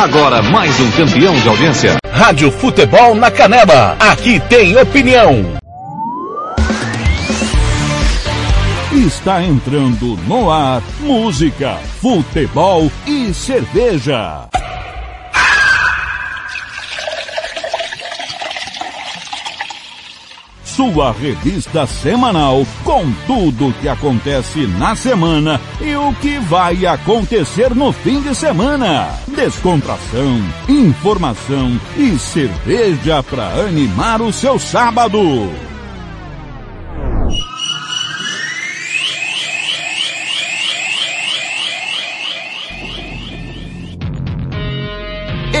Agora mais um campeão de audiência. Rádio Futebol na Canela. Aqui tem opinião. Está entrando no ar música, futebol e cerveja. Sua revista semanal com tudo que acontece na semana e o que vai acontecer no fim de semana. Descontração, informação e cerveja para animar o seu sábado.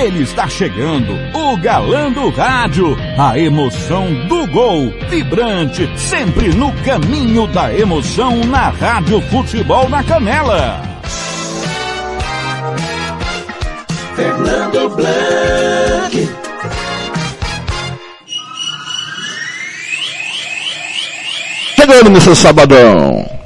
Ele está chegando, o galã do rádio, a emoção do gol, vibrante, sempre no caminho da emoção na Rádio Futebol na Canela. Fernando Blanc. Chegando nesse sabadão.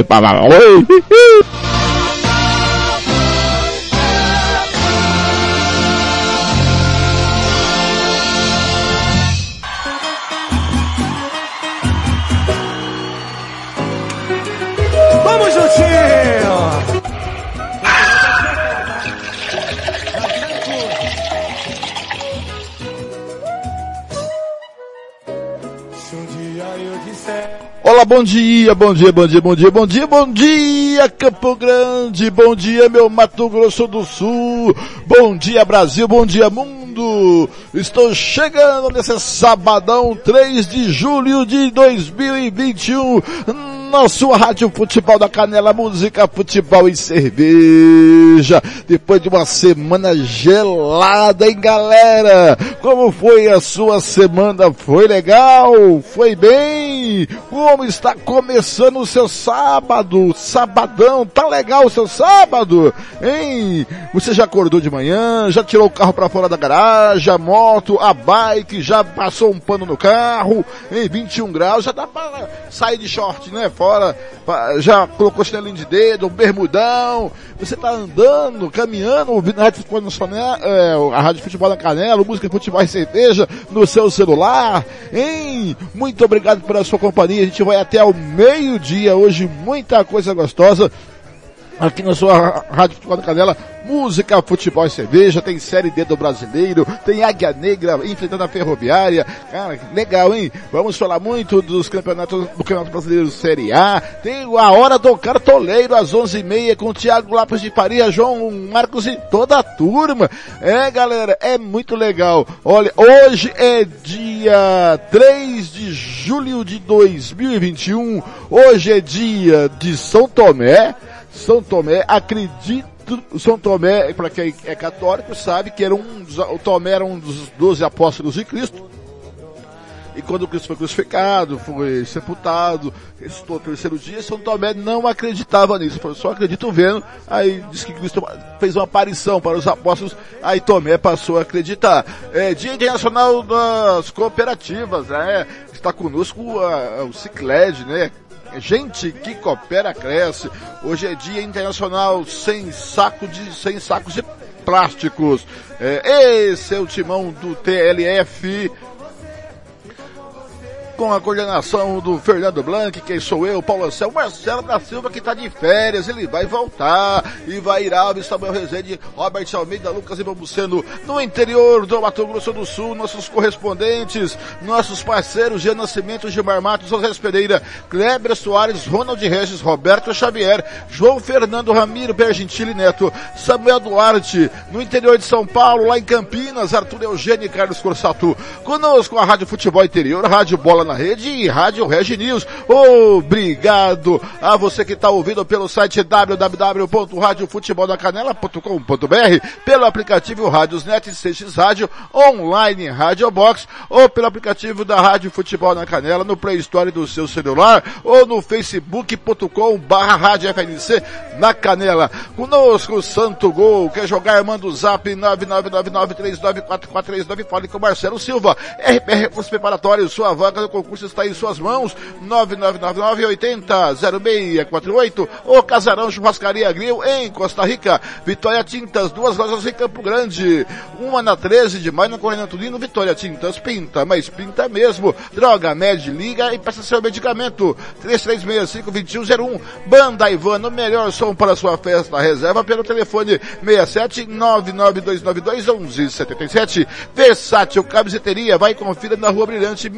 Oi, papai, bom dia, bom dia, bom dia, bom dia, bom dia, bom dia, Campo Grande, bom dia, meu Mato Grosso do Sul, bom dia, Brasil, bom dia, mundo. Estou chegando nesse sabadão 3 de julho de 2021 na sua Rádio Futebol da Canela, música, futebol e cerveja. Depois de uma semana gelada, hein, galera? Como foi a sua semana? Foi legal? Foi bem? Como está começando o seu sábado? Sabadão, tá legal o seu sábado? Hein? Você já acordou de manhã? Já tirou o carro para fora da garagem? A moto, a bike, já passou um pano no carro? Em 21 graus, já dá para sair de short, né? Fora, já colocou chinelinho de dedo, um bermudão. Você tá andando, caminhando, ouvindo a Rádio Futebol Nacional, é, a Rádio Futebol na Canela, música, futebol e cerveja no seu celular, hein? Muito obrigado pela sua companhia. A gente vai até ao meio-dia hoje, muita coisa gostosa aqui na sua Rádio Futebol da Canela, música, futebol e cerveja, tem Série D do Brasileiro, tem Águia Negra enfrentando a Ferroviária, cara, legal, hein? Vamos falar muito dos campeonatos, do Campeonato Brasileiro Série A, tem a Hora do Cartoleiro às 11h30 com o Thiago Lápis de Faria, João Marcos e toda a turma. É, galera, é muito legal. Olha, hoje é dia 3 de julho de 2021, hoje é dia de São Tomé, são Tomé, acredito, São Tomé, para quem é católico, sabe que era um dos, o Tomé era um dos doze apóstolos de Cristo. E quando Cristo foi crucificado, foi sepultado, ressuscitou no terceiro dia, São Tomé não acreditava nisso, falou, só acredito vendo, aí disse que Cristo fez uma aparição para os apóstolos, aí Tomé passou a acreditar. É Dia Internacional das Cooperativas, né? Está conosco a- o Cicled, né? Gente que coopera cresce. Hoje é Dia Internacional sem saco de sem sacos de plásticos. É, esse é o timão do TLF. Com a coordenação do Fernando Blanc, quem sou eu, Paulo Anselmo, Marcelo da Silva que está de férias, ele vai voltar, e vai ir Alves, Samuel Rezende, Robert Almeida, Lucas e Babuceno, no interior do Mato Grosso do Sul, nossos correspondentes, nossos parceiros, Jean Nascimento, Gilmar Matos, José Pereira, Kleber Soares, Ronald Regis, Roberto Xavier, João Fernando Ramiro, Bergentili Neto, Samuel Duarte, no interior de São Paulo, lá em Campinas, Arthur Eugênio e Carlos Corsato. Conosco a Rádio Futebol Interior, Rádio Bola na Rede e Rádio Regi News. Obrigado a você que está ouvindo pelo site www.radiofuteboldacanela.com.br, pelo aplicativo Rádiosnet, CX Rádio, online Rádio Box ou pelo aplicativo da Rádio Futebol na Canela no Play Store do seu celular ou no facebook.com barra Rádio FNC na Canela. Conosco, Santo Gol, quer jogar, manda o zap 999394439, fale com Marcelo Silva. RPR Curso Preparatório, sua vaga no concurso está em suas mãos, 999 80 0648 ou Casarão Churrascaria Grill em Costa Rica. Vitória Tintas, duas lojas em Campo Grande. Uma na 13 de maio na Correndo Tulino, Vitória Tintas pinta, mas pinta mesmo. Droga, mede, liga e peça seu medicamento. 3365-2101. Banda Ivano, melhor som para sua festa. Reserva pelo telefone 67 99292 1177. Versátil Camiseteria, vai confira na Rua Brilhante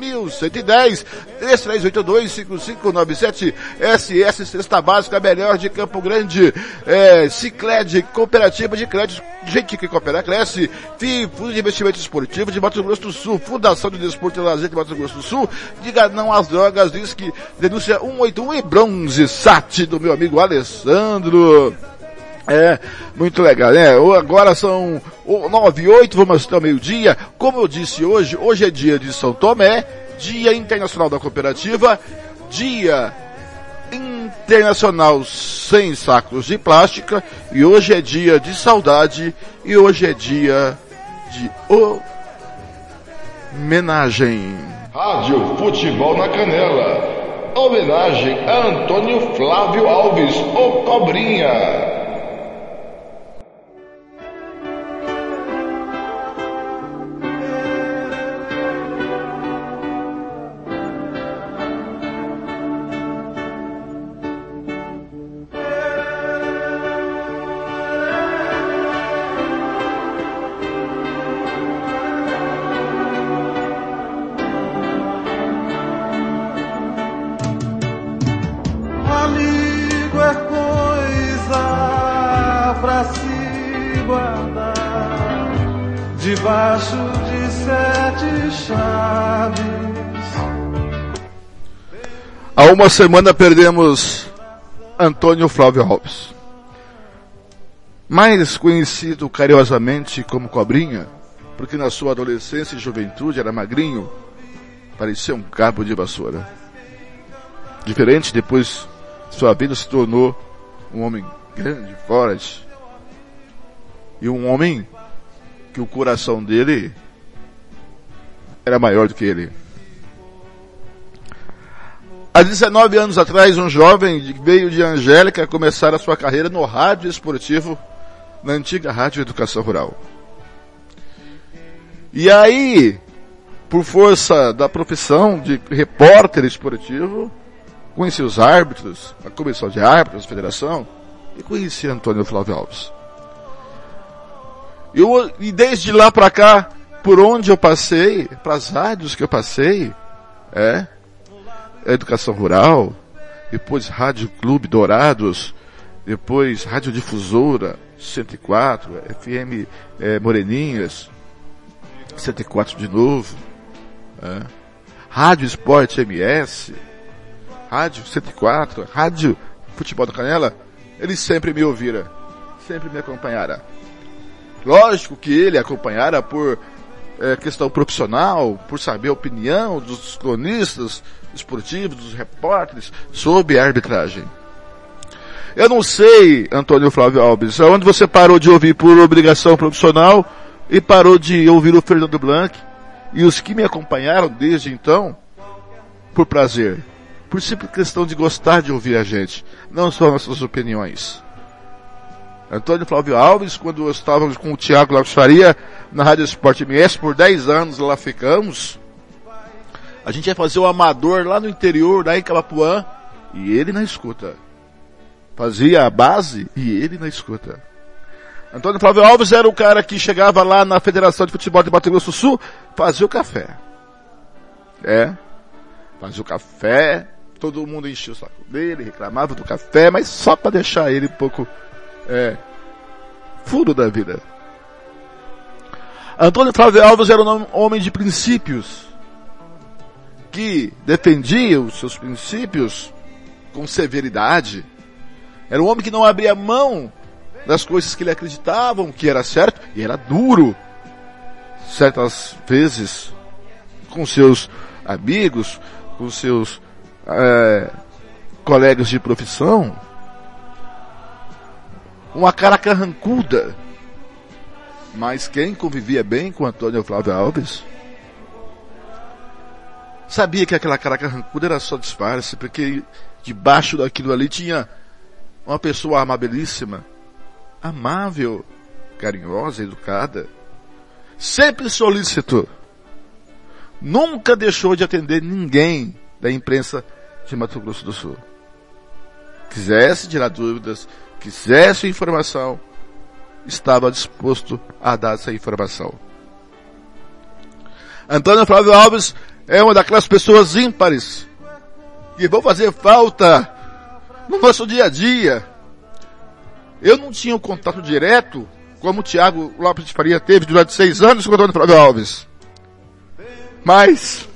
1110. 3382 5597. SS Cesta Básica, melhor de Campo Grande. É, Cicled, Cooperativa de Crédito. Gente que coopera, cresce. FII, Fundo de Investimento Esportivo de Mato Grosso do Sul. Fundação de Desporto e Lazer de Mato Grosso do Sul. Diga não às drogas, diz que denúncia 181 e bronze SAT do meu amigo Alessandro. É, muito legal, né? Agora são nove e oito, vamos até o meio-dia. Como eu disse hoje, hoje é dia de São Tomé, Dia Internacional da Cooperativa, Dia Internacional Sem Sacos de Plástica, e hoje é dia de saudade, e hoje é dia de homenagem. Rádio Futebol na Canela. Homenagem a Antônio Flávio Alves, o Cobrinha. Debaixo de sete chaves. Há uma semana perdemos Antônio Flávio Alves. Mais conhecido carinhosamente como Cobrinha, porque na sua adolescência e juventude era magrinho, parecia um cabo de vassoura. Diferente, depois sua vida se tornou um homem grande, forte. E um homem que o coração dele era maior do que ele. Há 19 anos atrás, um jovem veio de Angélica começar a sua carreira no rádio esportivo, na antiga Rádio Educação Rural. E aí, por força da profissão de repórter esportivo, conheci os árbitros, a comissão de árbitros, a federação, e conheci Antônio Flávio Alves. Eu, e desde lá para cá, por onde eu passei, para as rádios que eu passei, é, Educação Rural, depois Rádio Clube Dourados, depois Rádio Difusora 104, FM é, Moreninhas, 104 de novo, é, Rádio Esporte MS, Rádio 104, Rádio Futebol da Canela, ele sempre me ouvira, sempre me acompanhara. Lógico que ele acompanhara por é, questão profissional, por saber a opinião dos cronistas esportivos, dos repórteres sobre a arbitragem. Eu não sei, Antônio Flávio Alves, onde você parou de ouvir por obrigação profissional e parou de ouvir o Fernando Blanc e os que me acompanharam desde então por prazer, por simples questão de gostar de ouvir a gente, não só nossas opiniões. Antônio Flávio Alves, quando estávamos com o Tiago Lopes Faria na Rádio Esporte MS, por 10 anos lá ficamos. A gente ia fazer o amador lá no interior, lá em Camapuã, e ele na escuta. Fazia a base e ele na escuta. Antônio Flávio Alves era o cara que chegava lá na Federação de Futebol de Mato Grosso do Sul, fazia o café. É. Fazia o café, todo mundo enchia o saco dele, reclamava do café, mas só para deixar ele um pouco, é, furo da vida. Antônio Flávio Alves era um homem de princípios, que defendia os seus princípios com severidade. Era um homem que não abria mão das coisas que ele acreditavam que era certo e era duro. Certas vezes com seus amigos, com seus é, colegas de profissão. Uma cara carrancuda. Mas quem convivia bem com Antônio Flávio Alves sabia que aquela cara carrancuda era só disfarce, porque debaixo daquilo ali tinha uma pessoa amabilíssima, amável, carinhosa, educada, sempre solícito. Nunca deixou de atender ninguém da imprensa de Mato Grosso do Sul. Quisesse tirar dúvidas, quisesse informação, estava disposto a dar essa informação. Antônio Flávio Alves é uma daquelas pessoas ímpares que vão fazer falta no nosso dia a dia. Eu não tinha um contato direto, como o Tiago Lopes de Faria teve durante seis anos com o Antônio Flávio Alves. Mas,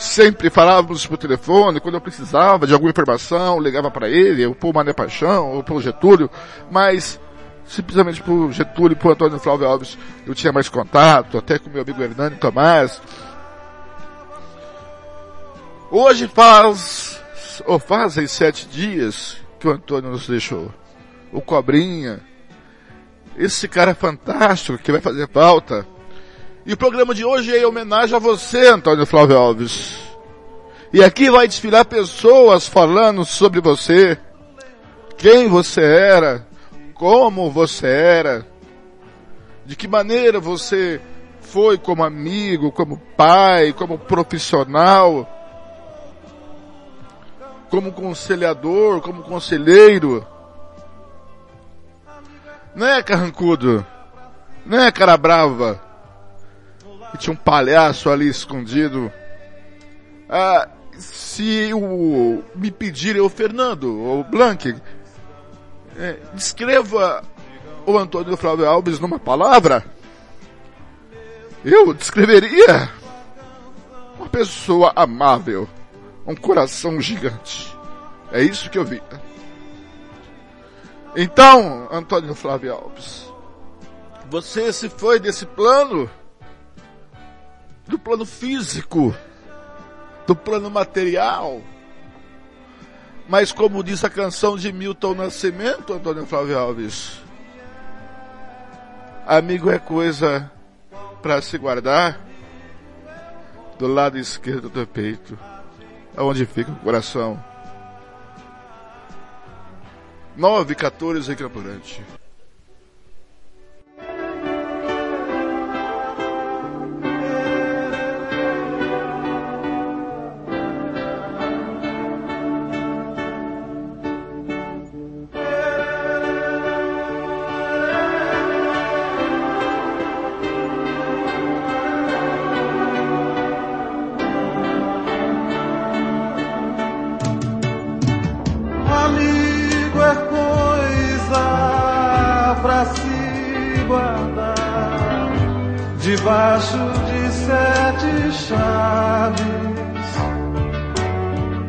sempre falávamos por telefone, quando eu precisava de alguma informação, ligava para ele, ou por Mané Paixão, ou pelo Getúlio, mas simplesmente por Getúlio e por Antônio Flávio Alves eu tinha mais contato, até com meu amigo Hernani Tomás. Hoje faz, ou fazem sete dias que o Antônio nos deixou. O Cobrinha. Esse cara fantástico que vai fazer falta. E o programa de hoje é em homenagem a você, Antônio Flávio Alves. E aqui vai desfilar pessoas falando sobre você, quem você era, como você era, de que maneira você foi como amigo, como pai, como profissional, como conselhador, como conselheiro. Não é carrancudo, não é cara brava. E tinha um palhaço ali escondido. Ah, se o, me pedirem o Fernando, o Blank, é, descreva o Antônio Flávio Alves numa palavra, eu descreveria uma pessoa amável, um coração gigante. É isso que eu vi. Então, Antônio Flávio Alves, você se foi desse plano, do plano físico, do plano material, mas como diz a canção de Milton Nascimento, Antônio Flávio Alves, amigo é coisa para se guardar do lado esquerdo do peito, aonde fica o coração. 9 14 em Campo. Debaixo de sete chaves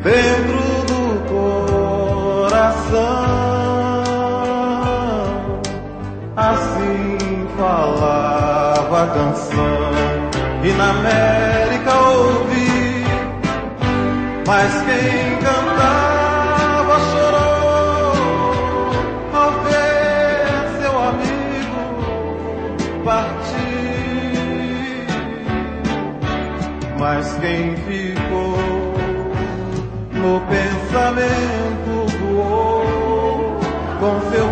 dentro do coração. Assim falava a canção e na América ouvi, mas quem cantava Mas quem ficou no pensamento voou com seu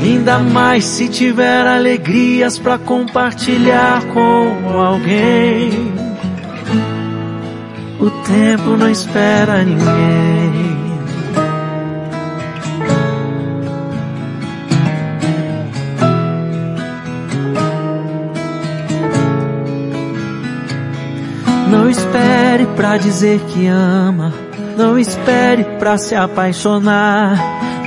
Ainda mais se tiver alegrias para compartilhar com alguém. O tempo não espera ninguém. Não espere pra dizer que ama. Não espere pra se apaixonar.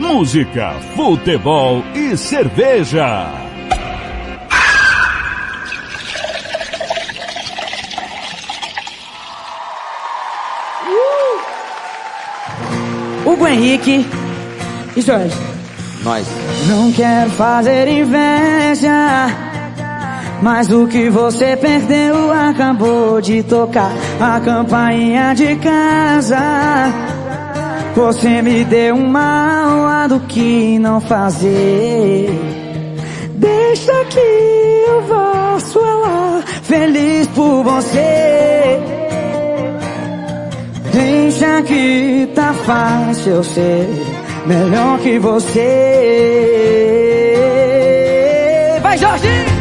Música, futebol e cerveja. Hugo Henrique e Jorge. Nós. Não quero fazer inveja, mas o que você perdeu acabou de tocar a campainha de casa. Você me deu uma aula do que não fazer. Deixa que eu faço ela feliz por você. Deixa que tá fácil eu ser melhor que você. Vai, Jorge!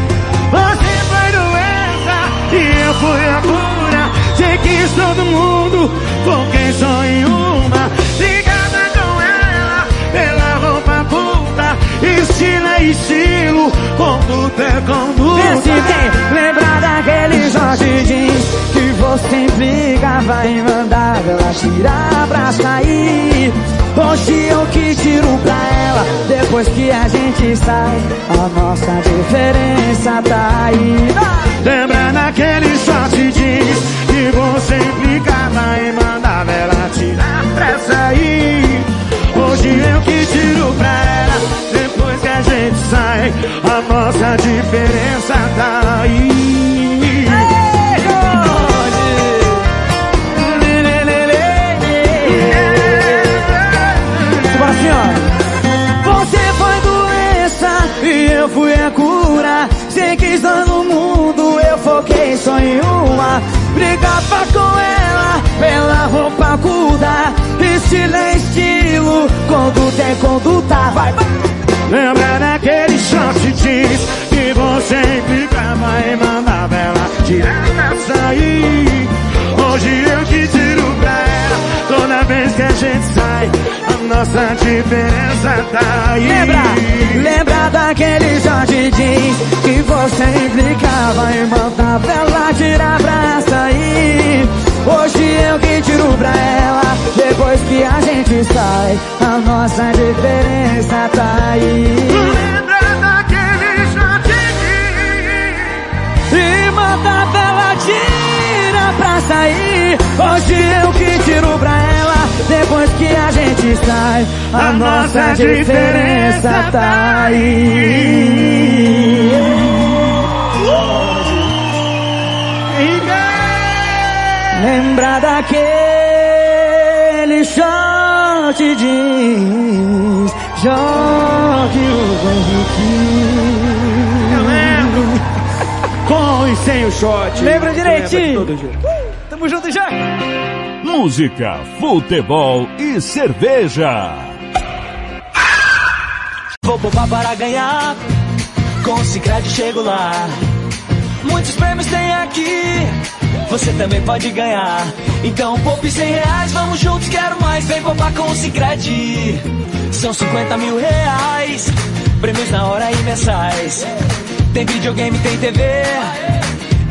E fui a cura. Você quis todo mundo, foquei só em uma. Ligada com ela, pela roupa puta. Estilo é estilo, conduta é conduta. Vê se tem, lembra daquele Jorge Jeans que você implicava em mandar ela tirar pra sair. Hoje eu que tiro pra ela, depois que a gente sai, a nossa diferença tá aí. Lembra daquele short jeans que você implicava em mandar ela tirar pra sair. Hoje eu que tiro pra ela, depois que a gente sai, a nossa diferença tá aí. Eu fui a cura. Você quis todo mundo, eu foquei só em uma. Brigava com ela pela roupa curta. Estilo é estilo, conduta é conduta. Vai, vai. Lembra daquele short jeans que você implicava em mandar ela tirar pra sair. Hoje eu que tiro pra ela, toda vez que a gente sai, a nossa diferença tá aí. Lembra, lembra daquele Jorge Jeans que você implicava em mandar ela tirar pra sair. Hoje eu que tiro pra ela, depois que a gente sai, a nossa diferença tá aí. Lembra daquele jeans E manda ela tira pra sair. Hoje eu que tiro pra ela, depois que a gente sai, a nossa diferença tá aí. Lembra daquele short jeans, Jorge Hugo Henrique. Com e sem o shot. Lembra direitinho? Lembra jeito. Tamo junto já. Música, futebol e cerveja. Vou poupar para ganhar. Com o Cicred chego lá. Quantos prêmios tem aqui? Você também pode ganhar. Então poupe 100 reais, vamos juntos, quero mais. Vem poupar com o Cicred. São 50 mil reais. Prêmios na hora e mensais. Tem videogame, tem TV.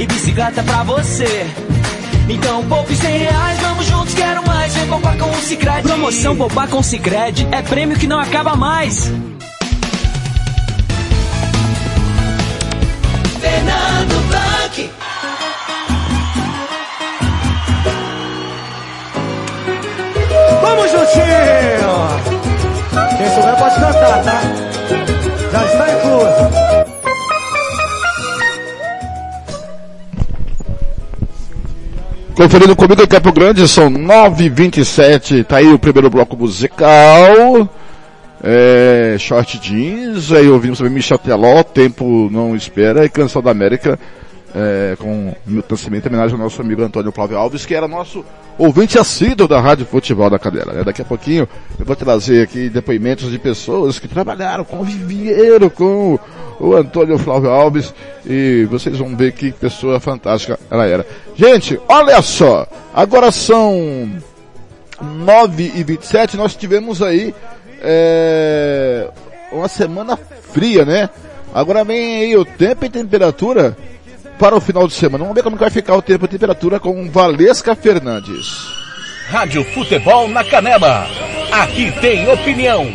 E bicicleta pra você. Então poupe 100 reais, vamos juntos, quero mais. Vem poupar com o Cicred. Promoção poupar com o Cicred é prêmio que não acaba mais. Fernando Blanc. Vamos juntinho! Quem souber pode cantar, tá? Já está incluso. Conferindo comigo em Campo Grande, são 9h27, tá aí o primeiro bloco musical. É, short jeans, aí ouvimos também Michel Teló, Tempo Não Espera, e Canção da América, é, com Milton Cimento, em homenagem ao nosso amigo Antônio Flávio Alves, que era nosso ouvinte assíduo da Rádio Futebol da Cadeira. Né? Daqui a pouquinho eu vou trazer aqui depoimentos de pessoas que trabalharam, conviveram com o Antônio Flávio Alves, e vocês vão ver que pessoa fantástica ela era. Gente, olha só, agora são 9 e 27 nós tivemos aí é, uma semana fria, né? Agora vem aí o tempo e temperatura para o final de semana. Vamos ver como vai ficar o tempo e temperatura com Valesca Fernandes. Rádio Futebol na Canela. Aqui tem opinião.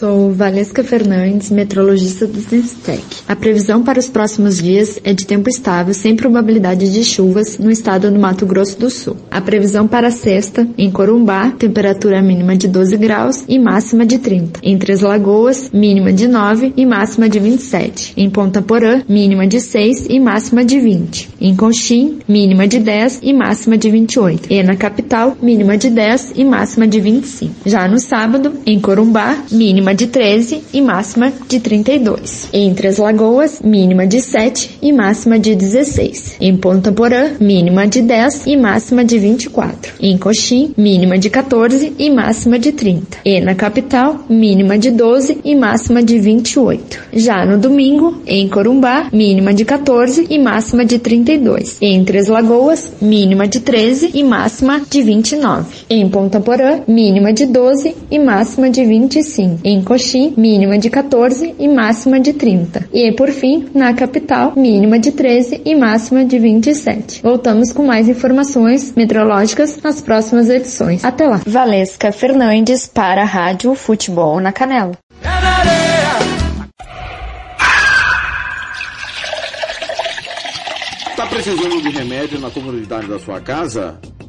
Sou Valesca Fernandes, meteorologista do Sensitec. A previsão para os próximos dias é de tempo estável, sem probabilidade de chuvas no estado do Mato Grosso do Sul. A previsão para sexta, em Corumbá, temperatura mínima de 12 graus e máxima de 30. Em Três Lagoas, mínima de 9 e máxima de 27. Em Ponta Porã, mínima de 6 e máxima de 20. Em Conchim, mínima de 10 e máxima de 28. E na capital, mínima de 10 e máxima de 25. Já no sábado, em Corumbá, mínima de 13 e máxima de 32. Em Três Lagoas, mínima de 7 e máxima de 16. Em Ponta Porã, mínima de 10 e máxima de 24. Em Coxim, mínima de 14 e máxima de 30. E na capital, mínima de 12 e máxima de 28. Já no domingo, em Corumbá, mínima de 14 e máxima de 32. Em Três Lagoas, mínima de 13 e máxima de 29. Em Ponta Porã, mínima de 12 e máxima de 25. Em Coxim, mínima de 14 e máxima de 30. E por fim, na capital, mínima de 13 e máxima de 27. Voltamos com mais informações meteorológicas nas próximas edições. Até lá. Valesca Fernandes para a Rádio Futebol na Canela. Está precisando de remédio na comunidade da sua casa?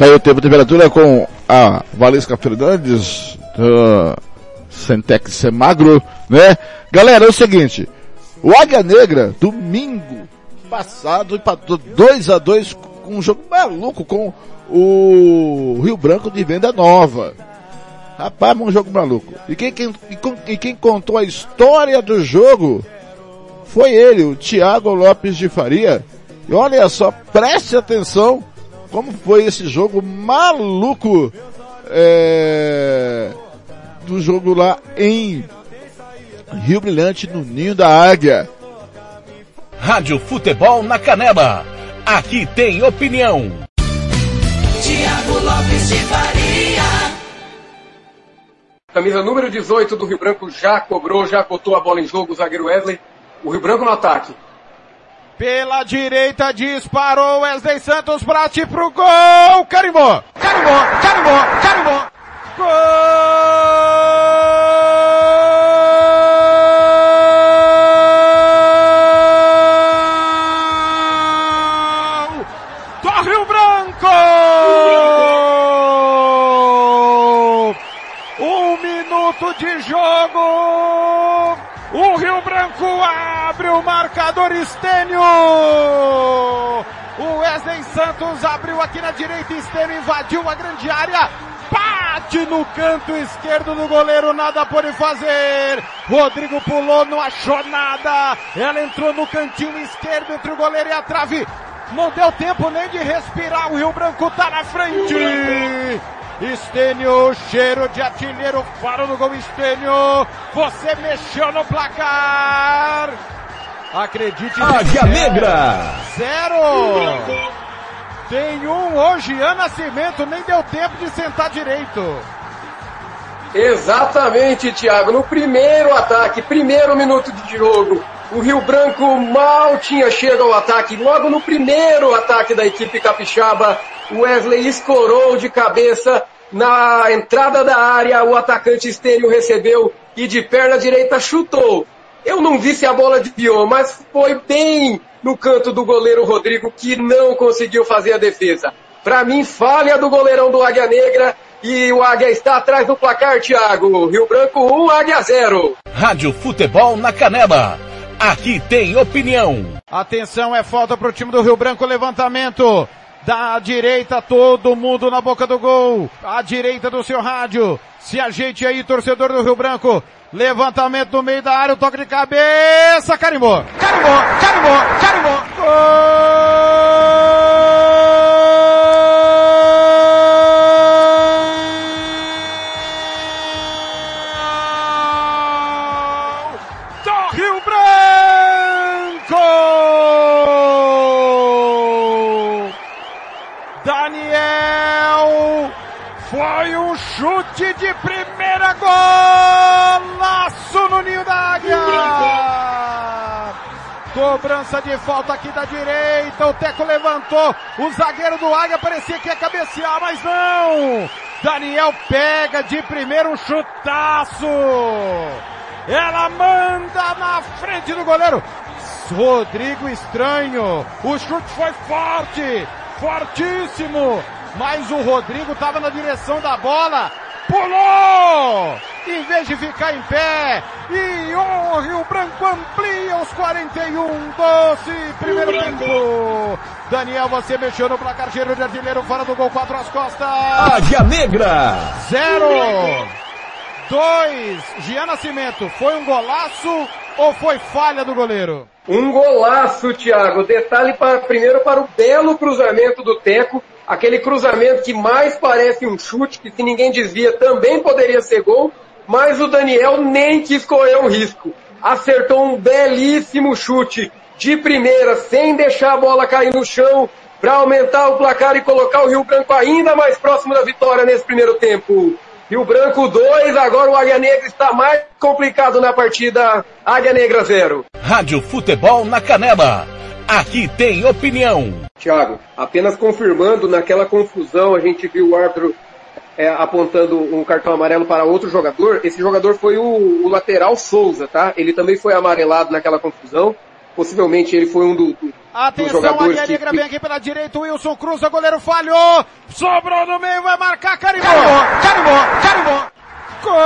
Tá aí o tempo e temperatura com a Valesca Fernandes, da Centex Semagro, né? Galera, é o seguinte, o Águia Negra, domingo passado, empatou 2 a 2 com um jogo maluco com o Rio Branco de Venda Nova. Rapaz, um jogo maluco. E quem, quem, e quem contou a história do jogo foi ele, o Thiago Lopes de Faria. E olha só, preste atenção como foi esse jogo maluco é, do jogo lá em Rio Brilhante, no Ninho da Águia. Rádio Futebol na Canela. Aqui tem opinião. Tiago Lopes de Faria. Camisa número 18 do Rio Branco já cobrou, já botou a bola em jogo o zagueiro Wesley. O Rio Branco no ataque. Pela direita disparou Wesley Santos, bate pro gol, carimbou, carimbou, carimbou, carimbou. Gol marcador Estênio. O Wesley Santos abriu aqui na direita, Estênio invadiu a grande área. Bate no canto esquerdo do goleiro, nada pode fazer. Rodrigo pulou, não achou nada. Ela entrou no cantinho esquerdo entre o goleiro e a trave. Não deu tempo nem de respirar. O Rio Branco tá na frente. Estênio, cheiro de artilheiro, faro do gol Estênio. Você mexeu no placar. Acredite Águia. Negra. Zero. Tem um hoje, Ana Nascimento, nem deu tempo de sentar direito. Exatamente, Thiago. No primeiro ataque, primeiro minuto de jogo, o Rio Branco mal tinha chegado ao ataque. Logo no primeiro ataque da equipe capixaba, o Wesley escorou de cabeça na entrada da área. O atacante Estênio recebeu e de perna direita chutou. Eu não vi se a bola desviou, mas foi bem no canto do goleiro Rodrigo que não conseguiu fazer a defesa. Para mim, falha do goleirão do Águia Negra e o Águia está atrás do placar, Thiago. Rio Branco 1, Águia 0. Rádio Futebol na Canela. Aqui tem opinião. Atenção, é falta pro time do Rio Branco, levantamento. Da direita, todo mundo na boca do gol. À direita do seu rádio. Se ajeite aí, torcedor do Rio Branco. Levantamento no meio da área, o toque de cabeça. Carimbou, carimbou, carimbou, carimbou. Gol do Rio Branco! Daniel foi um chute de primeira golaço Cobrança de falta aqui da direita, o Teco levantou, o zagueiro do Águia parecia que ia cabecear, mas não! Daniel pega de primeiro um chutaço! Ela manda na frente do goleiro. Rodrigo estranho. O chute foi forte, fortíssimo. Mas o Rodrigo estava na direção da bola. Pulou! Em vez de ficar em pé. E o Rio Branco amplia os 41 doce primeiro tempo. Daniel, você mexeu no placar cheiro de artilheiro fora do gol, quatro às costas. Águia Negra. Zero. Dois. Gian Nascimento, foi um golaço ou foi falha do goleiro? Um golaço, Thiago. Detalhe para, primeiro para o belo cruzamento do Teco. Aquele cruzamento que mais parece um chute, que se ninguém desvia também poderia ser gol. Mas o Daniel nem quis correr um risco. Acertou um belíssimo chute de primeira, sem deixar a bola cair no chão, para aumentar o placar e colocar o Rio Branco ainda mais próximo da vitória nesse primeiro tempo. Rio Branco 2, agora o Águia Negra está mais complicado na partida. Águia Negra 0. Rádio Futebol na Canela. Aqui tem opinião. Thiago, apenas confirmando, naquela confusão a gente viu o árbitro é, apontando um cartão amarelo para outro jogador. Esse jogador foi o, o lateral Souza, tá? Ele também foi amarelado naquela confusão. Possivelmente ele foi um do, do, dos Atenção, jogadores Águia que, Negra vem aqui pela direita, o Wilson cruza, goleiro falhou, sobrou no meio, vai marcar, carimbou, carimbou, carimbou. Gol!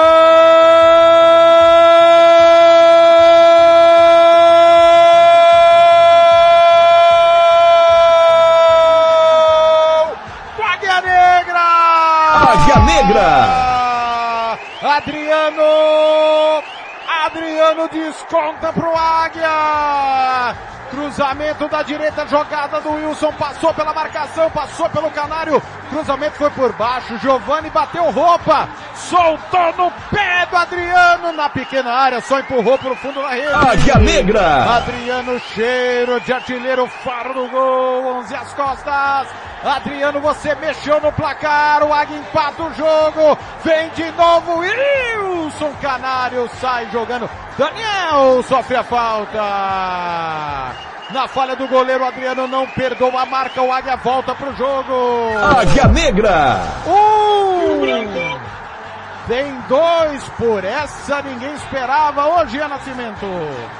Águia! Cruzamento da direita, jogada do Wilson, passou pela marcação, passou pelo canário, cruzamento foi por baixo, Giovanni bateu roupa, soltou no pé do Adriano na pequena área, só empurrou pro fundo da rede. Águia Negra. Adriano cheiro de artilheiro, faro do gol, 11 às costas. Adriano, você mexeu no placar, o Águia empata o jogo, vem de novo, Wilson Canário sai jogando. Daniel sofre a falta. Na falha do goleiro, Adriano não perdoa a marca, o Águia volta pro jogo. Águia Negra. Um! Tem dois por essa, ninguém esperava. Hoje é Nascimento.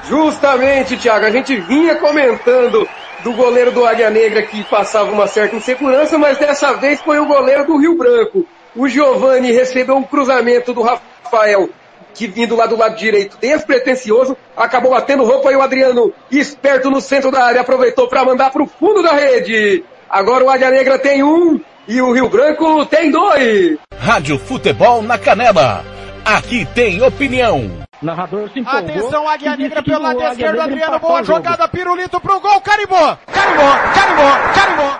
Justamente, Thiago, a gente vinha comentando do goleiro do Águia Negra que passava uma certa insegurança, mas dessa vez foi o goleiro do Rio Branco. O Giovani recebeu um cruzamento do Rafael que vindo lá do lado direito, despretensioso, acabou batendo roupa e o Adriano, esperto no centro da área, aproveitou para mandar para o fundo da rede. Agora o Águia Negra tem um e o Rio Branco tem dois. Rádio Futebol na Canela. Aqui tem opinião. Narrador se empolgou. Atenção, Águia Negra pelo lado esquerdo, Adriano, boa jogada, Pirulito pro gol, carimbou, carimbou, carimbou, carimbou.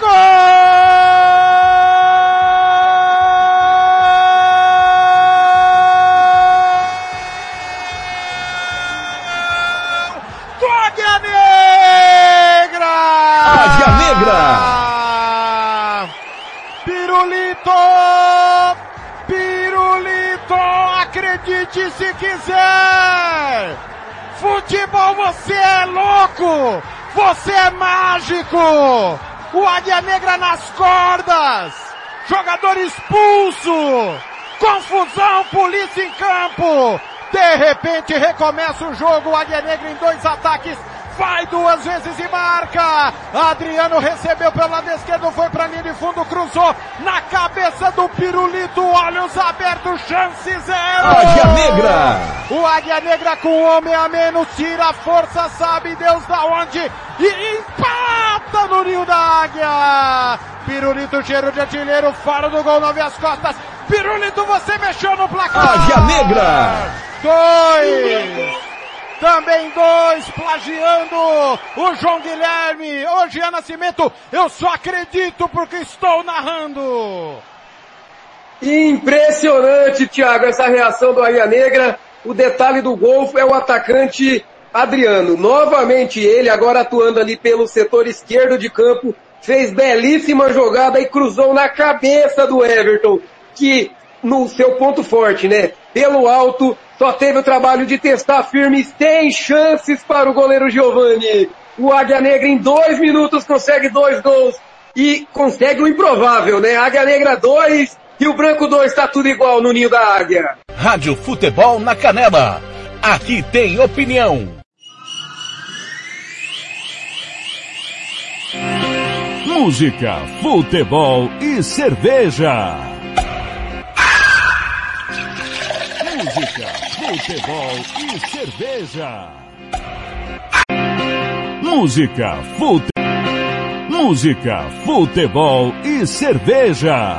Gol! Quiser! Futebol, você é louco! Você é mágico! O Águia Negra nas cordas! Jogador expulso! Confusão, polícia em campo! De repente recomeça o jogo, o Águia Negra em dois ataques, vai duas vezes e marca! Adriano recebeu pelo lado esquerdo, foi pra linha de fundo, cruzou na cabeça do Pirulito, olhos abertos, chance zero! Águia Negra! O Águia Negra com um homem a menos, tira a força, sabe Deus da onde, e empata no ninho da Águia! Pirulito, cheiro de artilheiro, faro do gol, nove as costas, Pirulito, você mexeu no placar! Águia Negra! Dois! Também dois, plagiando o João Guilherme. Hoje é Nascimento, eu só acredito porque estou narrando. Impressionante, Thiago, essa reação do Águia Negra. O detalhe do gol é o atacante Adriano. Novamente ele, agora atuando ali pelo setor esquerdo de campo, fez belíssima jogada e cruzou na cabeça do Everton, que no seu ponto forte, né? Pelo alto, só teve o trabalho de testar firmes, tem chances para o goleiro Giovani. O Águia Negra em dois minutos consegue dois gols e consegue o improvável, né? Águia Negra dois e o Branco dois, tá tudo igual no ninho da Águia. Rádio Futebol na Canela. Aqui tem opinião. Música, futebol e cerveja. Futebol e cerveja. Música, fute... Música, futebol e cerveja.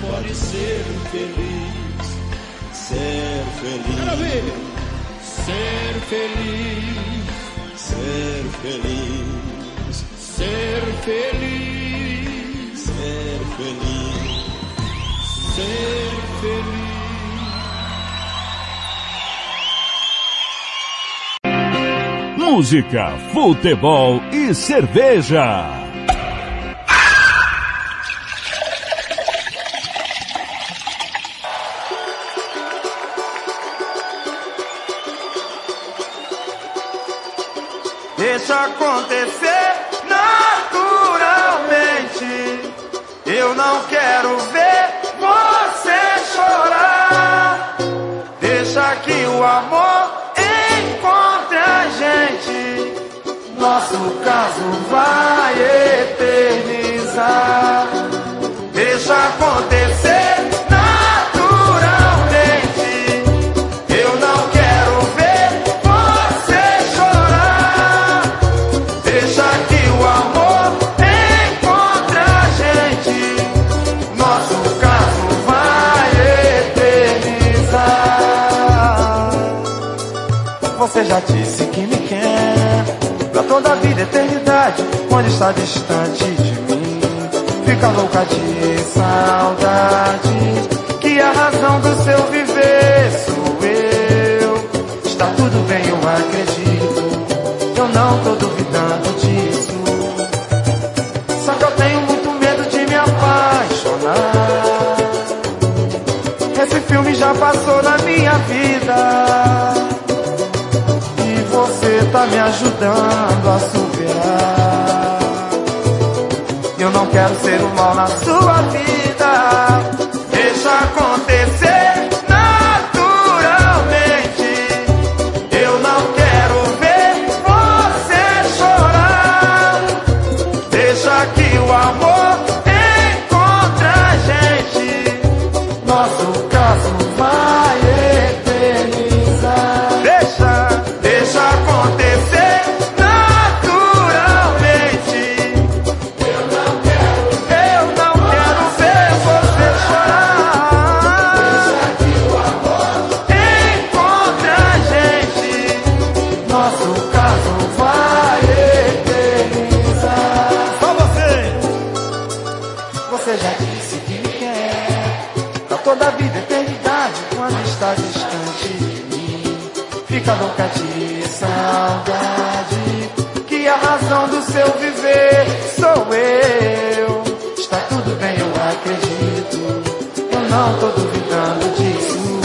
pode ser feliz. Ser feliz. Ser feliz. Ser feliz. Ser feliz. Ser feliz. Ser feliz. música, futebol e cerveja. acontecer naturalmente. Eu não quero ver você chorar. Deixa que o amor encontre a gente. Nosso caso vai eternizar. Deixa acontecer. Já disse que me quer pra toda a vida, eternidade. Quando está distante de mim, fica louca de saudade. Que a razão do seu viver sou eu. Está tudo bem, eu acredito. Eu não tô duvidando disso. Tá me ajudando a superar. Eu não quero ser o mal na sua vida. Eu. Está tudo bem, eu acredito, eu não tô duvidando disso.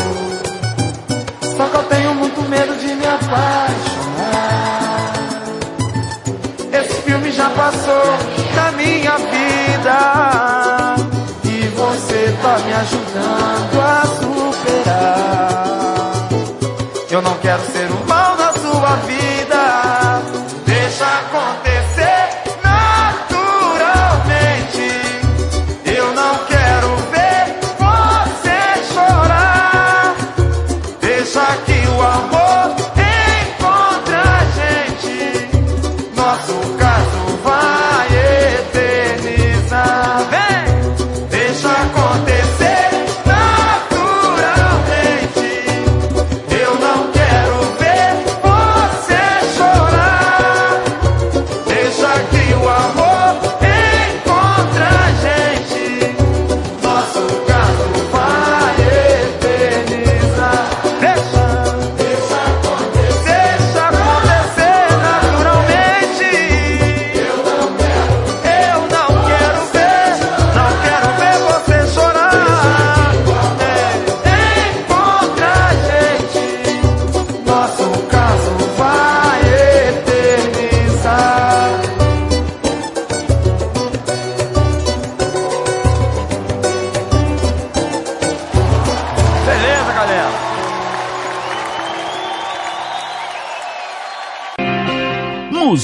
Só que eu tenho muito medo de me apaixonar. Esse filme já passou na minha vida. E você tá me ajudando a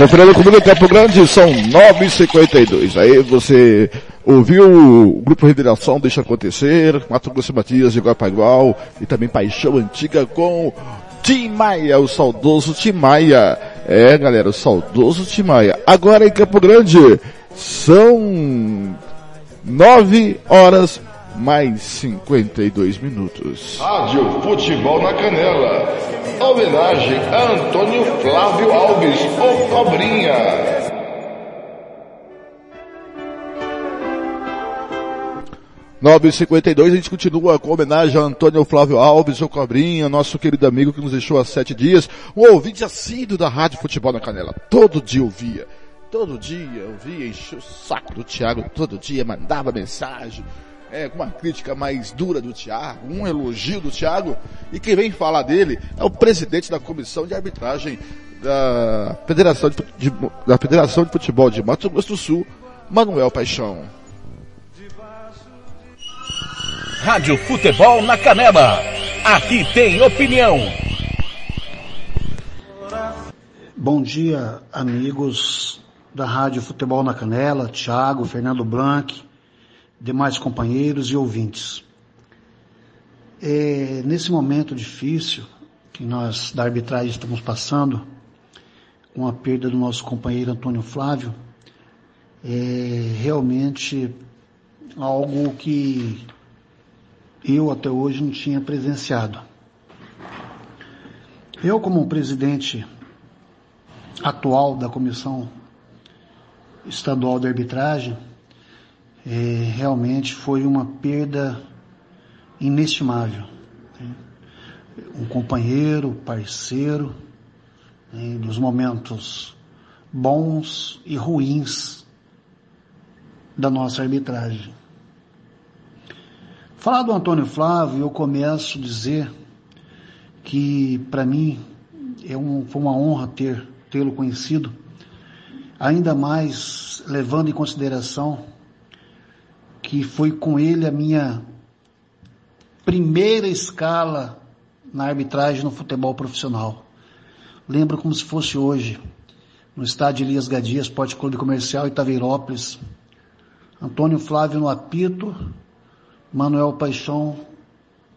Conferindo comigo em Campo Grande, são 9h52. Aí você ouviu o Grupo Revelação Deixa Acontecer, Mato Grosso Matias igual para igual, e também Paixão Antiga com Tim Maia, o saudoso Tim Maia. É, galera, o saudoso Tim Maia. Agora em Campo Grande, são 9 horas mais 52 minutos. Rádio Futebol na Canela. Homenagem a Antônio Flávio Alves, o Cobrinha. Nove cinquenta e dois, a gente continua com homenagem a Antônio Flávio Alves, o Cobrinha, nosso querido amigo que nos deixou há sete dias, um ouvinte assíduo da Rádio Futebol na Canela. Todo dia ouvia. Todo dia ouvia, enchia o saco do Thiago, todo dia mandava mensagem, é, com uma crítica mais dura do Thiago, um elogio do Thiago, e quem vem falar dele é o presidente da comissão de arbitragem da Federação de, de, da Federação de Futebol de Mato Grosso do Sul, Manuel Paixão. Rádio Futebol na Canela. Aqui tem opinião. Bom dia, amigos da Rádio Futebol na Canela, Thiago, Fernando Blanc, demais companheiros e ouvintes. É, nesse momento difícil que nós da arbitragem estamos passando, com a perda do nosso companheiro Antônio Flávio, é realmente algo que eu até hoje não tinha presenciado. Eu, como presidente atual da Comissão Estadual de Arbitragem, é, realmente foi uma perda inestimável. Né? Um companheiro, parceiro, né, dos momentos bons e ruins da nossa arbitragem. Falar do Antônio Flávio, eu começo a dizer que para mim é um, foi uma honra ter tê-lo conhecido, ainda mais levando em consideração que foi com ele a minha primeira escala na arbitragem no futebol profissional. Lembro como se fosse hoje, no estádio Elias Gadia, Esporte Clube Comercial Itaveirópolis. Antônio Flávio no apito, Manuel Paixão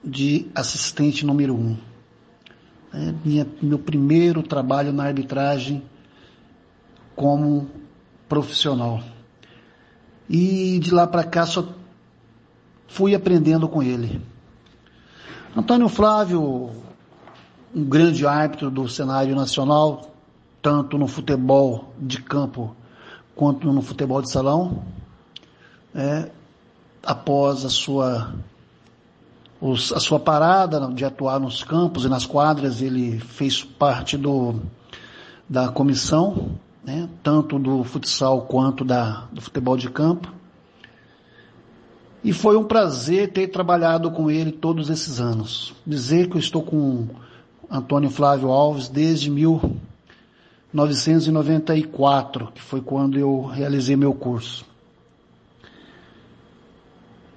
de assistente número um. É minha, meu primeiro trabalho na arbitragem como profissional. E de lá para cá só fui aprendendo com ele. Antônio Flávio, um grande árbitro do cenário nacional, tanto no futebol de campo quanto no futebol de salão. É, após a sua, os, a sua parada de atuar nos campos e nas quadras, ele fez parte do, da comissão, né, tanto do futsal quanto da, do futebol de campo. E foi um prazer ter trabalhado com ele todos esses anos. Dizer que eu estou com Antônio Flávio Alves desde 1994, que foi quando eu realizei meu curso.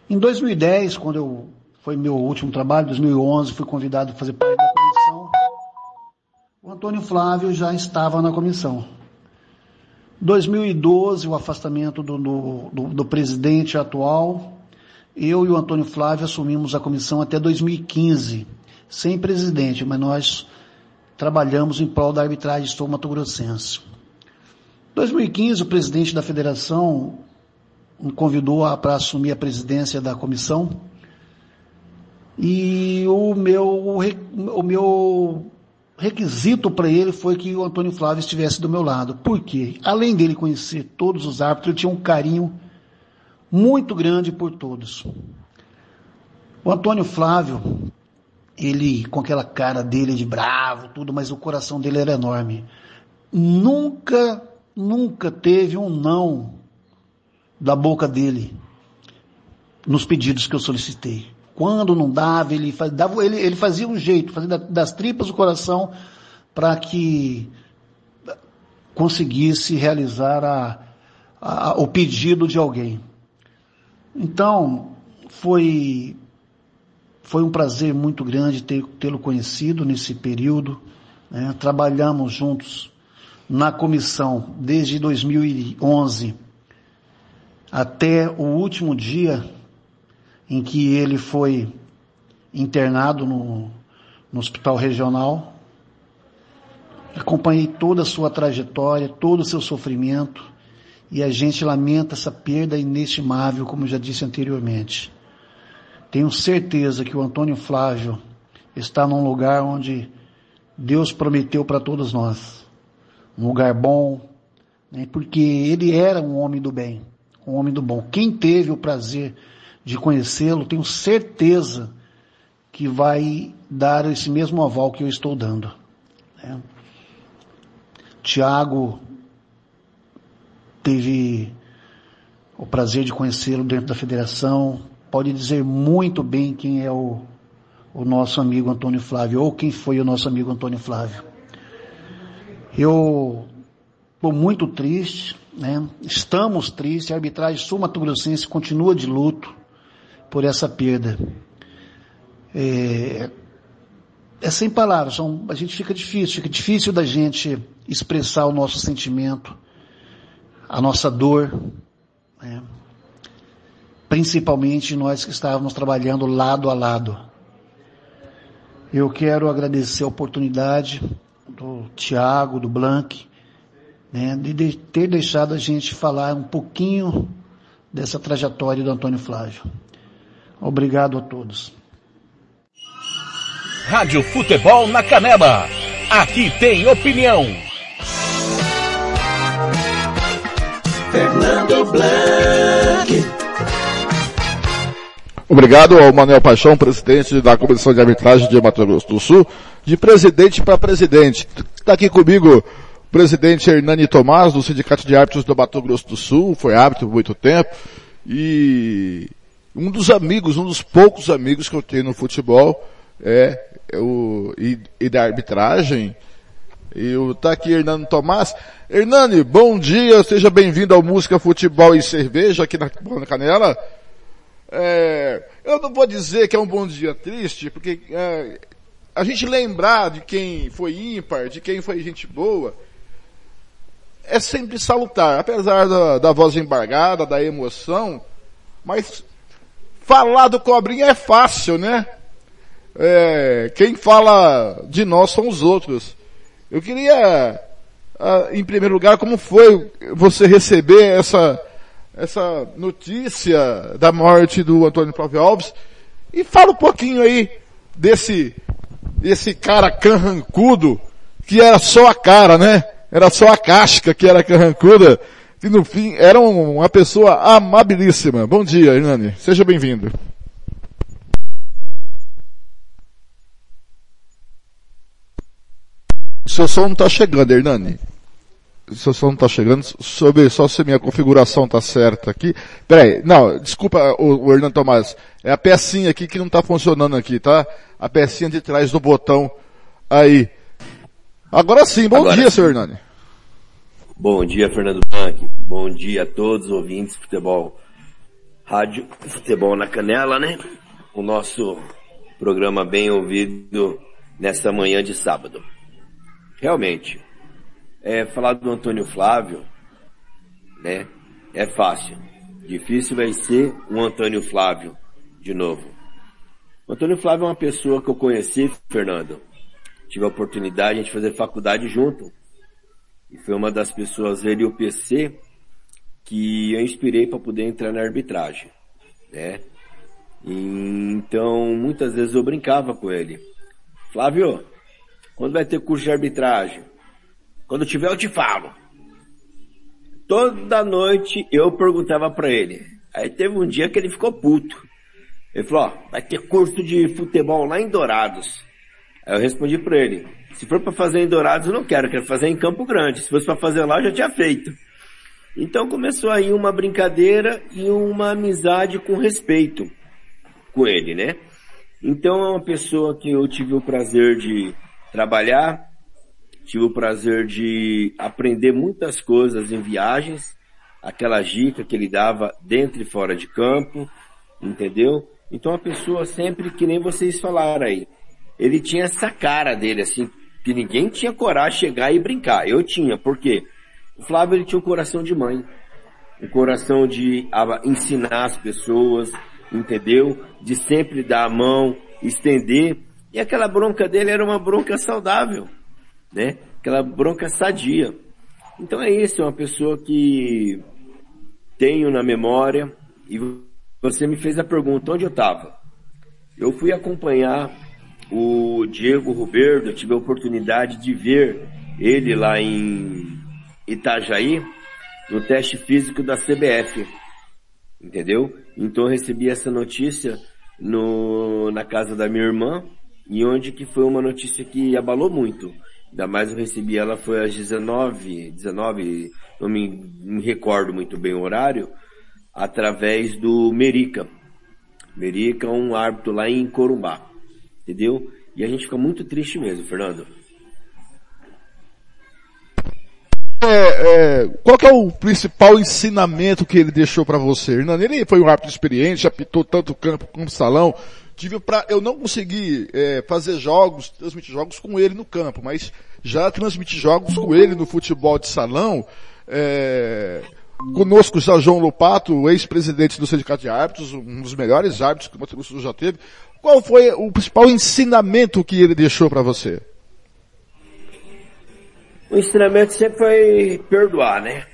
Em 2010, quando eu foi meu último trabalho, 2011, fui convidado a fazer parte da comissão. O Antônio Flávio já estava na comissão. 2012, o afastamento do, do, do, do presidente atual, eu e o Antônio Flávio assumimos a comissão até 2015, sem presidente, mas nós trabalhamos em prol da arbitragem Estou Mato Grossense. 2015, o presidente da federação me convidou para assumir a presidência da comissão. E o meu, o meu requisito para ele foi que o Antônio Flávio estivesse do meu lado. Por quê? Além dele conhecer todos os árbitros, ele tinha um carinho muito grande por todos. O Antônio Flávio, ele com aquela cara dele de bravo, tudo, mas o coração dele era enorme. Nunca, nunca teve um não da boca dele nos pedidos que eu solicitei. Quando não dava, ele, dava, ele, ele fazia um jeito, fazia das tripas do coração para que conseguisse realizar a, a, o pedido de alguém. Então, foi, foi um prazer muito grande tê-lo conhecido nesse período. Né? Trabalhamos juntos na comissão desde 2011 até o último dia em que ele foi internado no, no hospital regional. Acompanhei toda a sua trajetória, todo o seu sofrimento e a gente lamenta essa perda inestimável, como já disse anteriormente. Tenho certeza que o Antônio Flávio está num lugar onde Deus prometeu para todos nós. Um lugar bom, né? porque ele era um homem do bem, um homem do bom. Quem teve o prazer de conhecê-lo, tenho certeza que vai dar esse mesmo aval que eu estou dando. Né? Tiago teve o prazer de conhecê-lo dentro da federação, pode dizer muito bem quem é o, o nosso amigo Antônio Flávio, ou quem foi o nosso amigo Antônio Flávio. Eu estou muito triste, né? estamos tristes, a arbitragem sul-mato-grossense continua de luto por essa perda. É, é sem palavras, a gente fica difícil, fica difícil da gente expressar o nosso sentimento, a nossa dor, né? principalmente nós que estávamos trabalhando lado a lado. Eu quero agradecer a oportunidade do Tiago, do Blank, né, de ter deixado a gente falar um pouquinho dessa trajetória do Antônio Flávio. Obrigado a todos. Rádio Futebol na Canela. Aqui tem opinião. Fernando Blanc. Obrigado ao Manuel Paixão, presidente da Comissão de Arbitragem de Mato Grosso do Sul, de presidente para presidente. Está aqui comigo o presidente Hernani Tomás, do Sindicato de Árbitros do Mato Grosso do Sul, foi árbitro por muito tempo, e um dos amigos, um dos poucos amigos que eu tenho no futebol é, é o, e, e da arbitragem. E tá aqui Hernani Tomás. Hernani, bom dia, seja bem-vindo ao Música, Futebol e Cerveja aqui na, na Canela. É, eu não vou dizer que é um bom dia triste, porque é, a gente lembrar de quem foi ímpar, de quem foi gente boa, é sempre salutar, apesar da, da voz embargada, da emoção, mas falar do Cobrinha é fácil, né? É, quem fala de nós são os outros. Eu queria, ah, em primeiro lugar, como foi você receber essa, essa notícia da morte do Antônio Flávio Alves e fala um pouquinho aí desse, desse cara carrancudo que era só a cara, né? Era só a casca que era carrancuda que no fim era uma pessoa amabilíssima. Bom dia, Hernani. Seja bem-vindo. Seu som não está chegando, Hernani. Seu som não está chegando. Sobre só se minha configuração está certa aqui. Peraí, não, desculpa o, o Hernani Tomás. É a pecinha aqui que não está funcionando aqui, tá? A pecinha de trás do botão aí. Agora sim, bom Agora dia, sim. seu Hernani. Bom dia, Fernando Blanc. Bom dia a todos os ouvintes futebol. Rádio Futebol na Canela, né? O nosso programa bem ouvido nessa manhã de sábado. Realmente, é, falar do Antônio Flávio, né? É fácil. Difícil vai ser um Antônio Flávio de novo. O Antônio Flávio é uma pessoa que eu conheci, Fernando. Tive a oportunidade de fazer faculdade junto. E foi uma das pessoas, ele e o PC, que eu inspirei para poder entrar na arbitragem, né? Então, muitas vezes eu brincava com ele. Flávio, quando vai ter curso de arbitragem? Quando tiver eu te falo. Toda noite eu perguntava para ele. Aí teve um dia que ele ficou puto. Ele falou, ó, vai ter curso de futebol lá em Dourados. Aí eu respondi para ele, se for para fazer em Dourados eu não quero, eu quero fazer em Campo Grande. Se fosse para fazer lá eu já tinha feito. Então começou aí uma brincadeira e uma amizade com respeito com ele, né? Então é uma pessoa que eu tive o prazer de trabalhar, tive o prazer de aprender muitas coisas em viagens, aquela dica que ele dava dentro e fora de campo, entendeu? Então a pessoa sempre, que nem vocês falaram aí, ele tinha essa cara dele assim, que ninguém tinha coragem de chegar e brincar. Eu tinha, por quê? O Flávio ele tinha um coração de mãe, um coração de ensinar as pessoas, entendeu? De sempre dar a mão, estender. E aquela bronca dele era uma bronca saudável, né? Aquela bronca sadia. Então é isso, é uma pessoa que tenho na memória e você me fez a pergunta onde eu estava. Eu fui acompanhar o Diego Roberto, eu tive a oportunidade de ver ele lá em Itajaí no teste físico da CBF. Entendeu? Então eu recebi essa notícia no, na casa da minha irmã, e onde que foi uma notícia que abalou muito. Ainda mais eu recebi ela foi às 19, 19, não me, me recordo muito bem o horário, através do Merica. Merica é um árbitro lá em Corumbá. Entendeu? E a gente fica muito triste mesmo, Fernando. É, é, qual é o principal ensinamento que ele deixou para você? Hernani, ele foi um árbitro experiente, apitou tanto campo como salão. Tive pra, eu não consegui é, fazer jogos, transmitir jogos com ele no campo, mas já transmiti jogos com ele no futebol de salão. É, conosco já João Lopato, ex-presidente do Sindicato de Árbitros, um dos melhores árbitros que o Mato Grosso já teve. Qual foi o principal ensinamento que ele deixou para você? O ensinamento sempre foi perdoar, né?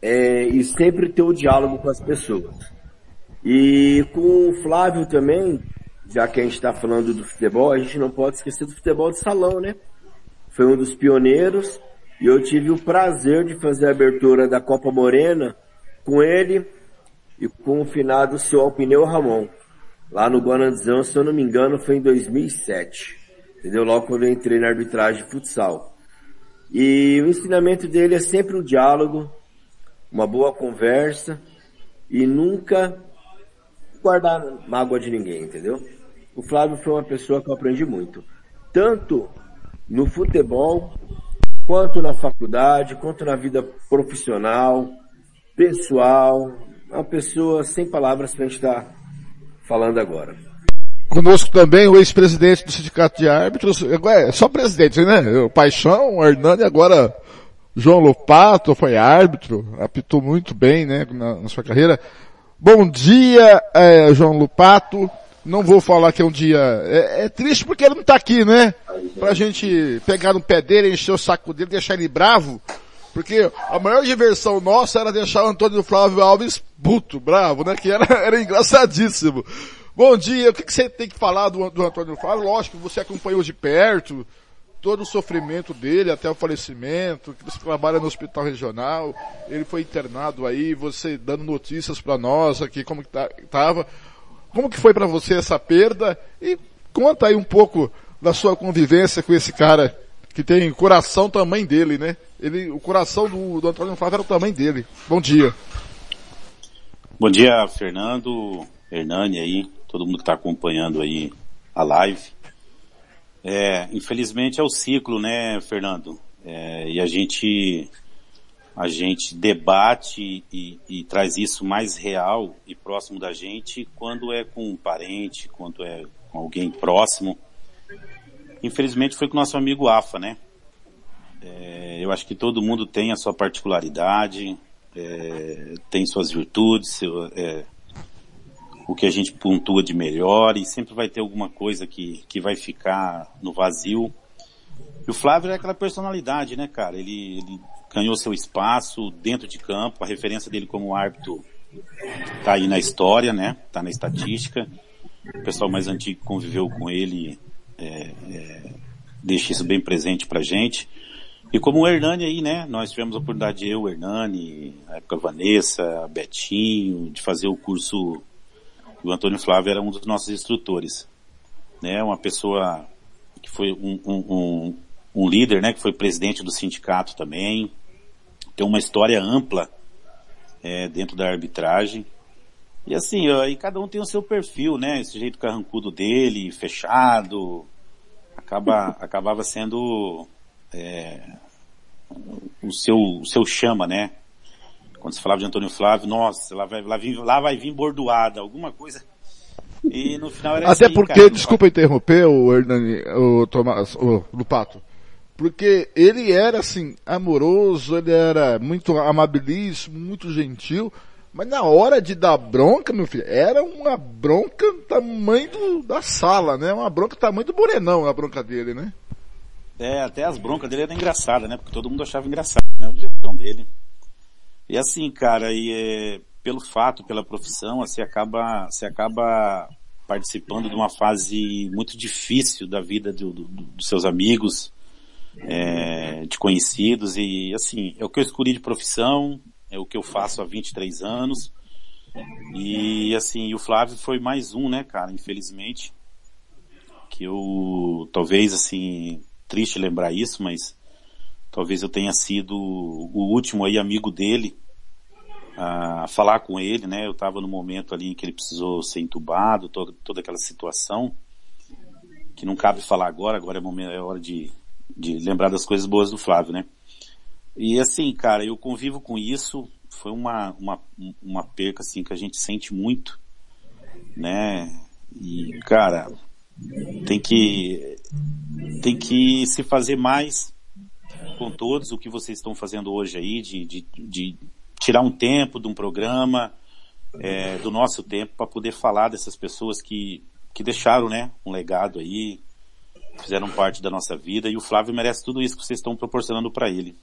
É, e sempre ter o diálogo com as pessoas. E com o Flávio também, já que a gente está falando do futebol, a gente não pode esquecer do futebol de salão, né? Foi um dos pioneiros e eu tive o prazer de fazer a abertura da Copa Morena com ele e com o finado seu Alpineu Ramon. Lá no Guanandizão, se eu não me engano, foi em 2007. Entendeu? Logo quando eu entrei na arbitragem de futsal. E o ensinamento dele é sempre o diálogo, uma boa conversa e nunca guardar mágoa de ninguém, entendeu? O Flávio foi uma pessoa que eu aprendi muito. Tanto no futebol, quanto na faculdade, quanto na vida profissional, pessoal. Uma pessoa sem palavras pra gente estar tá falando agora. Conosco também o ex-presidente do Sindicato de Árbitros, é só presidente, né? O Paixão, o Hernani, agora João Lopato foi árbitro, apitou muito bem, né, na, na sua carreira. Bom dia, é, João Lupato. Não vou falar que é um dia... É, é, triste porque ele não tá aqui, né? Pra gente pegar no pé dele, encher o saco dele, deixar ele bravo. Porque a maior diversão nossa era deixar o Antônio Flávio Alves puto, bravo, né? Que era, era engraçadíssimo. Bom dia, o que, que você tem que falar do, do Antônio Flávio? Lógico, você acompanhou de perto todo o sofrimento dele até o falecimento, que você trabalha no hospital regional, ele foi internado aí, você dando notícias para nós aqui como que tá, tava. Como que foi para você essa perda? E conta aí um pouco da sua convivência com esse cara que tem coração tamanho dele, né? Ele, o coração do, do Antônio Flávio era o tamanho dele. Bom dia. Bom dia, Fernando, Hernani aí, todo mundo que está acompanhando aí a live. É, infelizmente é o ciclo, né, Fernando? É, e a gente, a gente debate e, e, traz isso mais real e próximo da gente quando é com um parente, quando é com alguém próximo. Infelizmente foi com o nosso amigo Afa, né? É, eu acho que todo mundo tem a sua particularidade, é, tem suas virtudes, seu, é, o que a gente pontua de melhor e sempre vai ter alguma coisa que, que vai ficar no vazio. E o Flávio é aquela personalidade, né, cara? Ele, ele ganhou seu espaço dentro de campo, a referência dele como árbitro tá aí na história, né? Tá na estatística. O pessoal mais antigo conviveu com ele é, é, deixa isso bem presente pra gente. E como o Hernani aí, né? Nós tivemos a oportunidade, eu, o Hernani, na época a Vanessa, a Betinho, de fazer o curso o Antônio Flávio era um dos nossos instrutores. Né? Uma pessoa que foi um, um, um, um líder, né? Que foi presidente do sindicato também. Tem uma história ampla é, dentro da arbitragem. E assim, aí cada um tem o seu perfil, né? Esse jeito carrancudo dele, fechado, acaba, acabava sendo é, o seu, o seu chama, né? Quando se falava de Antônio Flávio, nossa, lá vai, lá, vim, lá vai vir bordoada, alguma coisa. E no final era Até assim, porque, cara, desculpa interromper o Hernani, o Tomás, o Lupato. Porque ele era assim, amoroso, ele era muito amabilíssimo, muito gentil, mas na hora de dar bronca, meu filho, era uma bronca tamanho do, da sala, né? Uma bronca tamanho do Morenão, a bronca dele, né? É, até as broncas dele eram engraçadas, né? Porque todo mundo achava engraçado, né? O jeitão dele. E assim, cara, e é, pelo fato, pela profissão, você acaba, você acaba participando de uma fase muito difícil da vida do, do, dos seus amigos, é, de conhecidos e assim, é o que eu escolhi de profissão, é o que eu faço há 23 anos. E assim, o Flávio foi mais um, né, cara, infelizmente, que eu, talvez assim, triste lembrar isso, mas talvez eu tenha sido o último aí amigo dele a falar com ele, né? Eu estava no momento ali em que ele precisou ser entubado, toda, toda aquela situação que não cabe falar agora, agora é, momento, é hora de, de lembrar das coisas boas do Flávio, né? E assim, cara, eu convivo com isso, foi uma, uma, uma perca assim que a gente sente muito, né? E, cara, tem que, tem que se fazer mais com todos o que vocês estão fazendo hoje aí, de, de, de tirar um tempo de um programa, é, do nosso tempo para poder falar dessas pessoas que, que deixaram, né, um legado aí, fizeram parte da nossa vida e o Flávio merece tudo isso que vocês estão proporcionando para ele.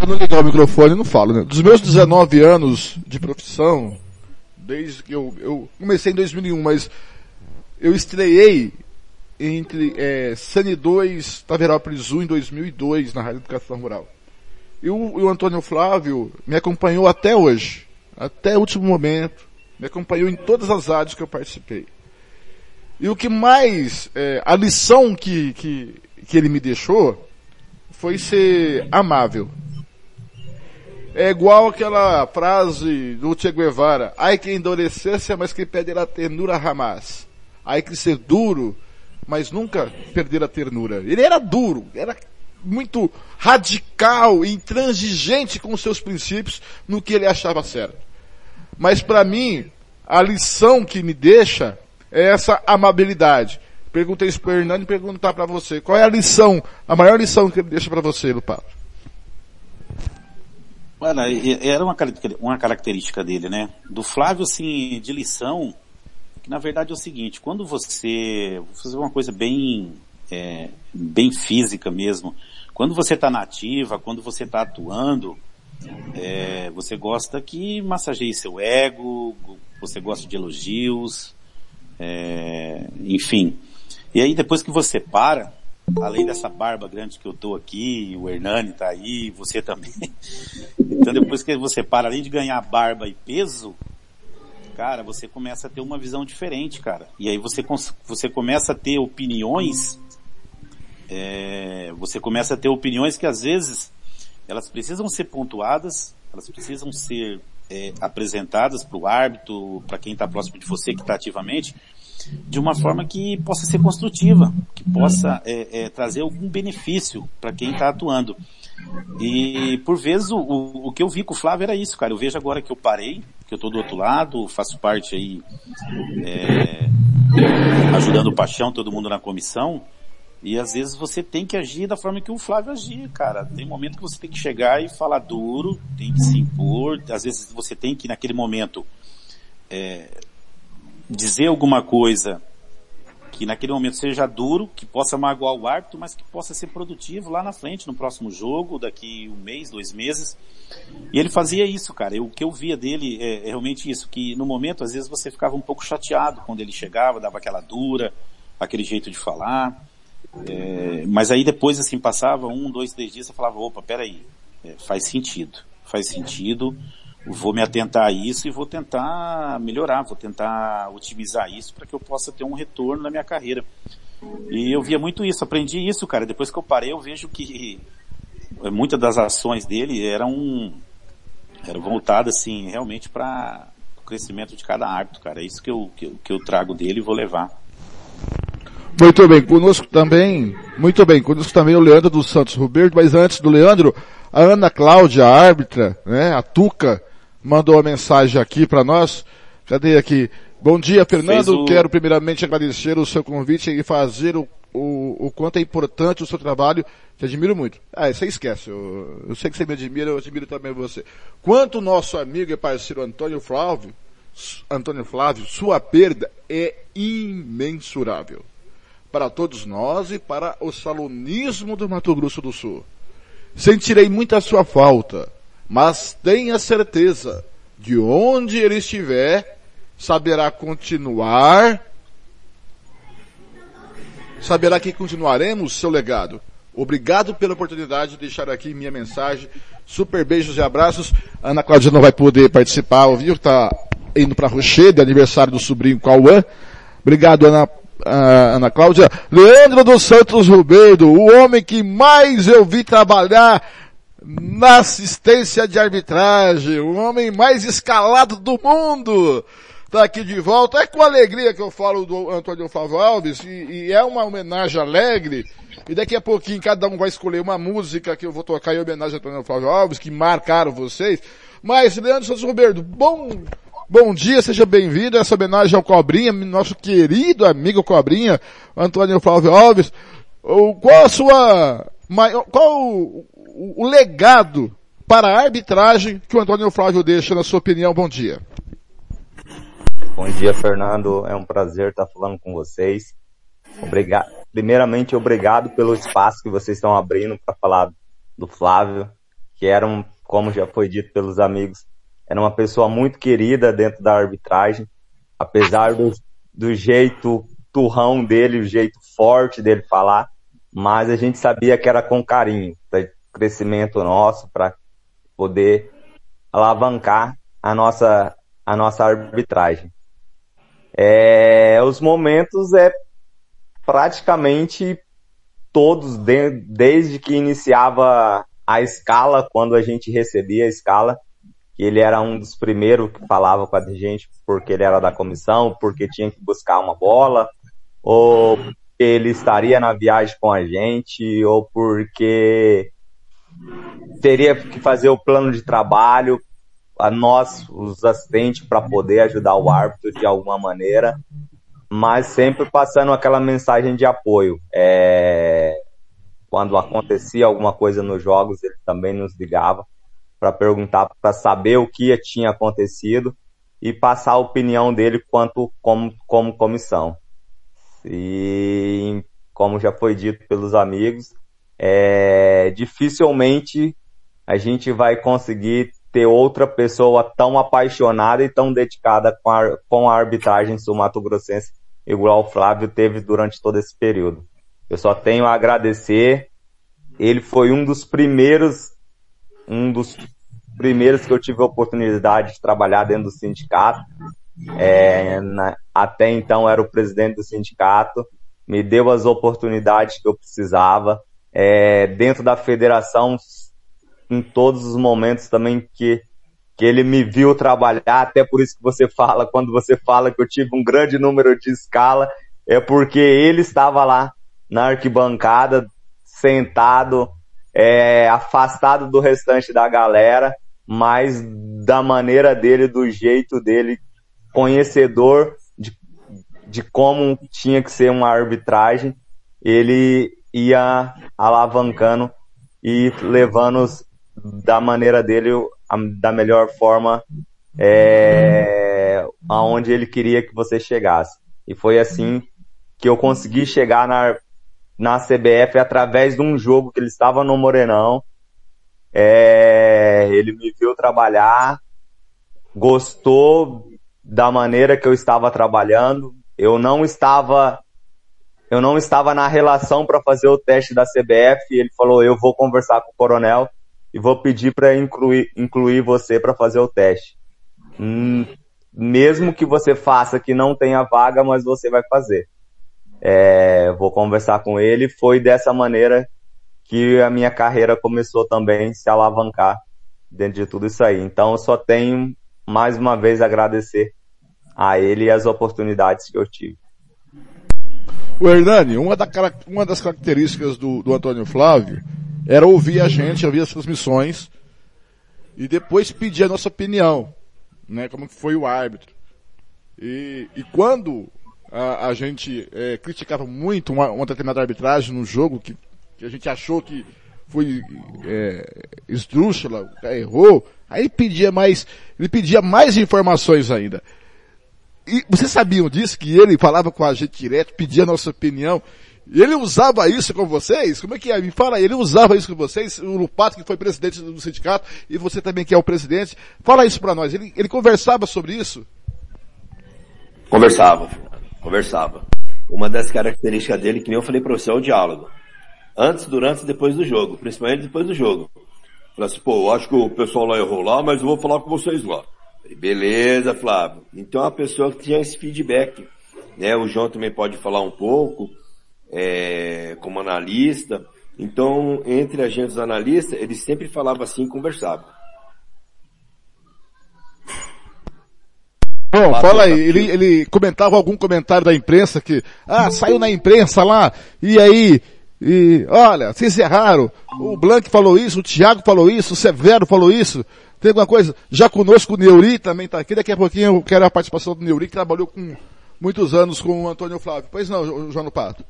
Eu não ligar o microfone, não falo, né? Dos meus 19 anos de profissão, desde que eu, eu comecei em 2001, mas eu estreiei entre é, Sani 2, Taverópolis 1 em 2002 na Rádio Educação Rural. E o, o Antônio Flávio me acompanhou até hoje, até o último momento, me acompanhou em todas as rádios que eu participei. E o que mais, é, a lição que, que, que ele me deixou foi ser amável. É igual aquela frase do Che Guevara, ai que endurecesse, mas que a ternura jamais. Ai que ser duro, mas nunca perder a ternura. Ele era duro, era muito radical intransigente com seus princípios no que ele achava certo. Mas para mim, a lição que me deixa é essa amabilidade. Perguntei isso para o Hernani e perguntar para você. Qual é a lição, a maior lição que ele deixa para você, Lupato? Olha, era uma, uma característica dele, né? Do Flávio, assim, de lição, que na verdade é o seguinte, quando você, vou fazer uma coisa bem, é, bem física mesmo, quando você está nativa, quando você está atuando, é, você gosta que massageie seu ego, você gosta de elogios, é, enfim. E aí depois que você para, além dessa barba grande que eu tô aqui, o Hernani tá aí, você também. Então depois que você para, além de ganhar barba e peso, cara, você começa a ter uma visão diferente, cara. E aí você, você começa a ter opiniões, é, você começa a ter opiniões que às vezes elas precisam ser pontuadas, elas precisam ser é, apresentadas para o árbitro, para quem está próximo de você que está ativamente, de uma forma que possa ser construtiva, que possa é, é, trazer algum benefício para quem está atuando. E por vezes o, o, o, que eu vi com o Flávio era isso, cara. Eu vejo agora que eu parei, que eu estou do outro lado, faço parte aí é, ajudando o Paixão, todo mundo na comissão. E às vezes você tem que agir da forma que o Flávio agia, cara. Tem momento que você tem que chegar e falar duro, tem que se impor. Às vezes você tem que naquele momento é, dizer alguma coisa que naquele momento seja duro, que possa magoar o árbitro, mas que possa ser produtivo lá na frente, no próximo jogo, daqui um mês, dois meses. E ele fazia isso, cara. Eu, o que eu via dele é, é, realmente isso, que no momento, às vezes, você ficava um pouco chateado quando ele chegava, dava aquela dura, aquele jeito de falar. É, mas aí depois, assim, passava um, dois, três dias, você falava, opa, peraí, é, faz sentido. Faz sentido vou me atentar a isso e vou tentar melhorar, vou tentar otimizar isso para que eu possa ter um retorno na minha carreira. E eu via muito isso, aprendi isso, cara. Depois que eu parei, eu vejo que muitas das ações dele eram, eram voltadas, assim, realmente para o crescimento de cada árbitro, cara. É isso que eu, que, que eu trago dele e vou levar. Muito bem, conosco também, muito bem, conosco também o Leandro dos Santos Roberto, mas antes do Leandro, a Ana Cláudia, a árbitra, né, a Tuca, mandou uma mensagem aqui para nós. Cadê aqui? Bom dia, Fernando. O... Quero primeiramente agradecer o seu convite e fazer o, o, o quanto é importante o seu trabalho. Te admiro muito. Ah, você esquece. Eu, eu sei que você me admira, eu admiro também você. Quanto nosso amigo e parceiro Antônio Flávio, Antônio Flávio, sua perda é imensurável. Para todos nós e para o salonismo do Mato Grosso do Sul. Sentirei muita sua falta Mas tenha certeza, de onde ele estiver, saberá continuar, saberá que continuaremos seu legado. Obrigado pela oportunidade de deixar aqui minha mensagem. Super beijos e abraços. Ana Cláudia não vai poder participar vivo, está indo para Rocher, de aniversário do sobrinho Cauã. Obrigado, Ana, ah, Ana Cláudia. Leandro dos Santos Rubedo, o homem que mais eu vi trabalhar na assistência de arbitragem, o homem mais escalado do mundo. Está aqui de volta. É com alegria que eu falo do Antônio Flávio Alves e, e é uma homenagem alegre. E daqui a pouquinho cada um vai escolher uma música que eu vou tocar em homenagem a Antônio Flávio Alves, que marcaram vocês. Mas, Leandro Santos Roberto, bom, bom dia, seja bem-vindo a essa homenagem ao Cobrinha, nosso querido amigo Cobrinha, Antônio Flávio Alves. Qual a sua, qual o, legado para a arbitragem que o Antônio Flávio deixa, na sua opinião? Bom dia. Bom dia, Fernando. É um prazer estar falando com vocês. Obrigado. Primeiramente, obrigado pelo espaço que vocês estão abrindo para falar do Flávio, que era um, como já foi dito pelos amigos, era uma pessoa muito querida dentro da arbitragem, apesar do, do jeito turrão dele, o jeito forte dele falar, mas a gente sabia que era com carinho, crescimento nosso, para poder alavancar a nossa, a nossa arbitragem. É, os momentos é praticamente todos, de, desde que iniciava a escala, quando a gente recebia a escala, que ele era um dos primeiros que falava com a gente porque ele era da comissão, porque tinha que buscar uma bola, ou ele estaria na viagem com a gente, ou porque teria que fazer o plano de trabalho, a nós, os assistentes, para poder ajudar o árbitro de alguma maneira mas sempre passando aquela mensagem de apoio. É... Quando acontecia alguma coisa nos jogos, ele também nos ligava para perguntar, para saber o que tinha acontecido e passar a opinião dele quanto como, como comissão. E como já foi dito pelos amigos, é, dificilmente a gente vai conseguir ter outra pessoa tão apaixonada e tão dedicada com a, com a arbitragem sul-mato-grossense igual o Flávio teve durante todo esse período. Eu só tenho a agradecer. Ele foi um dos primeiros, um dos primeiros que eu tive a oportunidade de trabalhar dentro do sindicato. É, na, até então era o presidente do sindicato, me deu as oportunidades que eu precisava. É, dentro da federação, em todos os momentos também que que ele me viu trabalhar, até por isso que você fala, quando você fala que eu tive um grande número de escala, é porque ele estava lá na arquibancada, sentado, é, afastado do restante da galera, mas da maneira dele, do jeito dele, conhecedor de, de como tinha que ser uma arbitragem, ele ia alavancando e levando da maneira dele da melhor forma é, aonde ele queria que você chegasse. E foi assim que eu consegui chegar na, na CBF através de um jogo que ele estava no Morenão. É, ele me viu trabalhar, gostou da maneira que eu estava trabalhando. Eu não estava eu não estava na relação para fazer o teste da CBF. ele falou: eu vou conversar com o coronel e vou pedir para incluir, incluir você para fazer o teste. Hum, mesmo que você faça que não tenha vaga, mas você vai fazer. É, vou conversar com ele. Foi dessa maneira que a minha carreira começou também se alavancar dentro de tudo isso aí. Então eu só tenho mais uma vez agradecer a ele e as oportunidades que eu tive. O Hernani, uma, da, uma das características do, do Antônio Flávio era ouvir a gente, ouvir as transmissões e depois pedir a nossa opinião, né? Como que foi o árbitro. E, e quando a, a gente é, criticava muito uma, uma, determinada arbitragem no jogo que, que a gente achou que foi é, esdrúxula, errou, aí pedia mais, ele pedia mais informações ainda. E vocês sabiam disso? Que ele falava com a gente direto, pedia a nossa opinião. Ele usava isso com vocês? Como é que é? Me fala, ele usava isso com vocês? O Lupato, que foi presidente do sindicato, e você também que é o presidente. Fala isso para nós. Ele, ele conversava sobre isso? Conversava, conversava. Uma das características dele, que nem eu falei para você, é o diálogo. Antes, durante e depois do jogo. Principalmente depois do jogo. Falei assim, pô, acho que o pessoal lá errou lá, mas eu vou falar com vocês lá. Beleza, Flávio. Então uma pessoa que tinha esse feedback. Né? O João também pode falar um pouco, é, como analista. Então, entre a gente os analistas, ele sempre falava assim e conversava. Bom, fala aí, ele, ele comentava algum comentário da imprensa que, ah, saiu na imprensa lá, e aí, e, olha, vocês erraram, o Blank falou isso, o Thiago falou isso, o Severo falou isso, tem alguma coisa? Já conosco o Neuri também está aqui, daqui a pouquinho eu quero a participação do Neuri, que trabalhou com muitos anos com o Antônio Flávio. Pois não, João Pato.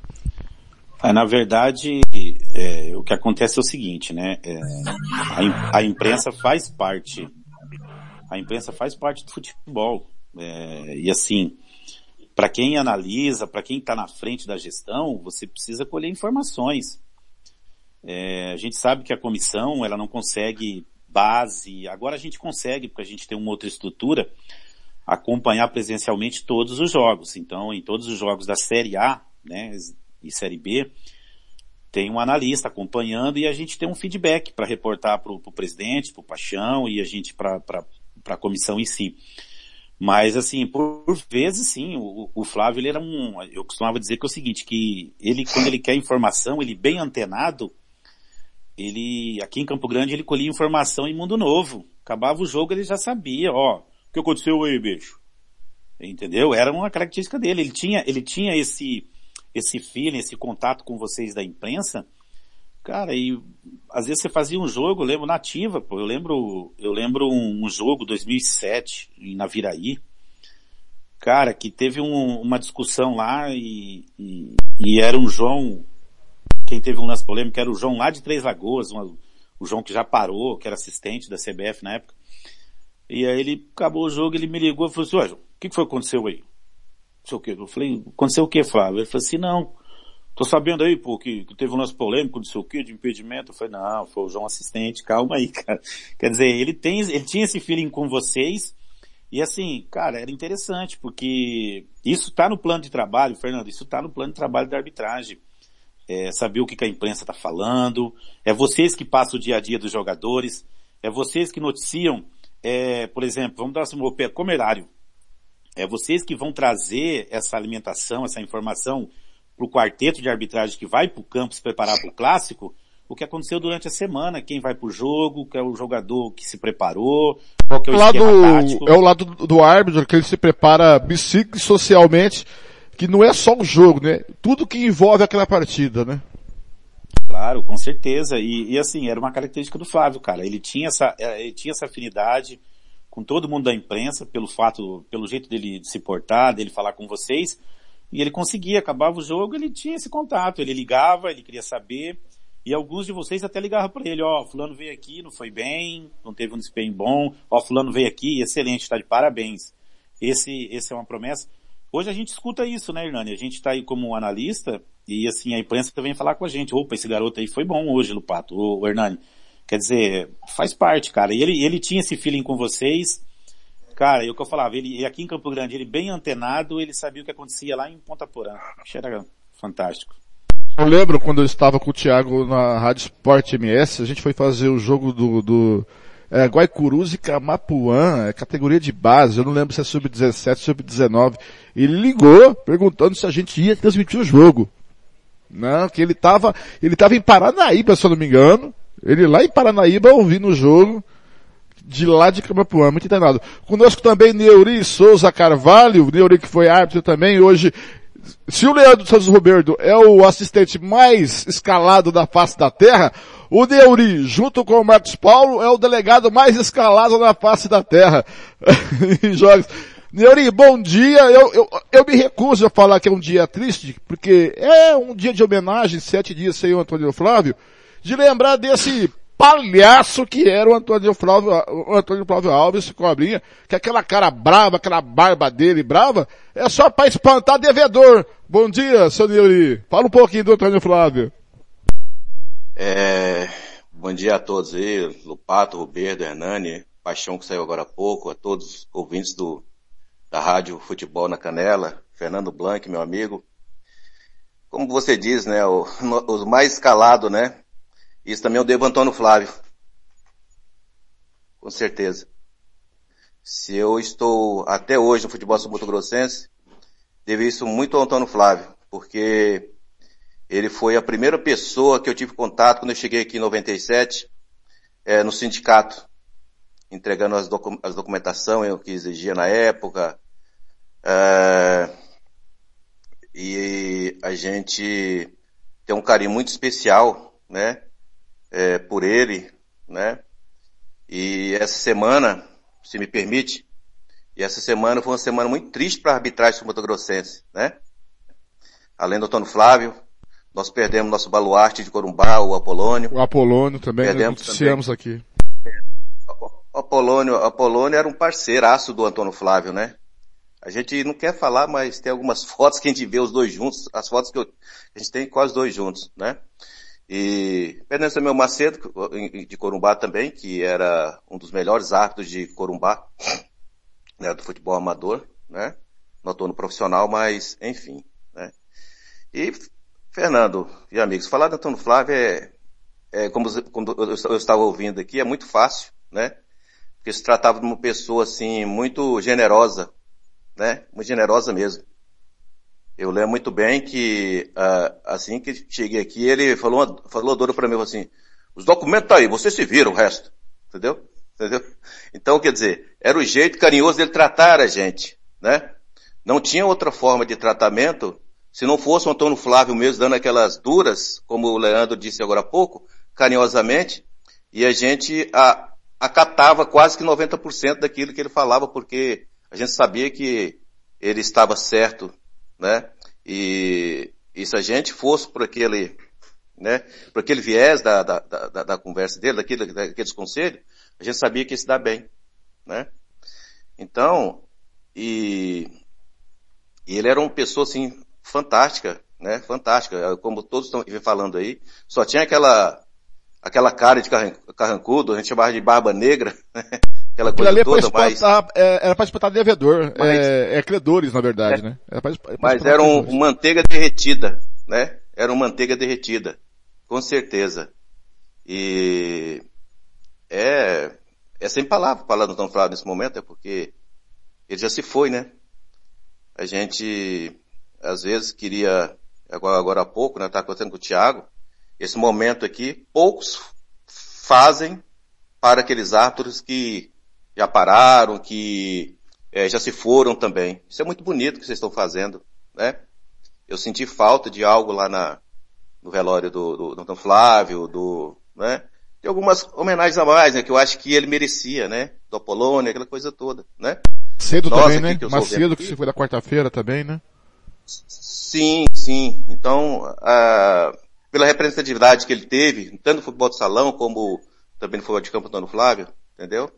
Ah, na verdade, é, o que acontece é o seguinte, né? É, a, a, imprensa faz parte, a imprensa faz parte do futebol. É, e assim, para quem analisa, para quem está na frente da gestão, você precisa colher informações. É, a gente sabe que a comissão, ela não consegue base, agora a gente consegue, porque a gente tem uma outra estrutura, acompanhar presencialmente todos os jogos. Então, em todos os jogos da Série A, né, e Série B, tem um analista acompanhando e a gente tem um feedback para reportar para o presidente, para o Paixão e a gente para a comissão em si. Mas assim, por, vezes sim, o, o, Flávio ele era um, eu costumava dizer que é o seguinte, que ele quando ele quer informação, ele bem antenado, ele, aqui em Campo Grande ele colhia informação em Mundo Novo. Acabava o jogo ele já sabia, ó, o que aconteceu aí, bicho? Entendeu? Era uma característica dele. Ele tinha, ele tinha esse, esse feeling, esse contato com vocês da imprensa. Cara, e às vezes você fazia um jogo, eu lembro nativa, pô, eu lembro, eu lembro um, um jogo 2007 em Naviraí. Cara, que teve um, uma discussão lá e, e, e, era um João, quem teve um lance polêmico era o João lá de Três Lagoas, uma, o João que já parou, que era assistente da CBF na época. E aí ele acabou o jogo, ele me ligou e falou assim, olha, o que foi que aconteceu aí? Não sei o que. Eu falei, aconteceu o que, Flávio? Ele falou assim, não, tô sabendo aí, pô, que, que teve um lance polêmico, não sei o que, de impedimento. Eu falei, não, foi o João assistente, calma aí, cara. Quer dizer, ele tem, ele tinha esse feeling com vocês, e assim, cara, era interessante, porque isso tá no plano de trabalho, Fernando, isso tá no plano de trabalho da arbitragem. É, saber o que, que a imprensa tá falando, é vocês que passam o dia a dia dos jogadores, é vocês que noticiam é, por exemplo, vamos dar um comerário. É vocês que vão trazer essa alimentação, essa informação para o quarteto de arbitragem que vai para o campo se preparar para o clássico, o que aconteceu durante a semana, quem vai para o jogo, que é o jogador que se preparou, qual que é o, lado, É o lado do árbitro, que ele se prepara socialmente, que não é só o jogo, né? Tudo que envolve aquela partida, né? Claro, com certeza. E, e, assim, era uma característica do Flávio, cara. Ele tinha essa, é, ele tinha essa afinidade com todo mundo da imprensa, pelo fato, pelo jeito dele se portar, dele falar com vocês. E ele conseguia, acabava o jogo, ele tinha esse contato. Ele ligava, ele queria saber. E alguns de vocês até ligavam para ele, ó, oh, fulano veio aqui, não foi bem, não teve um desempenho bom, ó, oh, fulano veio aqui, excelente, está de parabéns. Esse, esse é uma promessa. Hoje a gente escuta isso, né, Hernani? A gente está aí como analista e assim, a imprensa vem falar com a gente. Opa, esse garoto aí foi bom hoje, Lupato, o Hernani. Quer dizer, faz parte, cara. E ele, ele tinha esse feeling com vocês. Cara, e o que eu falava, ele aqui em Campo Grande, ele bem antenado, ele sabia o que acontecia lá em Ponta Porã. Era fantástico. Eu lembro quando eu estava com o Thiago na Rádio Sport MS, a gente foi fazer o jogo do, do é, Guaicurus e Camapuã, é categoria de base, eu não lembro se é sub-17, sub-19. Ele ligou perguntando se a gente ia transmitir o jogo. Não, que ele estava, ele tava em Paranaíba, se eu não me engano. Ele lá em Paranaíba ouvindo o jogo de lá de Camapuã, muito internado. Conosco também Neuri Souza Carvalho, Neuri que foi árbitro também, hoje se o Leandro Santos Roberto é o assistente mais escalado da face da terra, o Neuri, junto com o Marcos Paulo, é o delegado mais escalado na face da terra em jogos. Neuri, bom dia. Eu, eu, eu me recuso a falar que é um dia triste, porque é um dia de homenagem, sete dias sem o Antônio Flávio, de lembrar desse palhaço que era o Antônio Flávio, o Antônio Flávio Alves, cobrinha, que aquela cara brava, aquela barba dele brava, é só para espantar devedor. Bom dia, seu. Fala um pouquinho do Antônio Flávio. É, bom dia a todos aí, Lupato, Roberto, Hernani, Paixão que saiu agora há pouco, a todos os ouvintes do, da Rádio Futebol na Canela, Fernando Blanc, meu amigo. Como você diz, né, o, o mais escalado, né, isso também eu devo Antônio Flávio. Com certeza. Se eu estou até hoje no futebol sul-grossense, devo isso muito ao Antônio Flávio, porque ele foi a primeira pessoa que eu tive contato quando eu cheguei aqui em 97, é, no sindicato, entregando as, docu as documentação que exigia na época. É, e a gente tem um carinho muito especial, né? É, por ele, né? E essa semana, se me permite, e essa semana foi uma semana muito triste para a arbitragem Grossense, né? Além do Antônio Flávio, nós perdemos nosso baluarte de Corumbá, o Apolônio. O Apolônio também, né? perdemos noticiamos aqui. O Apolônio, o Apolônio era um parceiraço do Antônio Flávio, né? A gente não quer falar, mas tem algumas fotos que a gente vê os dois juntos, as fotos que eu, a gente tem quase dois juntos, né? E Fernando Samuel Macedo, de Corumbá também, que era um dos melhores árbitros de Corumbá, né, do futebol amador, né? Notou no profissional, mas enfim, né? E Fernando e amigos, falar do Antônio Flávio é, é como, como eu estava ouvindo aqui, é muito fácil, né? Porque se tratava de uma pessoa assim, muito generosa, né? Muito generosa mesmo. Eu lembro muito bem que, uh, assim que cheguei aqui, ele falou, falou duro para mim, assim, os documentos tá aí, você se vira o resto. Entendeu? Entendeu? Então, quer dizer, era o jeito carinhoso dele tratar a gente, né? Não tinha outra forma de tratamento se não fosse o Antônio Flávio mesmo dando aquelas duras, como o Leandro disse agora há pouco, carinhosamente, e a gente a, acatava quase que 90% daquilo que ele falava, porque a gente sabia que ele estava certo né? E, e se a gente fosse por aquele, né, por aquele viés da, da, da, da conversa dele, daquele, daqueles conselhos, a gente sabia que ia se dar bem, né? Então, e, e ele era uma pessoa assim, fantástica, né? Fantástica, como todos estão falando aí. Só tinha aquela, aquela cara de carrancudo, a gente chamava de barba negra, né? Aquela coisa ali é toda, mas... É, era para espantar devedor, mas... é, é, credores na verdade, é, né? Era pra, pra mas era um, manteiga derretida, né? Era uma manteiga derretida, com certeza. E é, é sem palavra falar do Tom Flávio nesse momento, é porque ele já se foi, né? A gente, às vezes, queria, agora, agora há pouco, né, tá acontecendo com o Thiago, esse momento aqui, poucos fazem para aqueles árbitros que já pararam, que é, já se foram também. Isso é muito bonito que vocês estão fazendo, né? Eu senti falta de algo lá na, no velório do, do, do Flávio, do, né? De algumas homenagens a mais, né? Que eu acho que ele merecia, né? Do Apolônia, aquela coisa toda, né? Cedo Nossa, também, né? Mais cedo que se foi da quarta-feira também, né? Sim, sim. Então, a, pela representatividade que ele teve, tanto no futebol de salão como também no futebol de campo do Flávio, entendeu?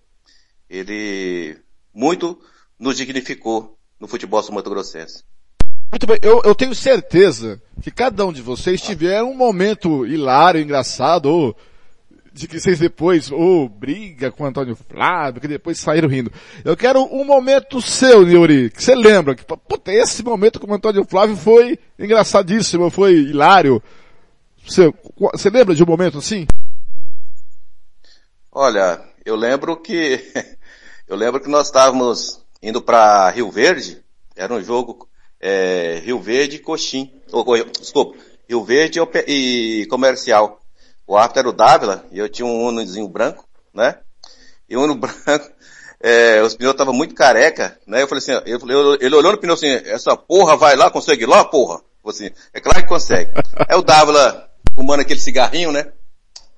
Ele muito nos dignificou no futebol sul-mato-grossense. Muito bem, eu, eu, tenho certeza que cada um de vocês tiver um momento hilário, engraçado, ou de que vocês depois, ou briga com o Antônio Flávio, que depois saíram rindo. Eu quero um momento seu, Neuri, que você lembra, que, puta, esse momento com o Antônio Flávio foi engraçadíssimo, foi hilário. Você, você lembra de um momento assim? Olha, eu lembro que Eu lembro que nós estávamos indo para Rio Verde, era um jogo é, Rio Verde e Coxim, ou, desculpa, Rio Verde e Comercial. O árbitro era o Dávila, e eu tinha um Unozinho branco, né? E o Uno branco, é, os pneus estavam muito careca, né? Eu falei assim, eu falei, ele olhou no pneu assim, essa porra vai lá, consegue ir lá, porra? Eu assim, é claro que consegue. Aí o Dávila fumando aquele cigarrinho, né?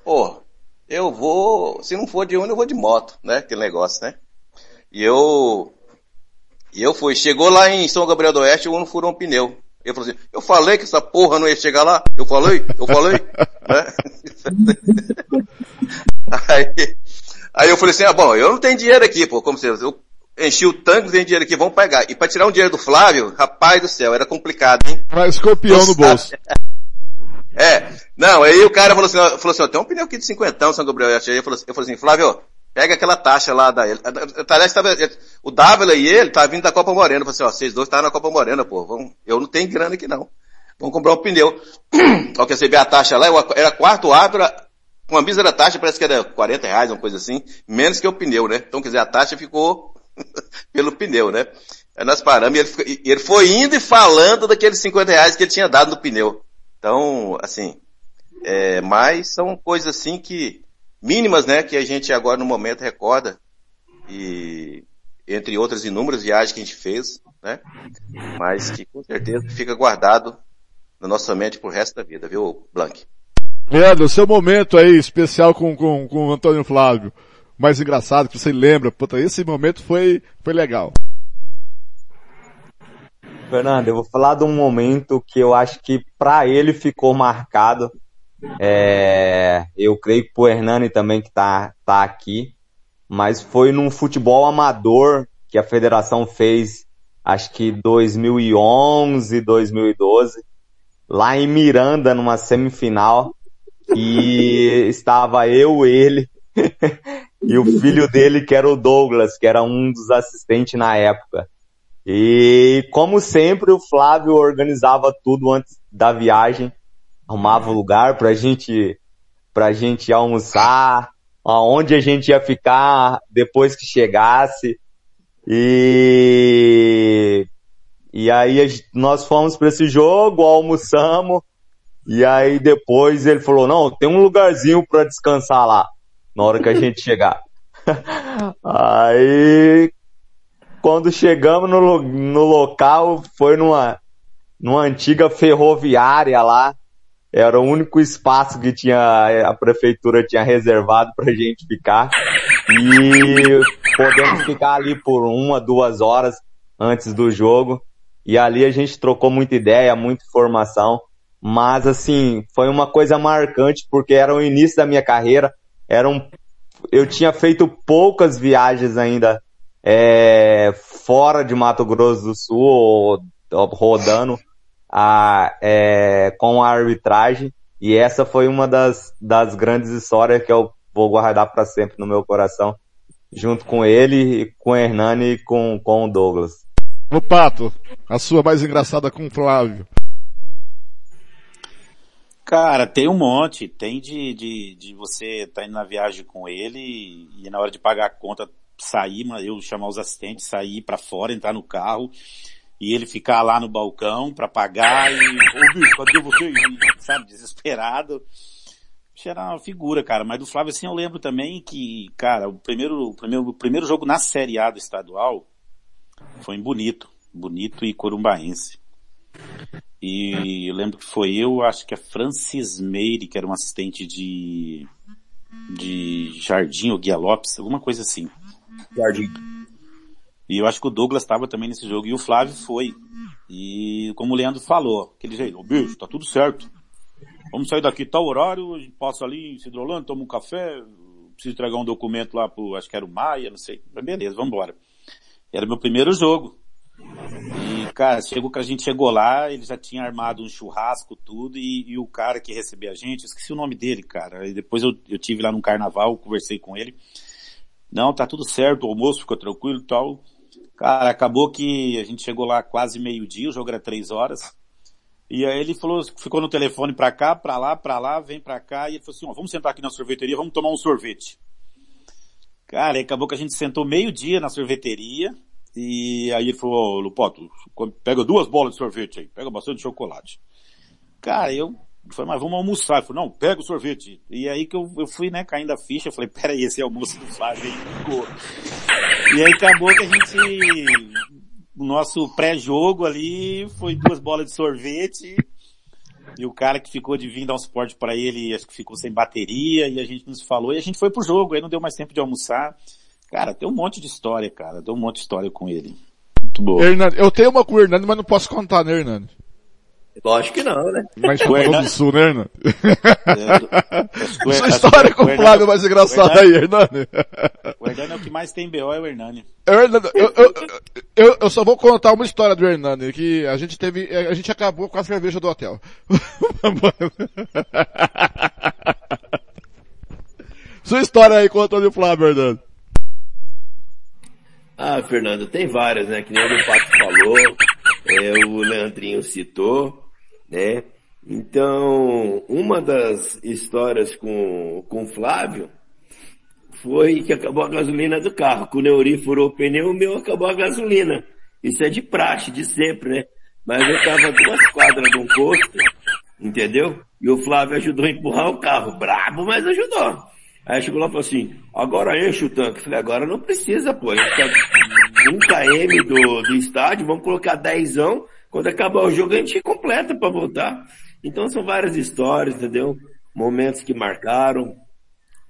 Porra, eu vou, se não for de Uno, eu vou de moto, né? Aquele negócio, né? E eu, e eu fui, chegou lá em São Gabriel do Oeste, o Uno furou um pneu. Eu falei assim, eu falei que essa porra não ia chegar lá? Eu falei? Eu falei? né? Aí, aí eu falei assim, ah, bom, eu não tenho dinheiro aqui, pô, como se eu enchi o tanque, não tenho dinheiro aqui, vamos pegar. E para tirar um dinheiro do Flávio, rapaz do céu, era complicado, hein? Vai escorpião no bolso. É, não, aí o cara falou assim, falou assim, ó, tem um pneu aqui de cinquentão, São Gabriel, eu falei, eu falei assim, Flávio, pega aquela taxa lá da, tava, o Dávila e ele tá vindo da Copa Morena, falei assim, ó, vocês dois estavam na Copa Morena, pô, eu não tenho grana aqui não, vamos comprar um pneu. Ao que receber a taxa lá, era quarto árbitro, com uma mísera taxa, parece que era 40 reais, uma coisa assim, menos que o pneu, né? Então, quer dizer, a taxa ficou pelo pneu, né? Aí nós paramos e ele, ele foi indo e falando daqueles 50 reais que ele tinha dado no pneu. Então, assim, é, mas são coisas assim que, mínimas, né, que a gente agora no momento recorda, e entre outras inúmeras viagens que a gente fez, né, mas que com certeza fica guardado na nossa mente pro resto da vida, viu, Blank? Leandro, seu momento aí especial com, com, com o Antônio Flávio. Mais engraçado que você lembra. Puta, esse momento foi, foi legal. Fernando, eu vou falar de um momento que eu acho que pra ele ficou marcado. É, eu creio que pro Hernani também que tá, tá aqui. Mas foi num futebol amador que a federação fez, acho que 2011, 2012, lá em Miranda, numa semifinal. E estava eu, ele e o filho dele, que era o Douglas, que era um dos assistentes na época. E como sempre, o Flávio organizava tudo antes da viagem, arrumava o lugar pra gente, pra gente almoçar, aonde a gente ia ficar depois que chegasse. E, e aí nós fomos para esse jogo, almoçamos, e aí depois ele falou, não, tem um lugarzinho pra descansar lá, na hora que a gente chegar. aí, quando chegamos no, no local, foi numa, numa antiga ferroviária lá, era o único espaço que tinha, a prefeitura tinha reservado pra gente ficar. E podemos ficar ali por uma, duas horas antes do jogo. E ali a gente trocou muita ideia, muita informação. Mas assim, foi uma coisa marcante porque era o início da minha carreira. Era um, eu tinha feito poucas viagens ainda é, fora de Mato Grosso do Sul, ou, ou rodando a, é, com a arbitragem. E essa foi uma das, das grandes histórias que eu vou guardar para sempre no meu coração, junto com ele, com o Hernani e com, com o Douglas. Ô Pato, a sua mais engraçada com o Flávio. Cara, tem um monte. Tem de, de, de você estar indo na viagem com ele e, e na hora de pagar a conta sair, mas eu chamar os assistentes, sair pra fora, entrar no carro e ele ficar lá no balcão pra pagar e, ô bicho, cadê você? E, sabe, desesperado. Era uma figura, cara. Mas do Flávio, assim, eu lembro também que, cara, o primeiro, o primeiro, o primeiro jogo na Série A do estadual foi em Bonito. Bonito e Corumbaense. E eu lembro que foi eu, acho que a Francis Meire, que era uma assistente de, de Jardim ou Guia Lopes, alguma coisa assim. Jardim. E eu acho que o Douglas estava também nesse jogo e o Flávio foi. E como o Leandro falou, aquele jeito, ô bicho, tá tudo certo. Vamos sair daqui tal horário, passa ali em Cidrolândia, toma um café, preciso entregar um documento lá pro, acho que era o Maia, não sei. Mas beleza, vamos embora. Era meu primeiro jogo. E, cara, chegou que a gente chegou lá, ele já tinha armado um churrasco, tudo, e, e o cara que recebeu a gente, eu esqueci o nome dele, cara. E depois eu, eu tive lá no carnaval, conversei com ele. Não, tá tudo certo, o almoço ficou tranquilo e tal. Cara, acabou que a gente chegou lá quase meio-dia, o jogo era três horas. E aí ele falou, ficou no telefone pra cá, pra lá, pra lá, vem pra cá, e ele falou assim, ó, vamos sentar aqui na sorveteria, vamos tomar um sorvete. Cara, acabou que a gente sentou meio-dia na sorveteria, e aí ele falou, Lupoto, pega duas bolas de sorvete aí, pega bastante chocolate. Cara, eu falei, mas vamos almoçar. Ele falou, não, pega o sorvete. E aí que eu, eu fui, né, caindo a ficha, eu falei, peraí, esse almoço do Flávio aí ficou. E aí acabou que a gente, o nosso pré-jogo ali foi duas bolas de sorvete, e o cara que ficou de vir dar um suporte para ele, acho que ficou sem bateria, e a gente não se falou, e a gente foi pro jogo, aí não deu mais tempo de almoçar. Cara, tem um monte de história, cara, tem um monte de história com ele. Muito boa. Hernani, eu tenho uma com o Hernani, mas não posso contar, né, Hernani? Lógico que não, né? Mas Chapecó do Sul, né, Hernani? o- Sua acho história que com o Flávio é mais engraçada o aí, Hernani-. O Hernani é o que mais tem BO, é o Hernani. Hernani, eu, eu, eu, eu só vou contar uma história do Hernani, que a gente teve, a gente acabou com a cerveja do hotel. Sua história aí com o Antônio Flávio, Hernani. Ah, Fernando, tem várias, né? Que nem o Pato falou, é, o Leandrinho citou, né? Então, uma das histórias com, com o Flávio foi que acabou a gasolina do carro. Com o Neuri furou o pneu, o meu acabou a gasolina. Isso é de praxe, de sempre, né? Mas eu tava duas quadras de um posto, entendeu? E o Flávio ajudou a empurrar o carro. Brabo, mas ajudou. Aí chegou lá e falou assim, agora enche o tanque. Eu falei, agora não precisa, pô. A gente tá 1 km do, do estádio, vamos colocar 10 Quando acabar o jogo, a gente completa para voltar. Então são várias histórias, entendeu? Momentos que marcaram.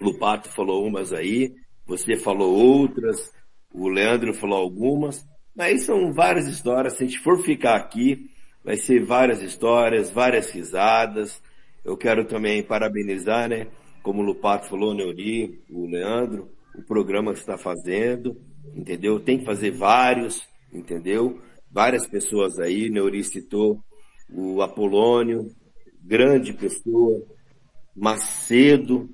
Lupato falou umas aí, você falou outras, o Leandro falou algumas. Mas são várias histórias. Se a gente for ficar aqui, vai ser várias histórias, várias risadas. Eu quero também parabenizar, né? Como o Lupato falou, o Neuri, o Leandro, o programa que está fazendo, entendeu? Tem que fazer vários, entendeu? Várias pessoas aí, Neuri citou o Apolônio, grande pessoa, Macedo,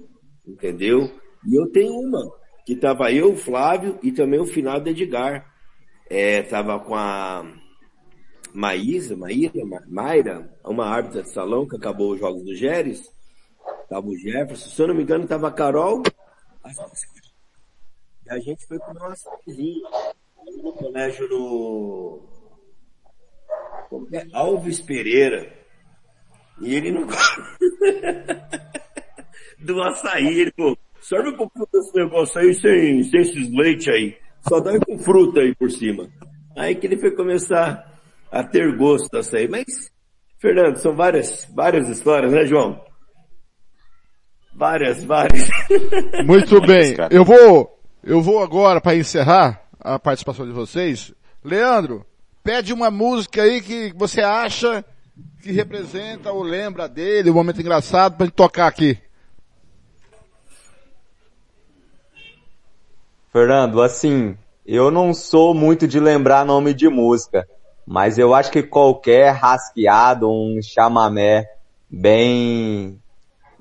entendeu? E eu tenho uma, que tava eu, o Flávio, e também o finado Edgar. É, com a Maísa, Maíra, Ma- Mayra, uma árbitra de salão que acabou os jogos do Géres. Tava o Jefferson, se eu não me engano, tava a Carol. E a gente foi comer uma açaizinho no colégio no. É? Alves Pereira. E ele não. Do açaí, ele falou, serve um pouquinho desse negócio aí sem, sem esses leite aí. Só dá com fruta aí por cima. Aí que ele foi começar a ter gosto do açaí. Mas, Fernando, são várias, várias histórias, né, João? Várias, várias. Muito bem. Eu vou, eu vou agora para encerrar a participação de vocês. Leandro, pede uma música aí que você acha que representa ou lembra dele, um momento engraçado gente tocar aqui. Fernando, assim, eu não sou muito de lembrar nome de música, mas eu acho que qualquer rasqueado, um chamamé bem,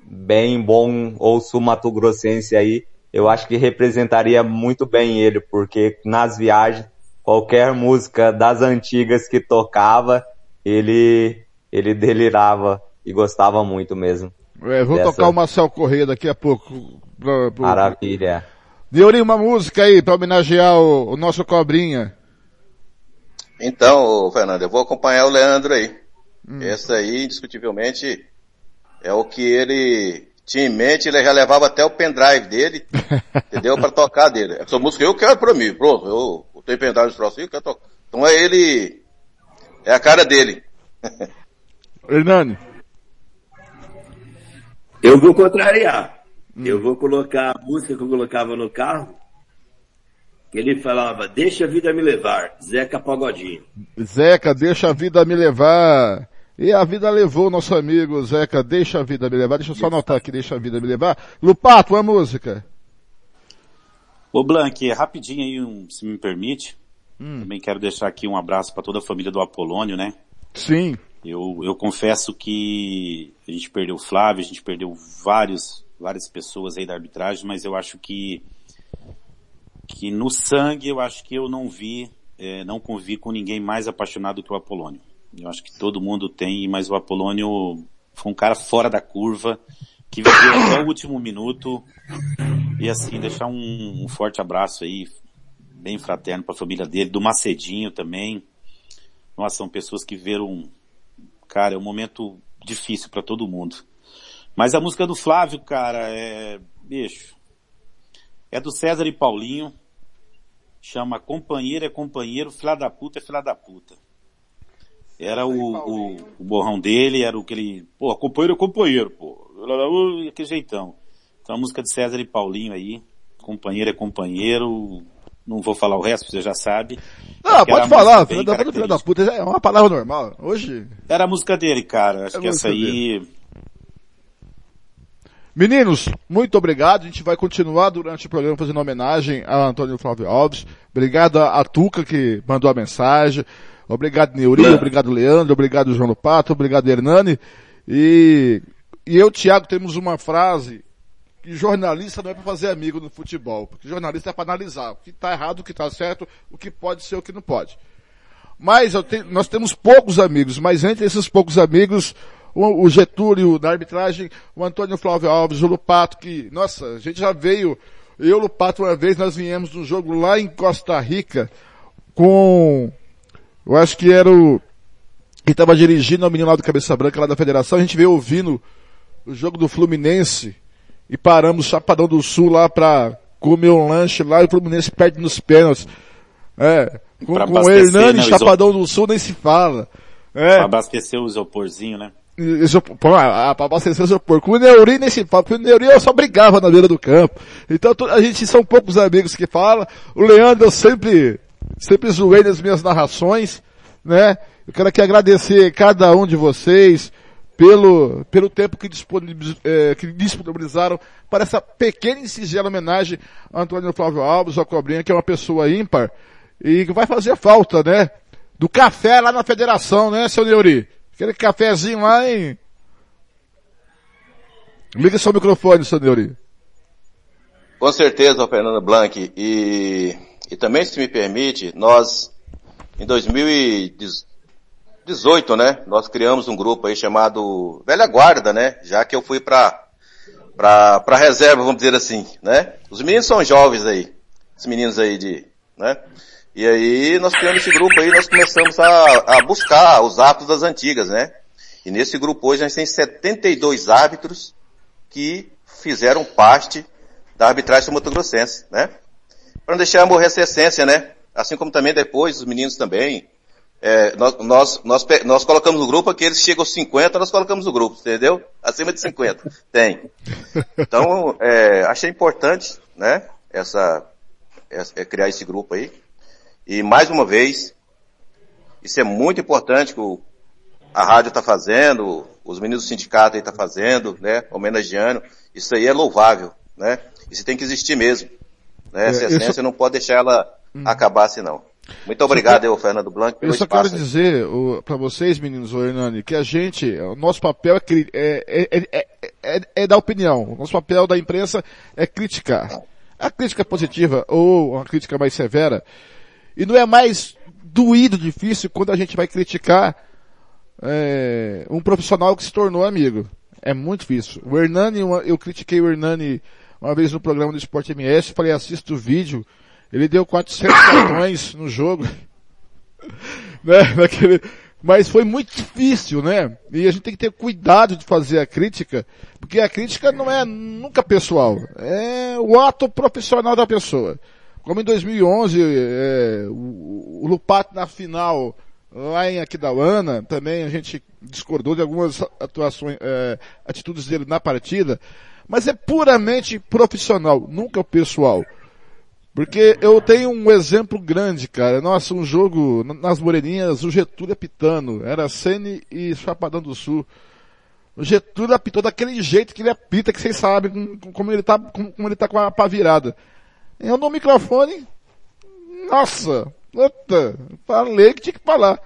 bem bom ou sul-mato-grossense aí, eu acho que representaria muito bem ele, porque nas viagens, qualquer música das antigas que tocava, ele, ele delirava e gostava muito mesmo. É, vou Dessa- tocar o Marcel Corrêa daqui a pouco. Pra, pro- Maravilha. Uma música aí para homenagear o, o nosso cobrinha. Então, Fernando, eu vou acompanhar o Leandro aí. Hum. Esse aí, indiscutivelmente, é o que ele tinha em mente, ele já levava até o pendrive dele, entendeu? Pra tocar dele. Essa música eu quero pra mim, pronto, eu, pendrive de troço aí. Então é ele, é a cara dele. Hernani. Eu vou contrariar. Eu vou colocar a música que eu colocava no carro, que ele falava, deixa a vida me levar, Zeca Pagodinho. Zeca, deixa a vida me levar. E a vida levou o nosso amigo Zeca, deixa a vida me levar. Deixa eu só anotar aqui, deixa a vida me levar. Lupato, uma música. Ô Blank, rapidinho aí, um, se me permite. Hum. Também quero deixar aqui um abraço para toda a família do Apolônio, né? Sim. Eu, eu confesso que a gente perdeu o Flávio, a gente perdeu vários, várias pessoas aí da arbitragem, mas eu acho que, que no sangue eu acho que eu não vi, eh, não convivi com ninguém mais apaixonado que o Apolônio. Eu acho que todo mundo tem, mas o Apolônio foi um cara fora da curva, que viveu até o último minuto. E assim, deixar um, um forte abraço aí, bem fraterno para a família dele, do Macedinho também. Nossa, são pessoas que viram, cara, é um momento difícil para todo mundo. Mas a música do Flávio, cara, é, bicho, é do César e Paulinho, chama Companheiro é Companheiro, Filha da Puta é Filha da Puta. Era o, o, o borrão dele, era o que ele, pô, companheiro é companheiro, pô, aquele jeitão. Então a música de César e Paulinho aí, Companheiro é Companheiro, não vou falar o resto, você já sabe. Não, pode falar, filho da, puta, filho da puta, é uma palavra normal. Hoje, Era a música dele, cara. Acho É que essa aí. Meninos, muito obrigado. A gente vai continuar durante o programa fazendo homenagem a Antônio Flávio Alves. Obrigado a, Tuca que mandou a mensagem. Obrigado Neuri, obrigado Leandro, obrigado João Pato, obrigado Hernani. E, e eu, Thiago, temos uma frase que jornalista não é para fazer amigo no futebol, porque jornalista é para analisar o que está errado, o que está certo, o que pode ser, o que não pode. Mas te- nós temos poucos amigos, mas entre esses poucos amigos, o, o Getúlio da arbitragem, o Antônio Flávio Alves, o Lupato, que, nossa, a gente já veio, eu o Lupato uma vez, nós viemos de um jogo lá em Costa Rica, com, eu acho que era o, que estava dirigindo o menino lá do Cabeça Branca, lá da federação, a gente veio ouvindo o jogo do Fluminense, e paramos Chapadão do Sul lá pra comer um lanche lá, e o Fluminense perde nos pênaltis. É, com, com o Hernani né, Chapadão do Sul nem se fala. É, Pra abastecer o isoporzinho, né? isopor, ah, pra abastecer o isopor. Com o Neuri nem se fala, porque o Neuri eu só brigava na beira do campo. Então a gente são poucos amigos que fala. O Leandro eu sempre, sempre zoei nas minhas narrações, né? Eu quero aqui agradecer cada um de vocês pelo, pelo tempo que, disponibiliz, eh, que disponibilizaram para essa pequena e singela homenagem a Antônio Flávio Alves, ao Cobrinha, que é uma pessoa ímpar e que vai fazer falta, né? Do café lá na federação, né, seu Neuri? Aquele cafezinho lá em... Liga seu microfone, seu Neuri. Com certeza, Fernando Blanc. E, e também, se me permite, nós, em 2018, né, nós criamos um grupo aí chamado Velha Guarda, né, já que eu fui pra, pra, pra reserva, vamos dizer assim, né. Os meninos são jovens aí, os meninos aí de, né. E aí nós criamos esse grupo aí, nós começamos a, a buscar os árbitros das antigas, né. E nesse grupo hoje a gente tem 72 árbitros que fizeram parte da arbitragem mato-grossense, né? Para não deixar morrer essa essência, né? Assim como também depois os meninos também, é, nós, nós, nós, nós colocamos no grupo aqueles que chegam aos 50, nós colocamos no grupo, entendeu? Acima de 50. Tem. Então, é, achei importante, né? Essa, essa- é, criar esse grupo aí. E mais uma vez, isso é muito importante que o, a rádio está fazendo, os meninos do sindicato aí tá fazendo, né? Homenageando. Isso aí é louvável, né? Isso tem que existir mesmo. Né? Essa É, eu essência só- não pode deixar ela acabar assim não. Muito obrigado, eu, Fernando Blanc, pelo Eu só quero espaço. aí. dizer para vocês, meninos, o Hernani, que a gente, o nosso papel é, é, é, é, é, é dar opinião. O nosso papel da imprensa é criticar. A crítica positiva ou uma crítica mais severa. E não é mais doído, difícil quando a gente vai criticar é, um profissional que se tornou amigo. É muito difícil. O Hernani, eu critiquei o Hernani uma vez no programa do Sport MS, falei, assista o vídeo. Ele deu 400 cartões no jogo. né? Naquele... Mas foi muito difícil, né? E a gente tem que ter cuidado de fazer a crítica, porque a crítica não é nunca pessoal, é o ato profissional da pessoa. Como em 2011, é, o, o Lupato na final, lá em Aquidauana, também a gente discordou de algumas atuações, é, atitudes dele na partida, mas é puramente profissional, nunca pessoal. Porque eu tenho um exemplo grande, cara. Nossa, um jogo nas Moreninhas, o Getúlio apitando. Era Sene e Chapadão do Sul. O Getúlio apitou daquele jeito que ele apita, que vocês sabem com- com- como ele tá, com- como ele tá com a pá virada. Eu no microfone, nossa, puta, falei que tinha que falar.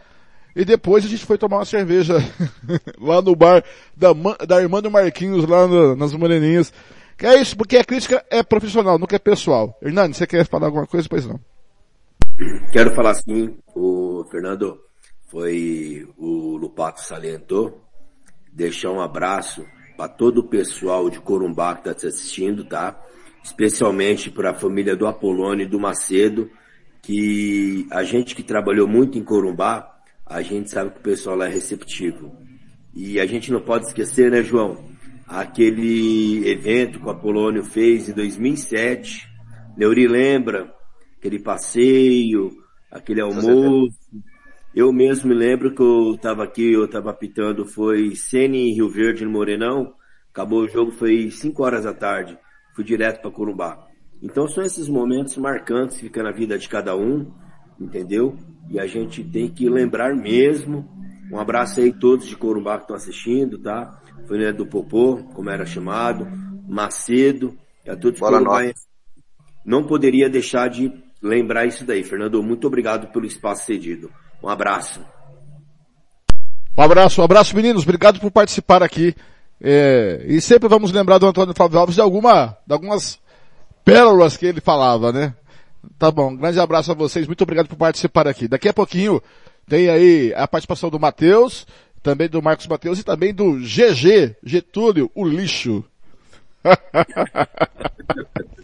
E depois a gente foi tomar uma cerveja lá no bar da, da irmã do Marquinhos, lá no- nas Moreninhas. É isso, porque a crítica é profissional, nunca é pessoal. Hernani, você quer falar alguma coisa? Pois não. Quero falar assim, o Fernando, foi o Lupato salientou, deixar um abraço para todo o pessoal de Corumbá que está te assistindo, tá? Especialmente para a família do Apolônio e do Macedo, que a gente que trabalhou muito em Corumbá, a gente sabe que o pessoal lá é receptivo. E a gente não pode esquecer, né, João? Aquele evento que o Apolônio fez em 2007, Neuri lembra, aquele passeio, aquele almoço. Eu mesmo me lembro que eu estava aqui, eu estava apitando, foi Sene em Rio Verde, no Morenão. Acabou o jogo, foi 5 horas da tarde. Fui direto para Corumbá. Então são esses momentos marcantes que ficam na vida de cada um, entendeu? E a gente tem que lembrar mesmo. Um abraço aí a todos de Corumbá que estão assistindo, tá? Família do Popô, como era chamado, Macedo, e a todos Bola nova. Não poderia deixar de lembrar isso daí. Fernando, muito obrigado pelo espaço cedido. Um abraço. Um abraço, um abraço meninos, obrigado por participar aqui. É, e sempre vamos lembrar do Antônio Flávio Alves de alguma, de algumas pérolas que ele falava, né? Tá bom, um grande abraço a vocês, muito obrigado por participar aqui. Daqui a pouquinho tem aí a participação do Matheus, também do Marcos Matheus e também do GG, Getúlio, o lixo.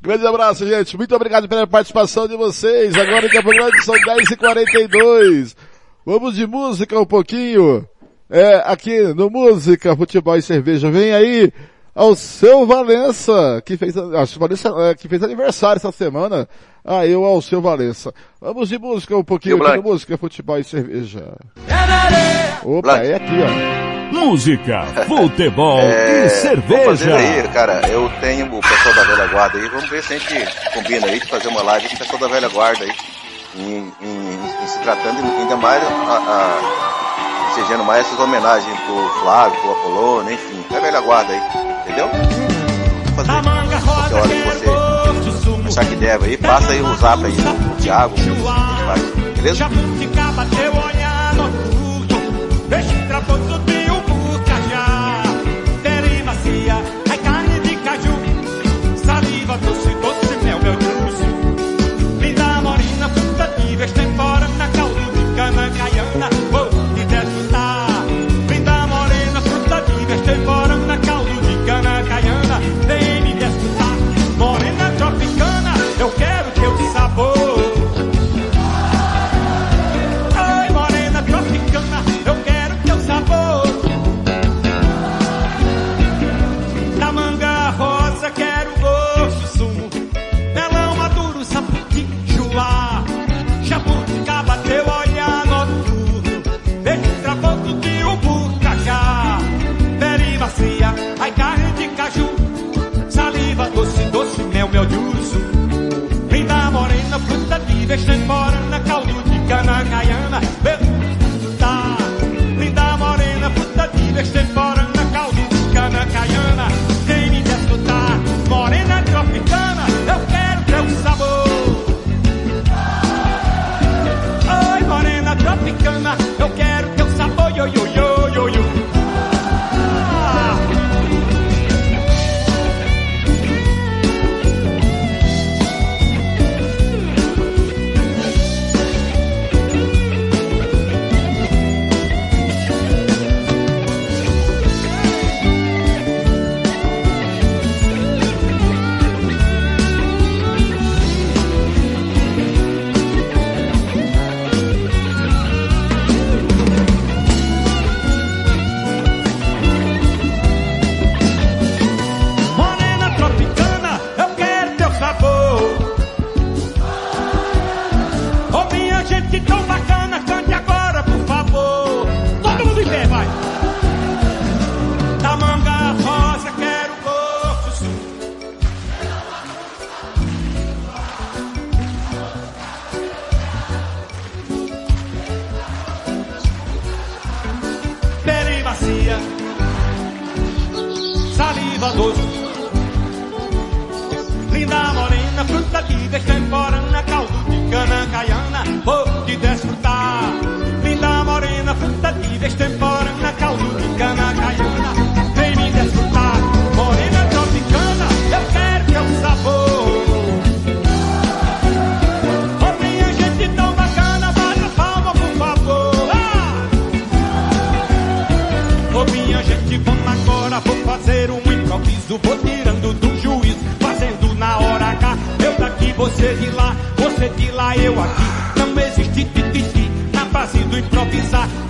Grande abraço, gente. Muito obrigado pela participação de vocês. Agora em Campo Grande são 10h42. Vamos de música um pouquinho. É, aqui no Música, Futebol e Cerveja. Vem aí ao seu Valença, que fez, seu Valença, é, que fez aniversário essa semana. Ah, eu ao seu Valença. Vamos de música um pouquinho E Blank? Música, Futebol e Cerveja. Opa, é aqui, ó. Música, futebol É, e vamos cerveja. fazer aí, cara, eu tenho o pessoal da velha guarda aí, vamos ver se a gente combina aí de fazer uma live com o pessoal da velha guarda aí, em, em- em se tratando ainda mais, a, a, ensejando mais essas homenagens pro Flávio, pro Apolônio, enfim, da velha guarda aí, entendeu? Fazer qualquer hora que você achar que deve aí, passa aí o zap aí do Thiago, beleza? Fruta de vestemora na caiana. Linda morena, fruta de vestemora na te desfrutar. Linda morena, fruta de vestemporana, caldo de cana caiana, vem me desfrutar. Morena tropicana, eu quero teu sabor. Minha gente tão bacana, bata palma por favor. Ah! Minha gente, vamos agora, vou fazer um improviso, vou tirando do juízo, fazendo na hora H. Eu daqui, você de lá, você de lá, eu aqui. Não existe tititi na base do improvisar.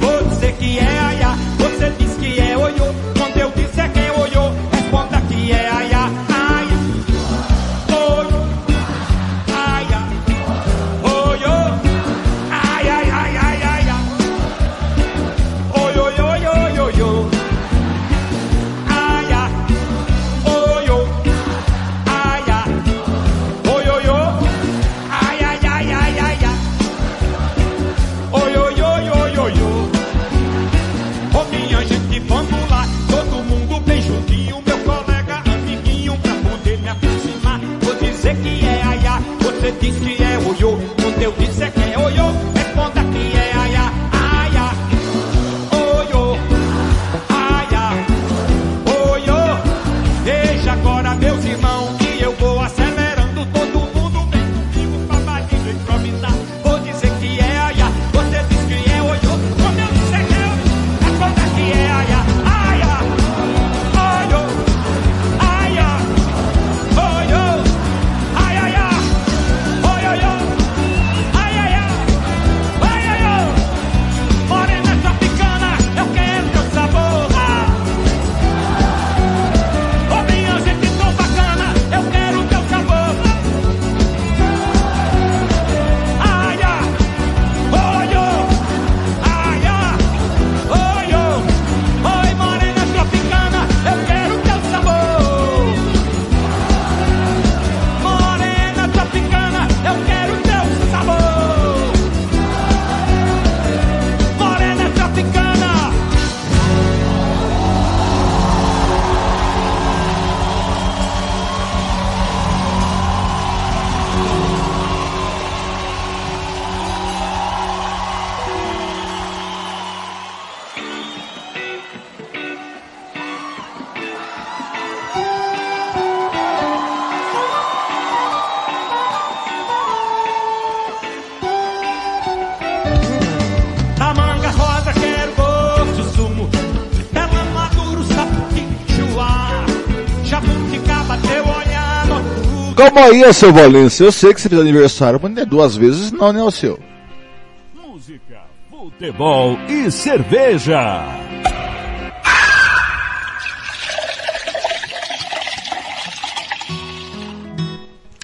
Ô seu Valência. Eu sei que você fez aniversário, mas não é duas vezes não, né, o seu? Futebol e cerveja.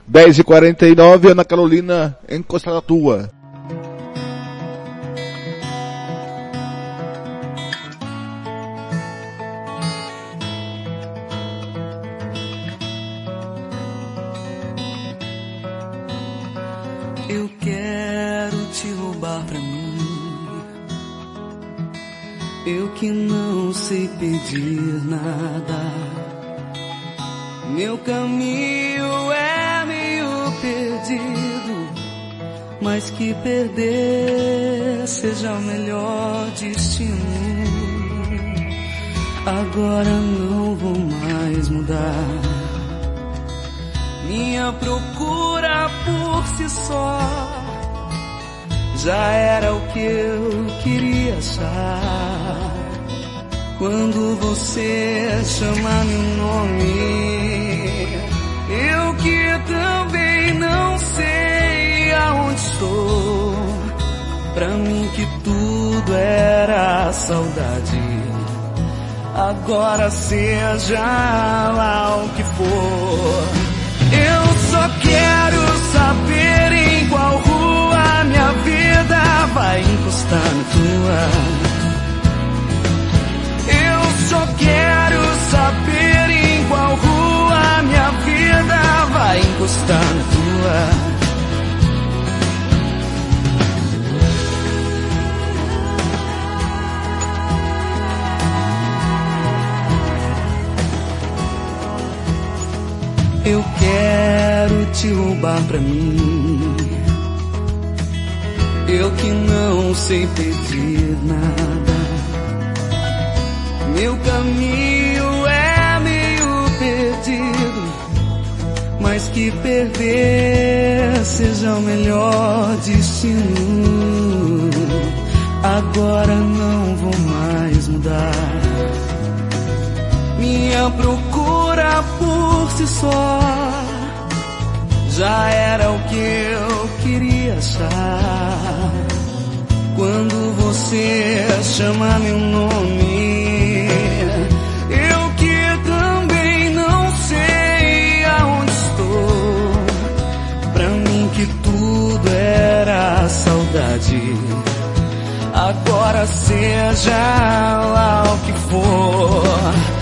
Dez e quarenta e nove, Ana Carolina, encostada tua. Seja pra mim. Eu que não sei pedir nada. Meu caminho é meio perdido, mas que perder seja o melhor destino. Agora não vou mais mudar. Minha procura por si só já era o que eu queria achar. Quando você chama meu nome, eu que também não sei aonde estou. Pra mim que tudo era saudade. Agora seja lá o que for.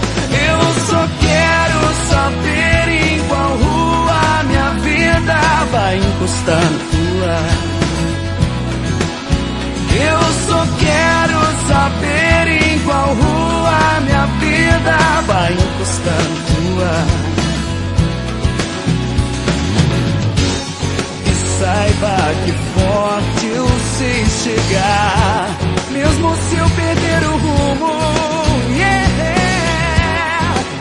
Encostar na tua. Eu só quero saber em qual rua minha vida vai encostar na tua. E saiba que forte eu sei chegar, mesmo se eu perder o rumo.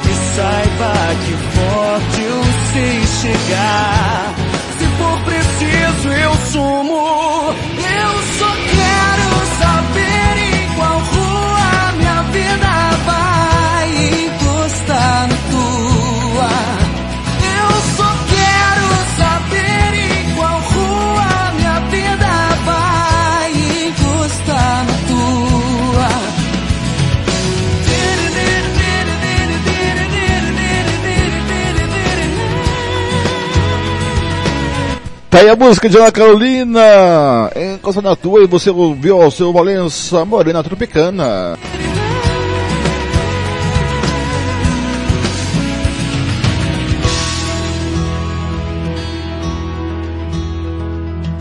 E saiba que forte eu sei chegar. Preciso, eu sumo. Eu só Tá aí a música de Ana Carolina, encosta na tua e você ouviu ao seu Valença Morena Tropicana.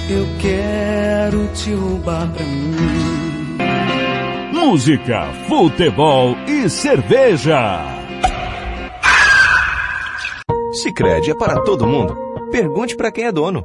Eu quero te roubar pra mim. Música, futebol e cerveja. Sicredi é para todo mundo. Pergunte para quem é dono.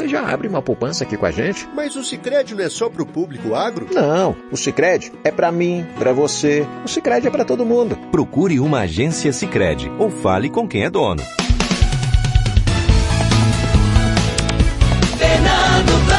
já abre uma poupança aqui com a gente. Mas o Sicredi não é só pro público agro? Não, o Sicredi é para mim, para você. O Sicredi é para todo mundo. Procure uma agência Sicredi ou fale com quem é dono. Fernando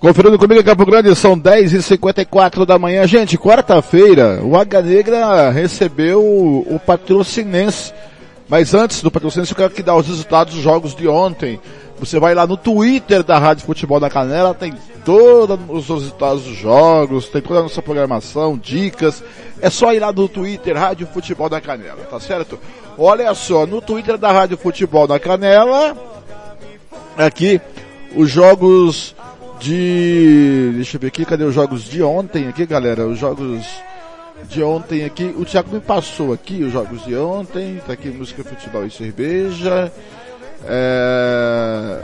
Conferindo comigo em Campo Grande, são 10h54 da manhã. Gente, quarta-feira, o Águia Negra recebeu o patrocinense. Mas antes do patrocinense, eu quero que dá os resultados dos jogos de ontem. Você vai lá no Twitter da Rádio Futebol da Canela, tem todos os resultados dos jogos, tem toda a nossa programação, dicas. É só ir lá no Twitter Rádio Futebol da Canela, tá certo? Olha só, no Twitter da Rádio Futebol da Canela, aqui, os jogos de. Deixa eu ver aqui, cadê os jogos de ontem aqui, galera? Os jogos de ontem aqui. O Thiago me passou aqui os jogos de ontem. Tá aqui música, futebol e cerveja. É...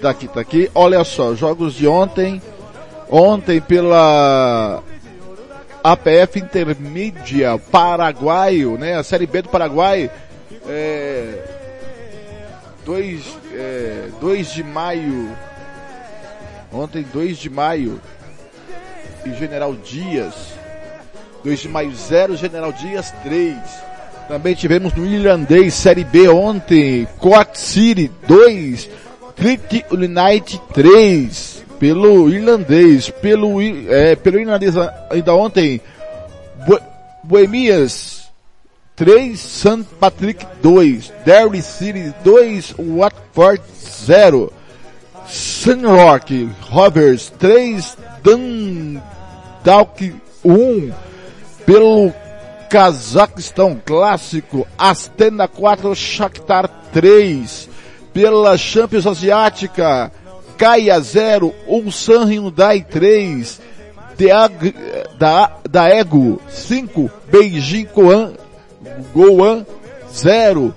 Tá aqui, tá aqui. Olha só, jogos de ontem. Ontem pela APF Intermídia Paraguaio, né? A Série B do Paraguai. É... 2 é... Dois de maio Ontem, 2 de maio, e General Dias. 2 de maio 0, General Dias 3. Também tivemos no irlandês Série B ontem, Coat City 2, Crit United 3. Pelo irlandês, pelo, é, pelo irlandês ainda ontem, Boemias 3, St. Patrick 2, Derry City 2, Watford 0. Sunrock Rovers 3, Dundalk 1, pelo Cazaquistão Clássico, Astana 4, Shakhtar 3, pela Champions Asiática, Caia 0, Ulsan Hyundai 3, Deag, da, da Ego 5, Beijing Goan, Goan 0,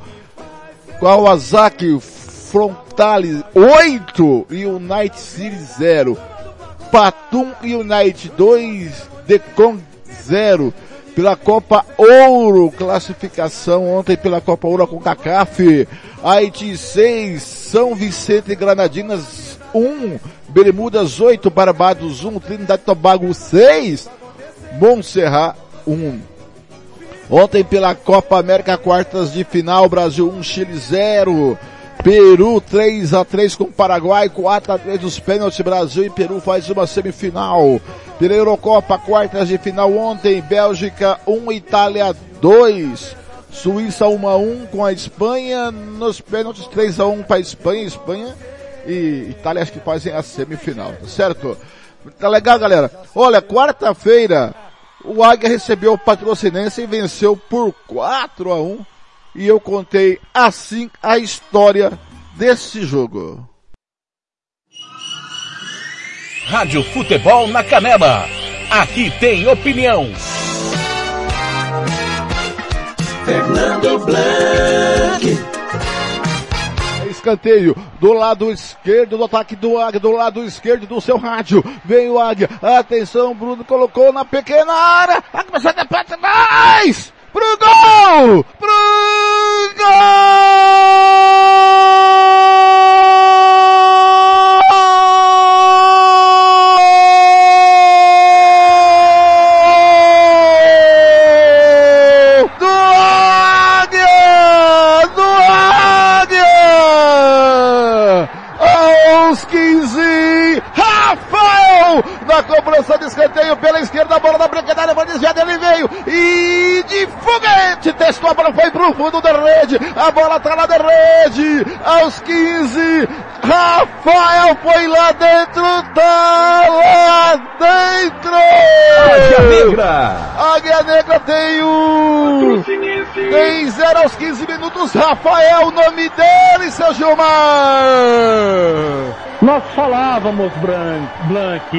Kawasaki Frontale 8 e United City 0. Patum United 2, Decon 0. Pela Copa Ouro, classificação ontem pela Copa Ouro com CACAF. Haiti 6, São Vicente e Granadinas 1, Bermudas 8, Barbados 1, Trinidad e Tobago 6, Montserrat 1. Ontem pela Copa América quartas de final, Brasil 1, Chile 0. Peru 3 a 3 com Paraguai, 4 a 3 dos pênaltis, Brasil e Peru faz uma semifinal. Pela Eurocopa, quartas de final ontem, Bélgica 1, Itália 2. Suíça 1 a 1 com a Espanha, nos pênaltis 3 a 1 para a Espanha, Espanha e Itália acho que fazem a semifinal, tá certo? Tá legal, galera? Olha, quarta-feira, o Águia recebeu o Patrocinense e venceu por 4 a 1 e eu contei assim a história desse jogo. Rádio Futebol na Canela. Aqui tem opinião. Fernando Blanc. Escanteio do lado esquerdo do ataque do Águia, do lado esquerdo do seu rádio. Vem o Águia. Atenção, Bruno colocou na pequena área. A cabeçada para trás pro gol! Pro gol! Rafael! Na cobrança de escanteio pela esquerda, a bola da branquedária foi desviada, ele veio e de foguete testou, a bola foi pro fundo da rede, a bola tá lá da rede, aos 15, Rafael foi lá dentro, tá lá dentro! Águia Negra! Águia Negra tem um, tem 0 aos 15 minutos, Rafael, o nome dele, seu Gilmar! Nós falávamos, Blanc, Blanc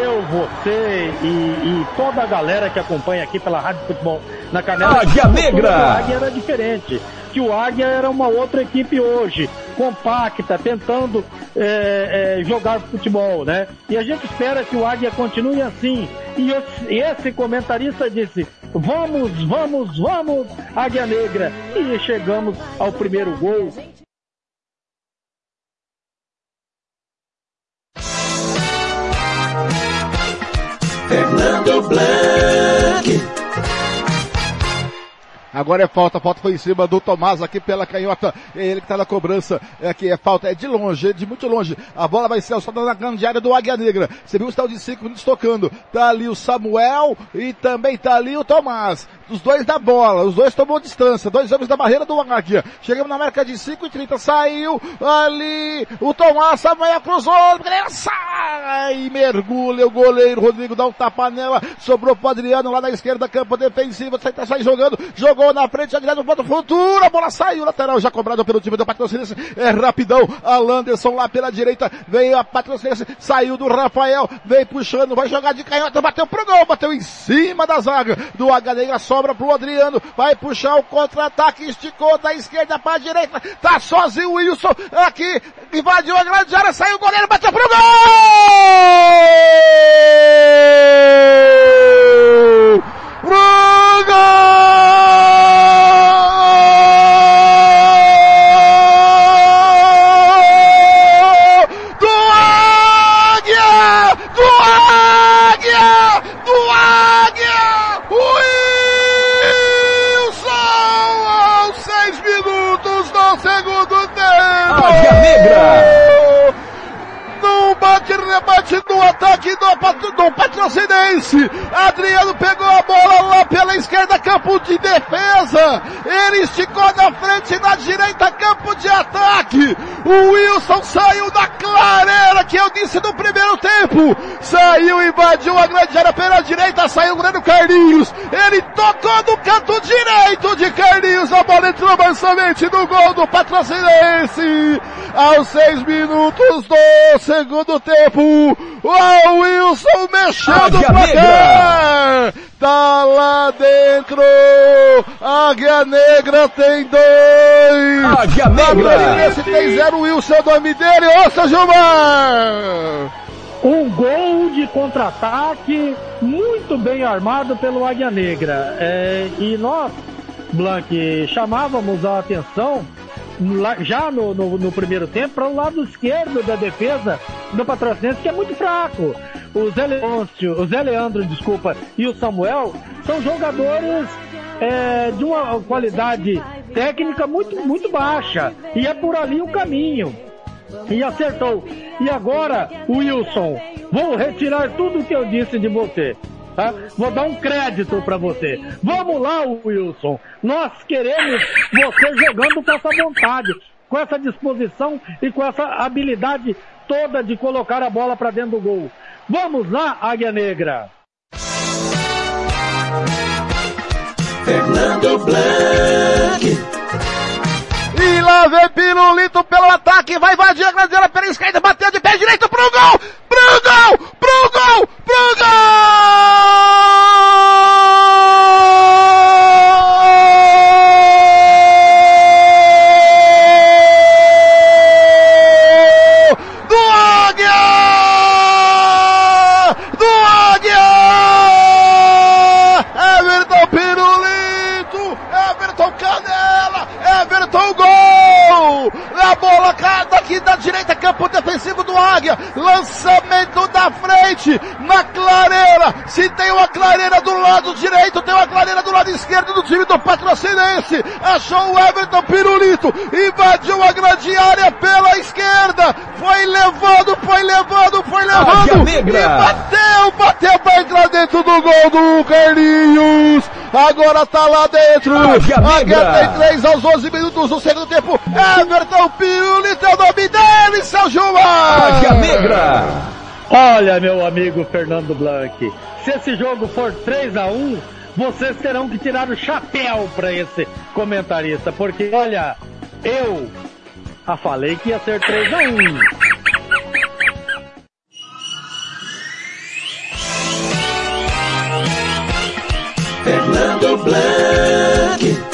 eu, você e, e, toda a galera que acompanha aqui pela Rádio Futebol na Canela. Águia Negra! O Águia era diferente. Que o Águia era uma outra equipe hoje, compacta, tentando é, é, jogar futebol, né? E a gente espera que o Águia continue assim. E esse, esse comentarista disse: vamos, vamos, vamos, Águia Negra. E chegamos ao primeiro gol. Fernando Blanc. Agora é falta, a falta foi em cima do Tomás aqui pela canhota. É ele que está na cobrança. É aqui é falta, é de longe, é de muito longe. A bola vai ser alçada na grande área do Águia Negra. Você viu o estão de 5 minutos tocando. Tá ali o Samuel e também tá ali o Tomás. Os dois da bola, os dois tomou distância. Dois homens da barreira do Águia. Chegamos na marca de 5 e 30. Saiu ali o Tomás, Samuel cruzou. Sai, mergulha o goleiro. Rodrigo dá um tapa nela. Sobrou pro Adriano lá na esquerda, campo defensivo. Sai, tá sai jogando. Jogou na frente, já direto no ponto futuro, a bola saiu, lateral já cobrado pelo time do Patrocinense, é rapidão, a Landerson lá pela direita, veio a Patrocinense, saiu do Rafael, vem puxando, vai jogar de canhota, bateu pro gol, bateu em cima da zaga do HD, sobra pro Adriano, vai puxar o contra-ataque, esticou da esquerda para a direita, tá sozinho o Wilson, aqui, invadiu a grande área, saiu o goleiro, bateu pro gol! Pro gol! Águia Negra! Rebate do ataque do, do Patrocinense. Adriano pegou a bola lá pela esquerda, campo de defesa. Ele esticou na frente, na direita, campo de ataque. O Wilson saiu da clareira que eu disse no primeiro tempo. Saiu, invadiu a grande área pela direita, saiu o goleiro Carlinhos. Ele tocou no canto direito de Carlinhos. A bola entrou mais somente no gol do Patrocinense. Aos seis minutos do segundo tempo. O Wilson mexendo Águia o placar. Tá lá dentro. Águia Negra tem dois. Águia Negra. Patrocinense tem zero. Wilson é o nome dele. Ouça, Gilmar. Um gol de contra-ataque muito bem armado pelo Águia Negra. É, e nós, Blank, chamávamos a atenção já no, no- no primeiro tempo para o lado esquerdo da defesa do Patrocinense, que é muito fraco. O Zé o Zé Leandro, desculpa, e o Samuel são jogadores é, de uma qualidade técnica muito, muito baixa. E é por ali o caminho e acertou. E agora, Wilson, vou retirar tudo que eu disse de você. Tá? Vou dar um crédito para você. Vamos lá, Wilson. Nós queremos você jogando com essa vontade, com essa disposição e com essa habilidade toda de colocar a bola para dentro do gol. Vamos lá, Águia Negra. Fernando Blanc. Lá vem Pirulito pelo ataque, vai invadir a grande área pela esquerda, bateu de pé direito pro gol! Pro gol! Pro gol! Pro gol! Da direita, campo defensivo do Águia. Lançamento da frente, na clareira. Se tem uma clareira do lado direito, tem uma clareira do lado esquerdo do time do Patrocinense. Achou o Everton Pirulito, invadiu a grande área pela esquerda. Foi levando, foi levando, foi levando. E bateu, bateu pra entrar dentro do gol do Carlinhos. agora tá lá dentro. Águia tem 3 aos 11 minutos do segundo tempo. Everton Pirulito é o nome dele, seu Gilmar. Águia Negra. Olha, meu amigo Fernando Blanc, se esse jogo for 3 a 1 vocês terão que tirar o chapéu para esse comentarista, porque olha, eu a falei que ia ser 3 a 1 Fernando Blanc.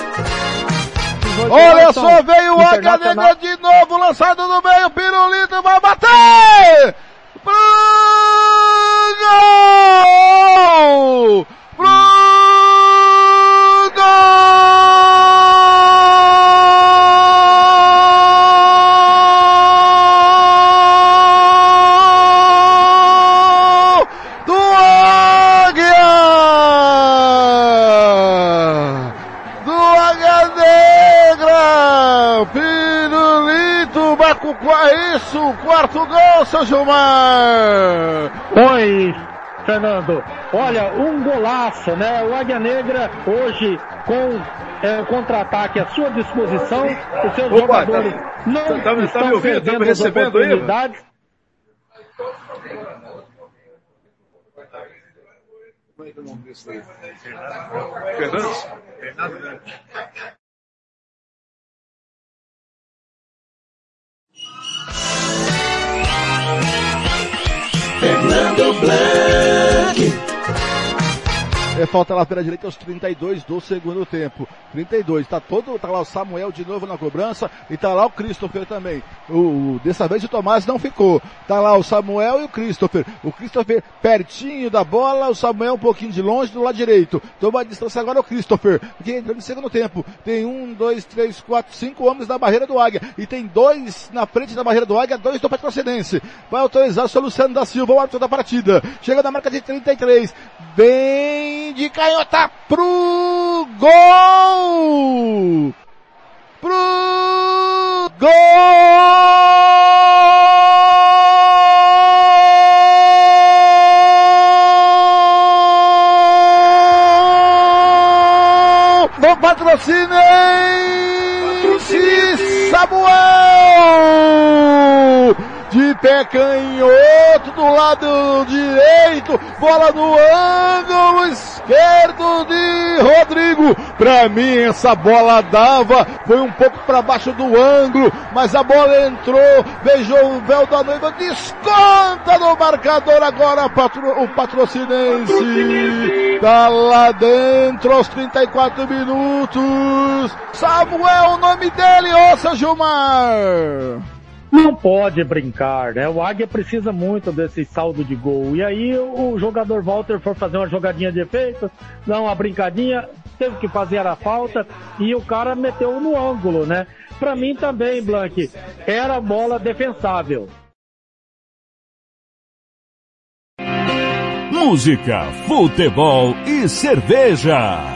Olha só, veio o. Negra de novo, lançado no meio, Pirulito vai bater! Pro isso, quarto gol, seu Gilmar! Oi, Fernando. Olha, um golaço, né? O Águia Negra hoje com é, o contra-ataque à sua disposição, os seus Opa, jogadores tá- não tá- tá me- tá estão me ouvindo? Tá me perdendo as recebendo aí, mano? oportunidades. Fernando Blanc. É, falta lá pela direita aos 32 do segundo tempo. 32. Tá todo, tá lá o Samuel de novo na cobrança e tá lá o Christopher também. O, dessa vez o Tomás não ficou. Tá lá o Samuel e o Christopher. O Christopher pertinho da bola, o Samuel um pouquinho de longe do lado direito. Toma a distância agora o Christopher. Que entrou no segundo tempo. Tem um, dois, três, quatro, cinco homens na barreira do Águia. E tem dois na frente da barreira do Águia, dois do Patrocinense. Vai autorizar o Luciano da Silva, o árbitro da partida. Chega na marca de 33. Bem de canhota pro gol! Pro gol! Pé canhoto do lado direito, bola no ângulo esquerdo de Rodrigo. Pra mim essa bola dava, foi um pouco para baixo do ângulo, mas a bola entrou, beijou o véu da noiva, desconta no marcador agora patro- o patrocinense. Tá lá dentro aos 34 minutos. Samuel, o nome dele, seu Gilmar. Não pode brincar, né? O Águia precisa muito desse saldo de gol. E aí o jogador Walter for fazer uma jogadinha de efeito, dar uma brincadinha, teve que fazer a falta e o cara meteu no ângulo, né? Pra mim também, Blank, era bola defensável. Música, futebol e cerveja.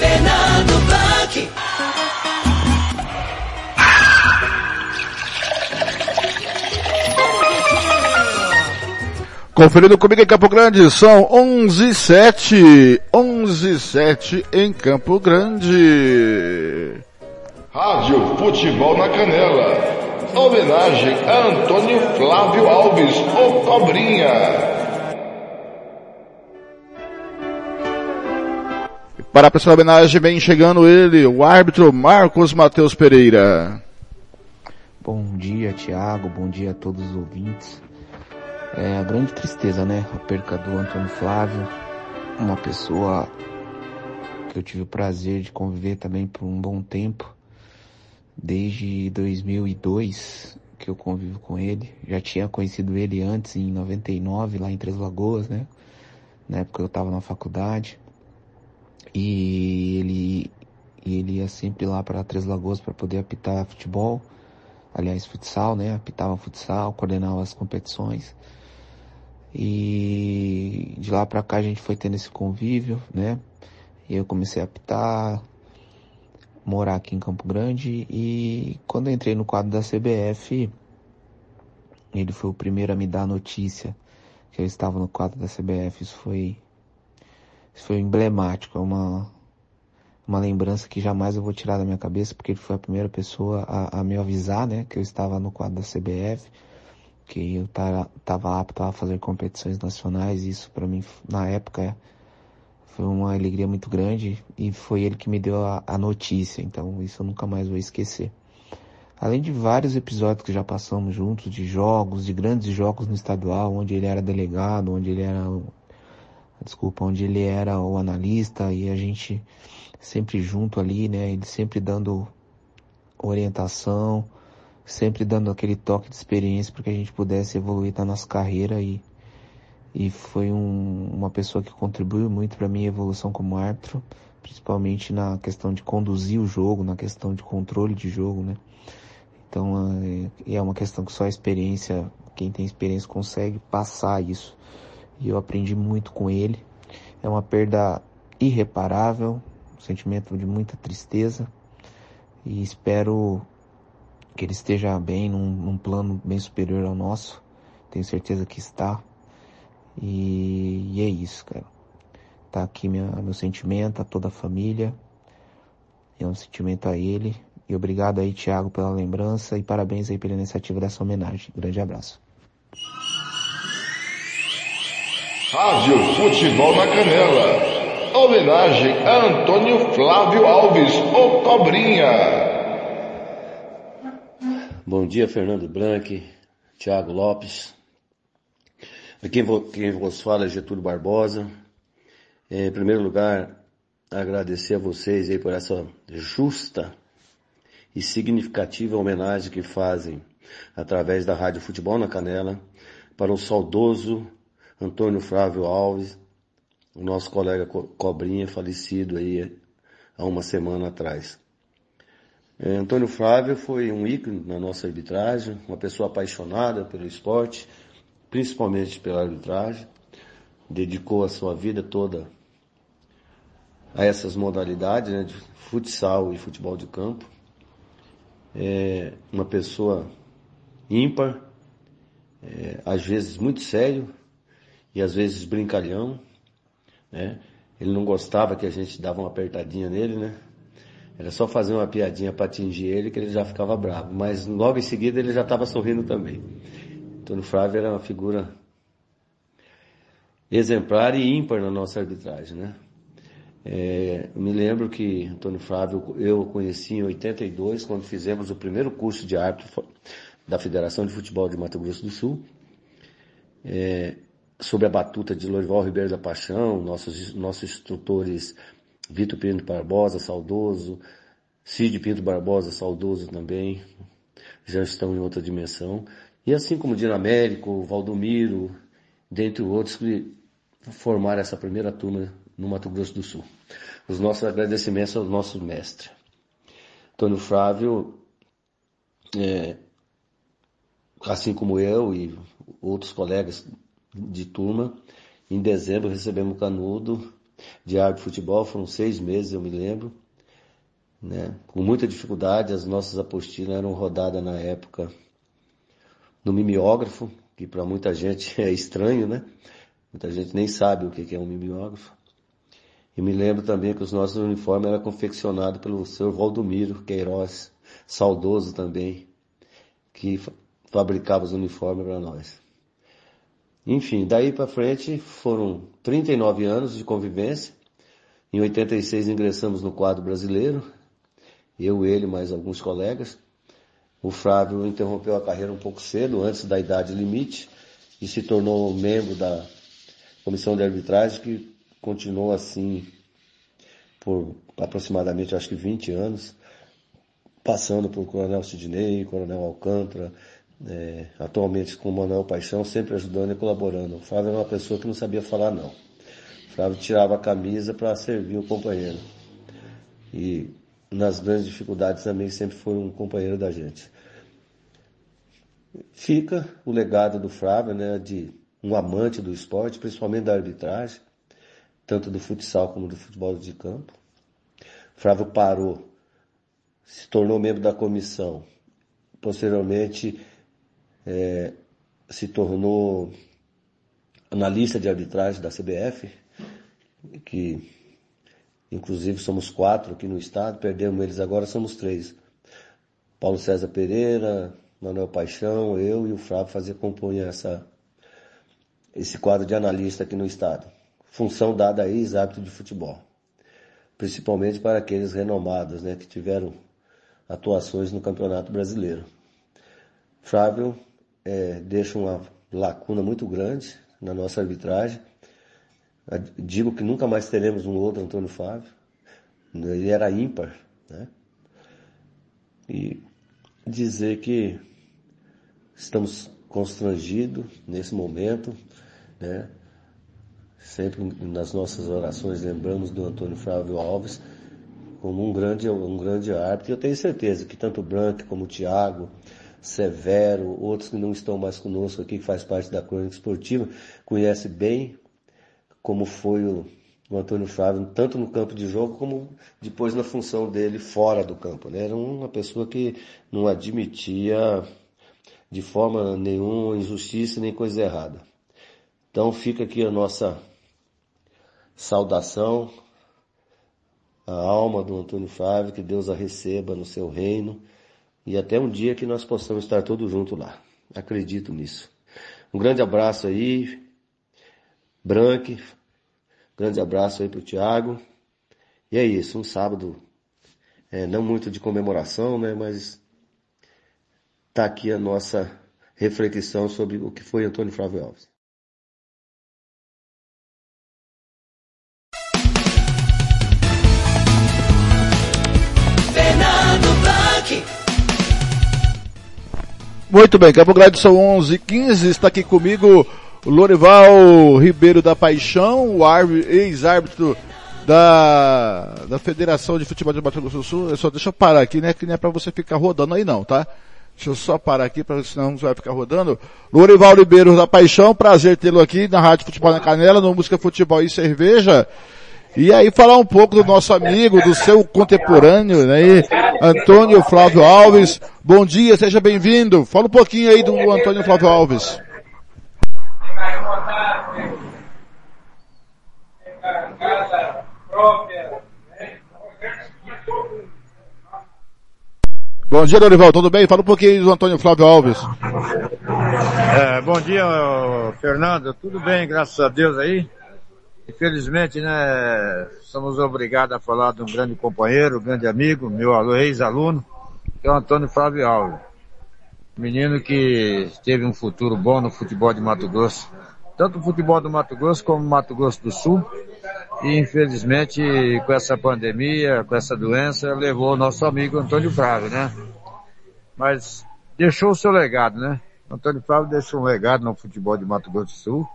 Fernando Blanc. Conferindo comigo em Campo Grande, são 11 7 11 7 em Campo Grande. Rádio Futebol na Canela. Homenagem a Antônio Flávio Alves, o Cobrinha. Para a pessoa homenagem vem chegando ele, o árbitro Marcos Matheus Pereira. Bom dia, Tiago. Bom dia a todos os ouvintes. É a grande tristeza, né? A perca do Antônio Flávio, uma pessoa que eu tive o prazer de conviver também por um bom tempo, desde 2002, que eu convivo com ele. Já tinha conhecido ele antes, em 99, lá em Três Lagoas, né? Na época eu estava na faculdade. E ele, ele ia sempre lá para Três Lagoas para poder apitar futebol. Aliás, futsal, né? Apitava futsal, coordenava as competições. E de lá para cá a gente foi tendo esse convívio, né? E eu comecei a apitar, morar aqui em Campo Grande e quando entrei no quadro da CBF, ele foi o primeiro a me dar a notícia que eu estava no quadro da CBF. Isso foi, isso foi emblemático, é uma, uma lembrança que jamais eu vou tirar da minha cabeça, porque ele foi a primeira pessoa a, a me avisar, né, que eu estava no quadro da CBF, que eu estava apto a fazer competições nacionais. Isso para mim, na época, foi uma alegria muito grande e foi ele que me deu a, a notícia, então isso eu nunca mais vou esquecer. Além de vários episódios que já passamos juntos, de jogos, de grandes jogos no estadual, onde ele era delegado, onde ele era, desculpa, onde ele era o analista e a gente sempre junto ali, né, ele sempre dando orientação, sempre dando aquele toque de experiência para que a gente pudesse evoluir na nossa carreira e e foi um, uma pessoa que contribuiu muito para minha evolução como árbitro, principalmente na questão de conduzir o jogo, na questão de controle de jogo, né? Então é, é uma questão que só a experiência, quem tem experiência consegue passar isso. E eu aprendi muito com ele. É uma perda irreparável, um sentimento de muita tristeza. E espero que ele esteja bem num, num plano bem superior ao nosso. Tenho certeza que está. E, e é isso, cara. Tá aqui minha, meu sentimento a toda a família. É um sentimento a ele. E obrigado aí, Thiago, pela lembrança e parabéns aí pela iniciativa dessa homenagem. Grande abraço. Rádio Futebol na Canela. Homenagem a Antônio Flávio Alves, o Cobrinha. Bom dia, Fernando Blanc, Thiago Lopes. Quem, quem vos fala é Getúlio Barbosa. É, em primeiro lugar, agradecer a vocês aí por essa justa e significativa homenagem que fazem através da Rádio Futebol na Canela para o saudoso Antônio Flávio Alves, o nosso colega Cobrinha, falecido aí há uma semana atrás. É, Antônio Flávio foi um ícone na nossa arbitragem, uma pessoa apaixonada pelo esporte, principalmente pela arbitragem, dedicou a sua vida toda a essas modalidades, né, de futsal e futebol de campo. É uma pessoa ímpar, é, às vezes muito sério e às vezes brincalhão, né? Ele não gostava que a gente dava uma apertadinha nele, né? Era só fazer uma piadinha para atingir ele que ele já ficava bravo, mas logo em seguida ele já estava sorrindo também. Antônio Flávio era uma figura exemplar e ímpar na nossa arbitragem, né? É, me lembro que Antônio Flávio eu conheci em 82, quando fizemos o primeiro curso de árbitro da Federação de Futebol de Mato Grosso do Sul, é, sob a batuta de Lorival Ribeiro da Paixão, nossos, nossos instrutores Vitor Pinto Barbosa, saudoso, Cid Pinto Barbosa, saudoso também, já estão em outra dimensão. E assim como Dinamérico, Valdomiro, dentre outros que formaram essa primeira turma no Mato Grosso do Sul. Os nossos agradecimentos aos nossos mestres. Antônio Flávio, é, assim como eu e outros colegas de turma, em dezembro recebemos canudo de árbitro de futebol, foram seis meses, eu me lembro. Né? Com muita dificuldade, as nossas apostilas eram rodadas na época no mimeógrafo, que para muita gente é estranho, né? Muita gente nem sabe o que é um mimeógrafo. E me lembro também que os nossos uniformes eram confeccionados pelo senhor Valdomiro Queiroz, saudoso também, que fabricava os uniformes para nós. Enfim, daí para frente foram 39 anos de convivência. Em 86 ingressamos no quadro brasileiro, eu, ele, mais alguns colegas. O Flávio interrompeu a carreira um pouco cedo, antes da idade limite, e se tornou membro da comissão de arbitragem, que continuou assim por aproximadamente, acho que 20 anos, passando por Coronel Sidney, Coronel Alcântara, é, atualmente com o Manuel Paixão, sempre ajudando e colaborando. O Flávio era uma pessoa que não sabia falar não. O Flávio tirava a camisa para servir o companheiro. E nas grandes dificuldades também sempre foi um companheiro da gente. Fica o legado do Flávio, né, de um amante do esporte, principalmente da arbitragem, tanto do futsal como do futebol de campo. Flávio parou, se tornou membro da comissão, posteriormente é, se tornou analista de arbitragem da CBF, que inclusive somos quatro aqui no estado, perdemos eles agora, somos três. Paulo César Pereira, Manuel Paixão, eu e o Flávio fazia compõe essa esse quadro de analista aqui no estado. Função dada a ex-árbitro de futebol. Principalmente para aqueles renomados, né, que tiveram atuações no Campeonato Brasileiro. Flávio é, deixa uma lacuna muito grande na nossa arbitragem. Digo que nunca mais teremos um outro Antônio Flávio. Ele era ímpar, né? E dizer que estamos constrangidos nesse momento, né? Sempre nas nossas orações lembramos do Antônio Flávio Alves como um grande, um grande árbitro. Eu tenho certeza que tanto o Branco como o Thiago, Severo, outros que não estão mais conosco aqui, que faz parte da crônica esportiva, conhece bem como foi o, o Antônio Flávio, tanto no campo de jogo como depois na função dele fora do campo. Né? Era uma pessoa que não admitia de forma nenhuma injustiça nem coisa errada. Então fica aqui a nossa saudação à alma do Antônio Flávio, que Deus a receba no seu reino e até um dia que nós possamos estar todos juntos lá. Acredito nisso. Um grande abraço aí, Branque, grande abraço aí pro Tiago. E é isso, um sábado, é, não muito de comemoração, né, mas tá aqui a nossa reflexão sobre o que foi Antônio Flávio Alves. Fernando Blanc. Muito bem, Campo Grande são 11 15 está aqui comigo o Lorival Ribeiro da Paixão, o ex-árbitro da, da Federação de Futebol de Mato Grosso do Sul. Eu só deixa eu parar aqui, né, que não é para você ficar rodando aí não, tá? Deixa eu só parar aqui, para senão você vai ficar rodando. Lorival Ribeiro da Paixão, prazer tê-lo aqui na Rádio Futebol na Canela, no Música Futebol e Cerveja. E aí falar um pouco do nosso amigo, do seu contemporâneo, né? Antônio Flávio Alves. Bom dia, seja bem-vindo. Fala um pouquinho aí do Antônio Flávio Alves. Bom dia, Dorival, tudo bem? Fala um pouquinho do Antônio Flávio Alves. É, bom dia, Fernando. Tudo bem, graças a Deus aí. Infelizmente, né, somos obrigados a falar de um grande companheiro, grande amigo, meu ex-aluno, que é o Antônio Flávio Alves. Menino que teve um futuro bom no futebol de Mato Grosso. Tanto o futebol do Mato Grosso como o Mato Grosso do Sul. E infelizmente, com essa pandemia, com essa doença, levou o nosso amigo Antônio Flávio, né? Mas deixou o seu legado, né? Antônio Flávio deixou um legado no futebol de Mato Grosso do Sul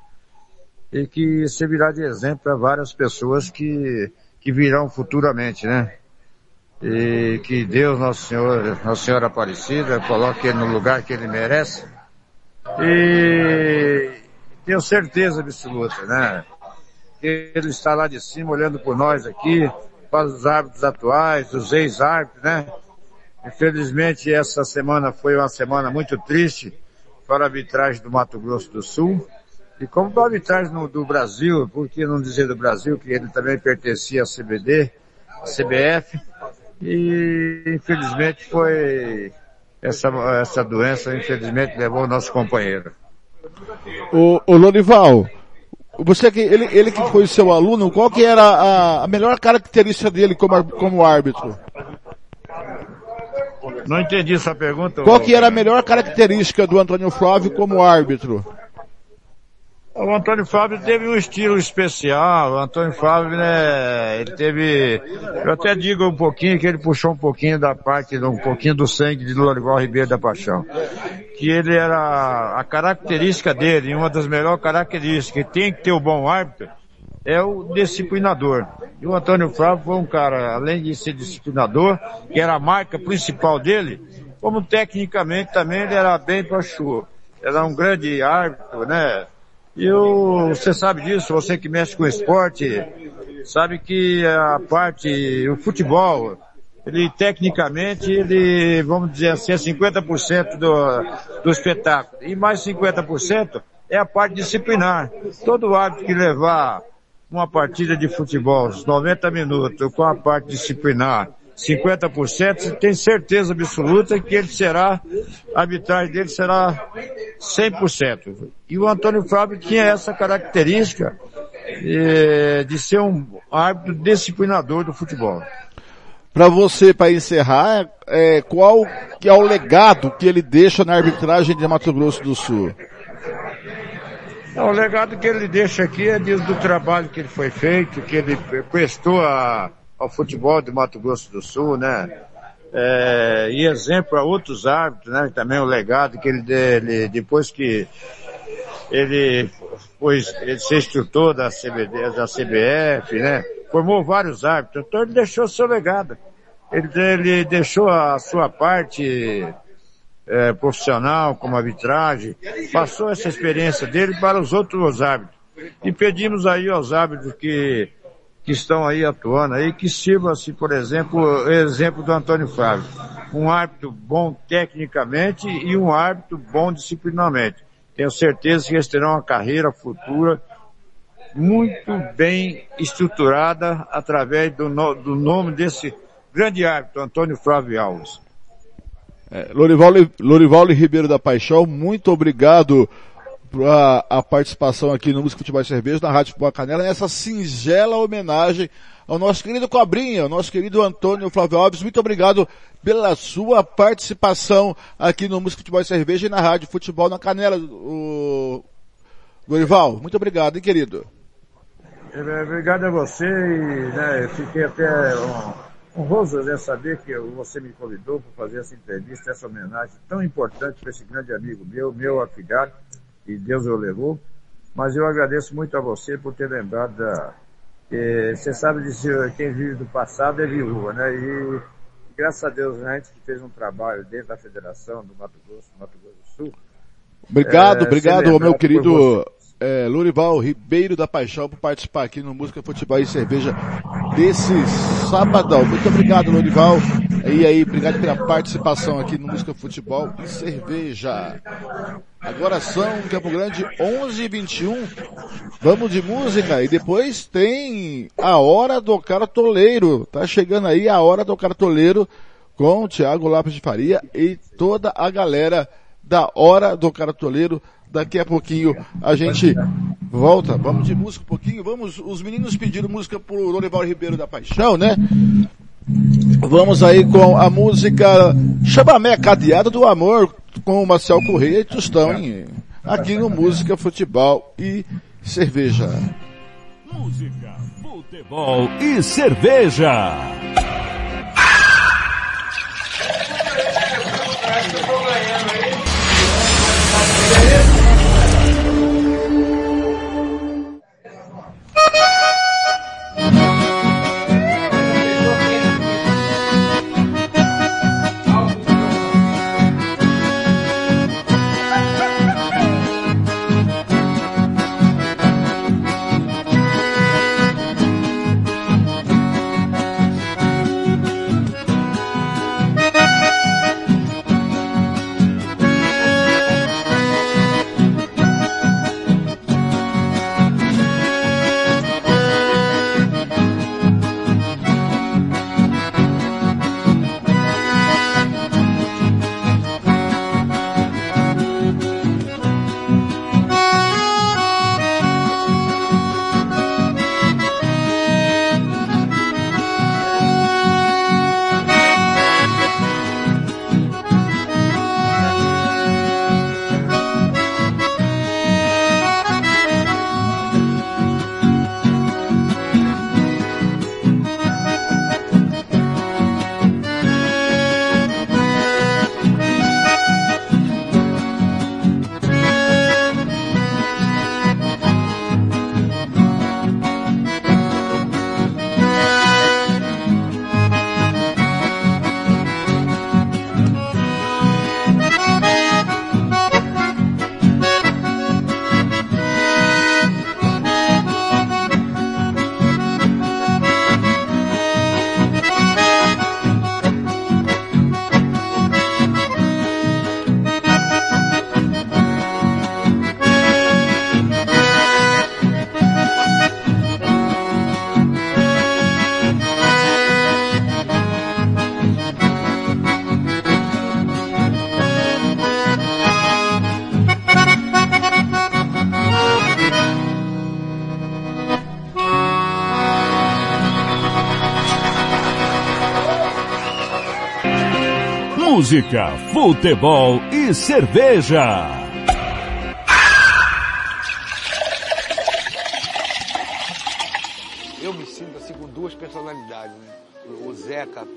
e que servirá de exemplo para várias pessoas que, que virão futuramente, né? E que Deus, Nosso Senhor, Nossa Senhora Aparecida, coloque ele no lugar que ele merece. E tenho certeza absoluta, né? Que ele está lá de cima olhando por nós aqui, para os árbitros atuais, os ex-árbitros, né? Infelizmente essa semana foi uma semana muito triste para a arbitragem do Mato Grosso do Sul. E como do arbitragem no, do Brasil, por que não dizer do Brasil, que ele também pertencia à CBD, à CBF, e infelizmente foi essa, essa doença, infelizmente levou o nosso companheiro. O, o Lorival, você que, ele, ele que foi seu aluno, qual que era a, a melhor característica dele como, como árbitro? Não entendi essa pergunta. Qual que era a melhor característica do Antônio Flávio como árbitro? O Antônio Fábio teve um estilo especial. O Antônio Fábio, né, ele teve, eu até digo um pouquinho que ele puxou um pouquinho da parte, um pouquinho do sangue de Lorival Ribeiro da Paixão. Que ele era, a característica dele, uma das melhores características, que tem que ter o bom árbitro, é o disciplinador. E o Antônio Flávio foi um cara, além de ser disciplinador, que era a marca principal dele, como tecnicamente também ele era bem para chuva. Era um grande árbitro, né? E eu, você sabe disso, você que mexe com esporte, sabe que a parte, o futebol, ele tecnicamente, ele, vamos dizer assim, é 50% do, do espetáculo. E mais 50% é a parte disciplinar. Todo árbitro que levar uma partida de futebol, os 90 minutos, com a parte disciplinar, 50%, você tem certeza absoluta que ele será, a arbitragem dele será 100%. E o Antônio Fábio tinha essa característica eh, de ser um árbitro disciplinador do futebol. Para você, para encerrar, é, qual que é o legado que ele deixa na arbitragem de Mato Grosso do Sul? Não, o legado que ele deixa aqui é do trabalho que ele foi feito, que ele prestou a, ao futebol de Mato Grosso do Sul, né? É, e exemplo a outros árbitros, né? Também o legado que ele, ele depois que ele foi, ele se instrutor da CBD, da CBF, né? Formou vários árbitros, então ele deixou seu legado. Ele, ele deixou a sua parte é, profissional como arbitragem, passou essa experiência dele para os outros árbitros. E pedimos aí aos árbitros que que estão aí atuando aí, que sirva-se, por exemplo, o exemplo do Antônio Flávio. Um árbitro bom tecnicamente e um árbitro bom disciplinarmente. Tenho certeza que eles terão uma carreira futura muito bem estruturada através do, no, do nome desse grande árbitro, Antônio Flávio Alves. É, Lorival, Lorival Ribeiro da Paixão, muito obrigado a, a participação aqui no Música Futebol e Cerveja, na Rádio Boa Canela, nessa singela homenagem ao nosso querido Cobrinha, ao nosso querido Antônio Flávio Alves. Muito obrigado pela sua participação aqui no Música Futebol e Cerveja e na Rádio Futebol na Canela. O... Dorival, muito obrigado, hein, querido? É, obrigado a você e né, fiquei até honroso de saber que você me convidou para fazer essa entrevista, essa homenagem tão importante para esse grande amigo meu, meu afilhado, e Deus o levou. Mas eu agradeço muito a você por ter lembrado da. Você sabe dizer, quem vive do passado é viúva, né? E graças a Deus, né, a gente fez um trabalho dentro da Federação do Mato Grosso, Mato Grosso do Sul. Obrigado, é, obrigado, meu querido é, Lurival Ribeiro da Paixão por participar aqui no Música, Futebol e Cerveja desse sabadão. Muito obrigado, Lurival. E aí, obrigado pela participação aqui no Música, Futebol e Cerveja. Agora são Campo Grande 11 e 21. Vamos de música e depois tem a hora do cartoleiro. Tá chegando aí a hora do cartoleiro com o Thiago Lopes de Faria e toda a galera da hora do cartoleiro Daqui a pouquinho a gente volta. Vamos de música um pouquinho. Vamos, os meninos pediram música pro Lorival Ribeiro da Paixão, né? Vamos aí com a música Chamamé Cadeado do Amor com o Marcel Correia e Tostão aqui no Música, Futebol e Cerveja. Música, futebol e cerveja. Música, futebol e cerveja. Eu me sinto assim com duas personalidades, né? O Zeca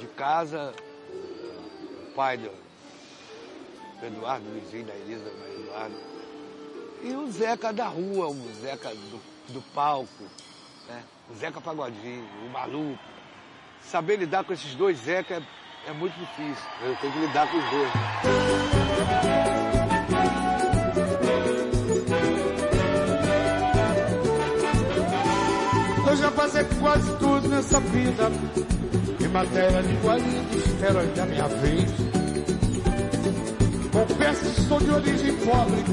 de casa, o pai do Eduardo, Luizinho, da Elisa, do Eduardo. E o Zeca da rua, o Zeca do, do palco, né? O Zeca Pagodinho, o maluco. Saber lidar com esses dois Zeca é, muito difícil. Eu tenho que lidar com os dois. Eu já passei quase tudo nessa vida. Em matéria de qualidade, espero ainda minha vez. Confesso que sou de origem pobre,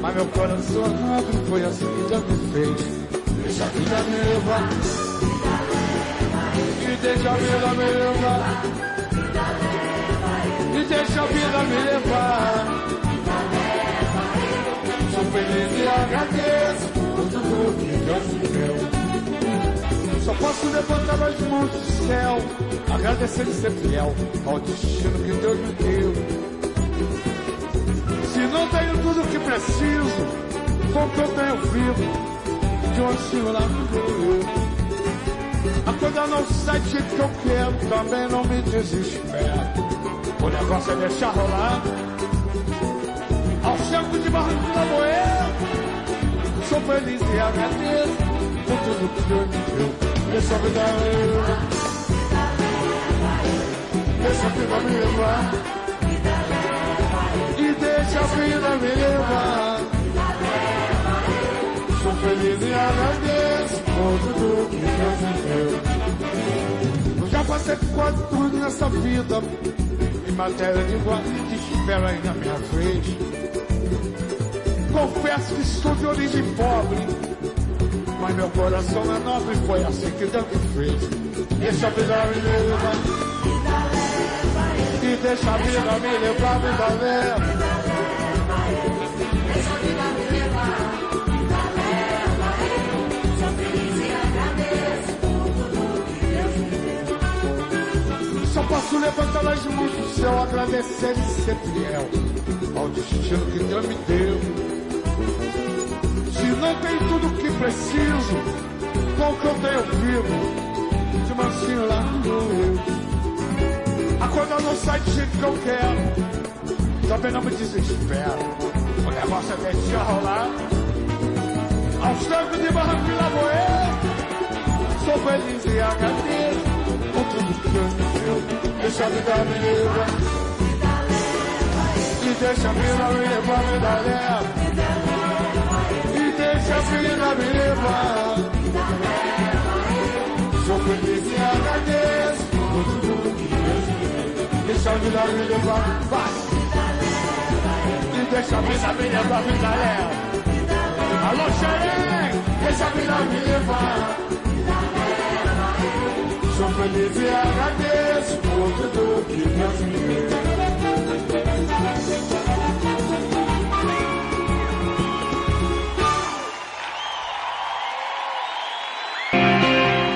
mas meu coração nobre foi assim que Deus me fez. Deixa a vida levar, e deixa a vida me levar, e deixa a vida me levar. Sou feliz e agradeço por tudo que Deus me deu. Só posso levantar as mãos do céu, agradecer e ser fiel ao destino que Deus me deu. Se não tenho tudo o que preciso, com o que eu tenho vivo, de um ancinho lá me deu. A coisa não sai do jeito que eu quero, também não me desespero. O negócio é deixar rolar. Ao centro de Barranco da Moeda, sou feliz e agradeço por tudo que Deus me deu. Deixa a vida levar. Deixa a vida me levar. E deixa a vida me levar. Feliz e agradeço por tudo que Deus me deu. Eu já passei quase tudo nessa vida. Em matéria de guarda, espero aí na minha frente. Confesso que sou de origem pobre. Mas meu coração é nobre e foi assim que Deus me fez. Deixa a vida me levar. E deixa a vida me levar, vida leva. Posso levantar as mãos do céu, agradecer e ser fiel ao destino que Deus me deu. Se não tem tudo o que preciso, com o que eu tenho vivo, de mansinho lá no eu. A coisa não sai do jeito que eu quero, também não me desespero. O negócio é deixar rolar. Aos trancos de barranco e lagoeira, sou feliz e agradeço tudo que Deus me deu. Deixa a vida me levar. E deixa a vida me levar, vida leva. E deixa a vida me levar. Sou feliz e agradeço por tudo que Deus me. Deixa a vida me levar, vai. E deixa a vida me levar, vida leva. Alô, xerém, deixa a vida me levar. Feliz e agradeço por tudo que Deus me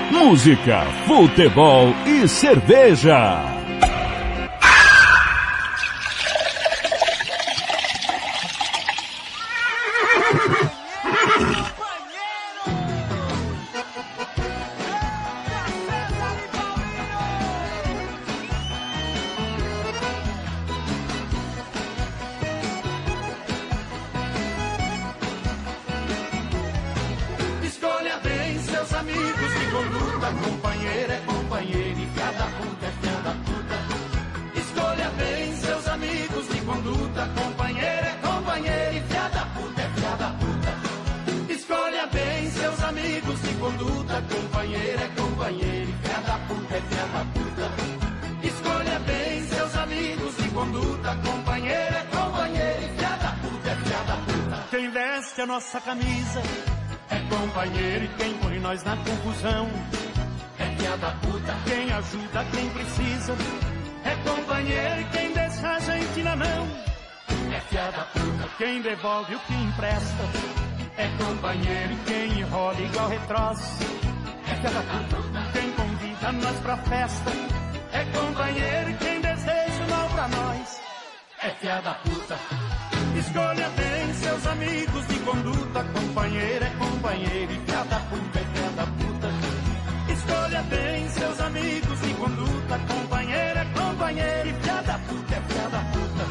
Música, futebol e cerveja. Camisa. É companheiro e quem põe nós na confusão. É da puta, Quem ajuda quem precisa. É companheiro e quem deixa a gente na mão. É filha da puta, Quem devolve o que empresta. É companheiro e quem enrola igual retroço é filha da puta. Quem convida nós pra festa. É companheiro e quem deseja o mal pra nós. É filha da puta. Escolha bem seus amigos de conduta, companheiro é companheiro e filha da puta é filha da puta. Escolha bem seus amigos de conduta, companheiro é companheiro e filha da puta é filha da puta.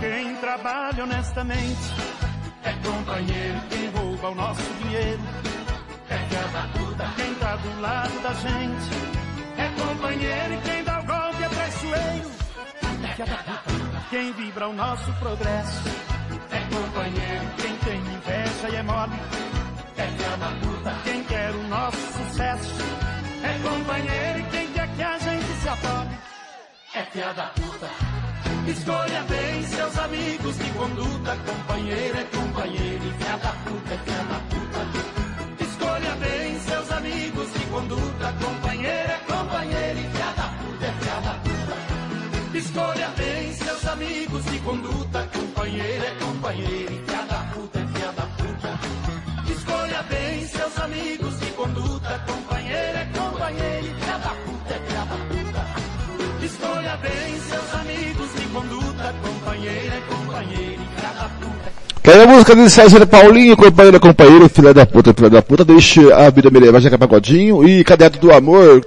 Quem trabalha honestamente é companheiro. Quem rouba o nosso dinheiro do lado da gente é companheiro. E quem dá o golpe é traiçoeiro. Quem vibra o nosso progresso é companheiro. Quem tem inveja e é mole é da puta. Quem quer o nosso sucesso é companheiro. E quem quer que a gente se afole é filha da puta. Escolha bem seus amigos de conduta, companheiro é companheiro e filha da puta é filha da puta. Conduta, companheiro é companheiro e filha da puta é filha da puta. Escolha bem seus amigos de conduta, companheiro é companheiro e filha da puta é filha da puta. Escolha bem seus amigos de conduta, companheiro é companheiro e filha da puta é filha da puta. Escolha bem seus amigos de conduta, companheiro é companheiro e filha da puta. Quero a música de César Paulinho, companheiro, companheiro, filha da puta, filha da puta, deixe a vida me levar, Jeca Pagodinho e Cadeto do Amor,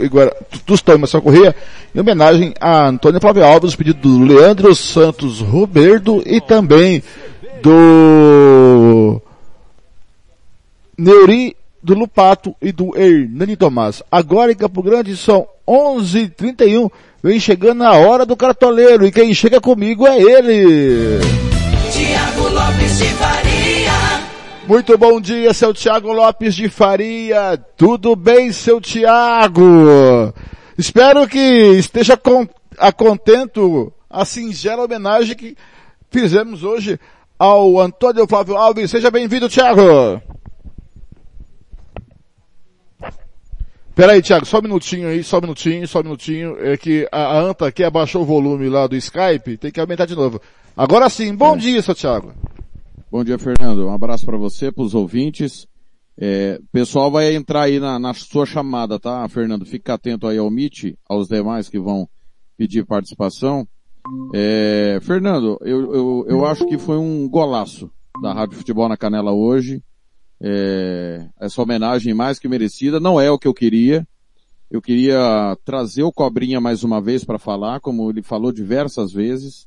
Iguara- Tostão e Marcelo Corrêa, em homenagem a Antônio Flávio Alves, pedido do Leandro Santos Roberto e também do Neuri, do Lupato e do Hernani Tomás. Agora em Campo Grande são 11h31, vem chegando a hora do cartoleiro e quem chega comigo é ele. Lopes de Faria. Muito bom dia, seu Tiago Lopes de Faria. Tudo bem, seu Tiago? Espero que esteja com, a contento a singela homenagem que fizemos hoje ao Antônio Flávio Alves. Seja bem-vindo, Tiago. Peraí, Tiago, só um minutinho aí, só um minutinho, só um minutinho. É que a, a Anta aqui abaixou o volume lá do Skype, tem que aumentar de novo. Agora sim, bom dia, seu Tiago. Bom dia, Fernando. Um abraço para você, para os ouvintes. É, pessoal vai entrar aí na, na sua chamada, tá, Fernando? Fica atento aí ao Meet, aos demais que vão pedir participação. É, Fernando, eu, eu, eu acho que foi um golaço da Rádio Futebol na Canela hoje. É, essa homenagem mais que merecida. Não é o que eu queria. Eu queria trazer o Cobrinha mais uma vez para falar, como ele falou diversas vezes.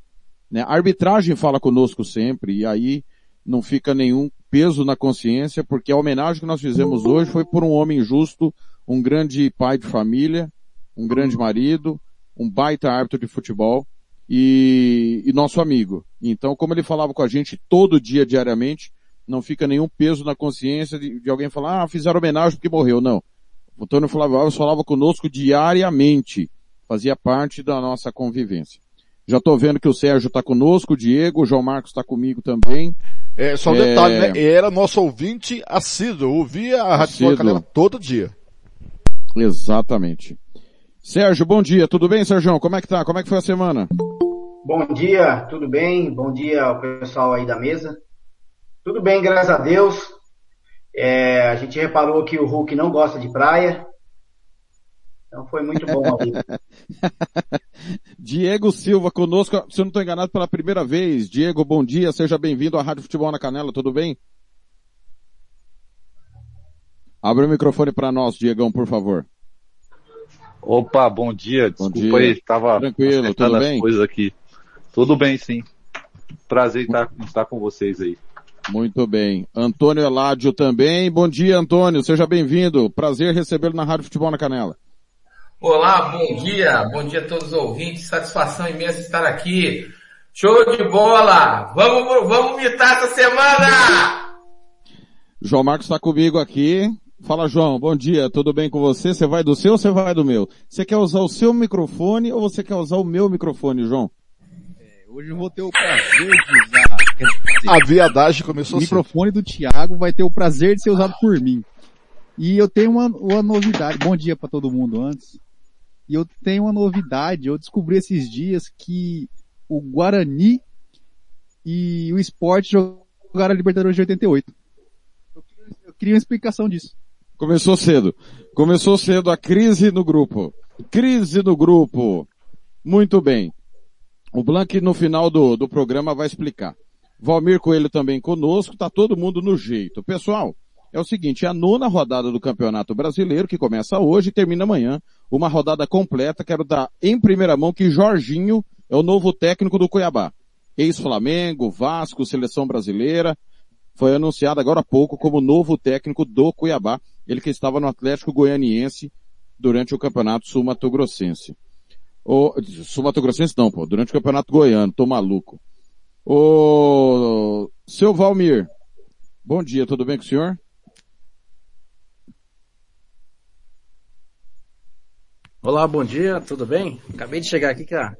Né? A arbitragem fala conosco sempre, e aí não fica nenhum peso na consciência, porque a homenagem que nós fizemos hoje foi por um homem justo, um grande pai de família, um grande marido, um baita árbitro de futebol e, e nosso amigo. Então, como ele falava com a gente todo dia, diariamente, não fica nenhum peso na consciência de, de alguém falar, ah, fizeram homenagem porque morreu. Não. O Antônio Flávio Alves falava conosco diariamente. Fazia parte da nossa convivência. Já estou vendo que o Sérgio está conosco, o Diego, o João Marcos está comigo também. É, só um É, detalhe, né? Era nosso ouvinte assíduo, ouvia a Rádio Assíduo. Canela todo dia. Exatamente. Sérgio, bom dia. Tudo bem, Sérgio? Como é que tá? Como é que foi a semana? Bom dia, tudo bem? Bom dia ao pessoal aí da mesa. Tudo bem, graças a Deus. É, a gente reparou que o Hulk não gosta de praia. Então foi muito bom ali. Diego Silva conosco, se eu não estou enganado, pela primeira vez. Diego, bom dia. Seja bem-vindo à Rádio Futebol na Canela. Tudo bem? Abre o microfone para nós, Diegão, por favor. Opa, bom dia. Desculpa dia. aí, estava Tranquilo, tudo as bem? coisas aqui. Tudo bem, sim. Prazer estar, estar com vocês aí. Muito bem. Antônio Eládio também. Bom dia, Antônio. Seja bem-vindo. Prazer recebê-lo na Rádio Futebol na Canela. Olá, bom dia, bom dia a todos os ouvintes, satisfação imensa estar aqui. Show de bola! Vamos, vamos mitar essa semana! João Marcos está comigo aqui. Fala, João. Bom dia. Tudo bem com você? Você vai do seu ou você vai do meu? Você quer usar o seu microfone ou você quer usar o meu microfone, João? Hoje eu vou ter o prazer de usar. dizer, A viadagem começou O microfone do Thiago vai ter o prazer de ser usado por mim. E eu tenho uma, uma novidade. Bom dia para todo mundo antes. E eu tenho uma novidade, eu descobri esses dias que o Guarani e o Sport jogaram a Libertadores de 88. Eu queria, eu queria uma explicação disso. Começou cedo. Começou cedo a crise no grupo. Crise no grupo. Muito bem. O Blank no final do, do programa vai explicar. Valmir Coelho também conosco, tá todo mundo no jeito. Pessoal, é o seguinte, é a nona rodada do Campeonato Brasileiro, que começa hoje e termina amanhã. Uma rodada completa, quero dar em primeira mão que Jorginho é o novo técnico do Cuiabá. Ex-Flamengo, Vasco, Seleção Brasileira. Foi anunciado agora há pouco como novo técnico do Cuiabá. Ele que estava no Atlético Goianiense durante o Campeonato Sul-Mato-Grossense. O, Sul-Mato-Grossense não, pô, durante o Campeonato Goiano, tô maluco. Ô, seu Valmir, bom dia, tudo bem com o senhor? Olá, bom dia, tudo bem? Acabei de chegar aqui que a,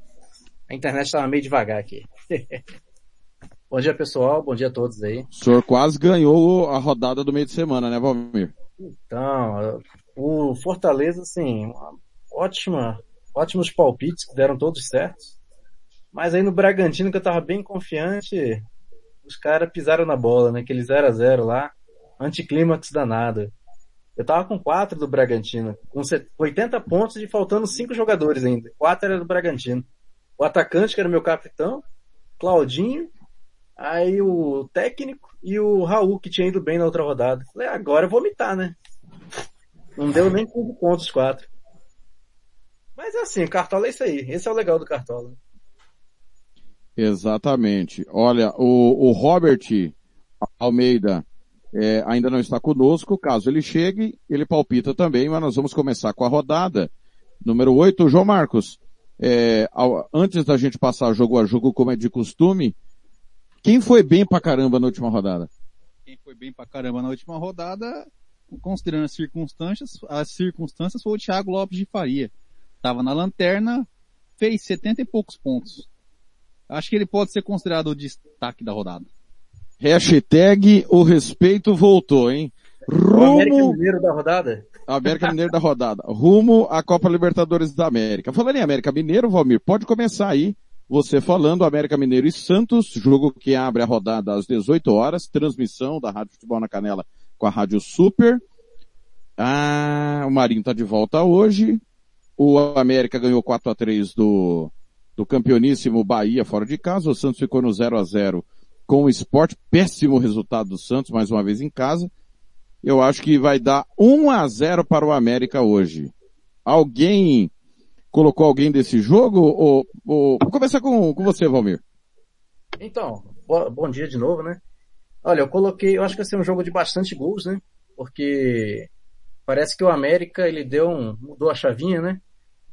a internet estava meio devagar aqui. bom dia pessoal, bom dia a todos aí. O senhor quase ganhou a rodada do meio de semana, né, Valmir? Então, o Fortaleza, assim, ótima, ótimos palpites que deram todos certos. Mas aí no Bragantino, que eu tava bem confiante, os caras pisaram na bola, né? Aquele 0 a 0 lá, anticlímax danado. Eu tava com quatro do Bragantino, com 80 pontos e faltando cinco jogadores ainda. Quatro era do Bragantino. O atacante, que era meu capitão, Claudinho, aí o técnico e o Raul, que tinha ido bem na outra rodada. Falei, agora eu vou vomitar, né? Não deu nem 5 pontos os quatro. Mas é assim, Cartola é isso aí. Esse é o legal do Cartola. Exatamente. Olha, o, o Robert Almeida é, ainda não está conosco. Caso ele chegue, ele palpita também, mas nós vamos começar com a rodada. Número 8, João Marcos. É, ao, antes da gente passar jogo a jogo, como é de costume, quem foi bem pra caramba na última rodada? Quem foi bem pra caramba na última rodada, considerando as circunstâncias, as circunstâncias foi o Thiago Lopes de Faria. Tava na lanterna, fez 70 e poucos pontos. Acho que ele pode ser considerado o destaque da rodada. Hashtag o respeito voltou, hein? Rumo... O América Mineiro da rodada? América Mineiro da rodada. Rumo à Copa Libertadores da América. Falando em América Mineiro, Valmir, pode começar aí você falando América Mineiro e Santos, jogo que abre a rodada às 18 horas, transmissão da Rádio Futebol na Canela com a Rádio Super. Ah, o Marinho tá de volta hoje. O América ganhou 4 a 3 do, do campeoníssimo Bahia fora de casa. O Santos ficou no 0 a 0 com o esporte. Péssimo resultado do Santos, mais uma vez em casa. Eu acho que vai dar 1 a 0 para o América hoje. Alguém colocou alguém desse jogo? Ou, ou... Vou começar com, com você, Valmir. Então, bom dia de novo, né? Olha, eu coloquei, eu acho que vai ser um jogo de bastante gols, né? Porque parece que o América, ele deu um, mudou a chavinha, né?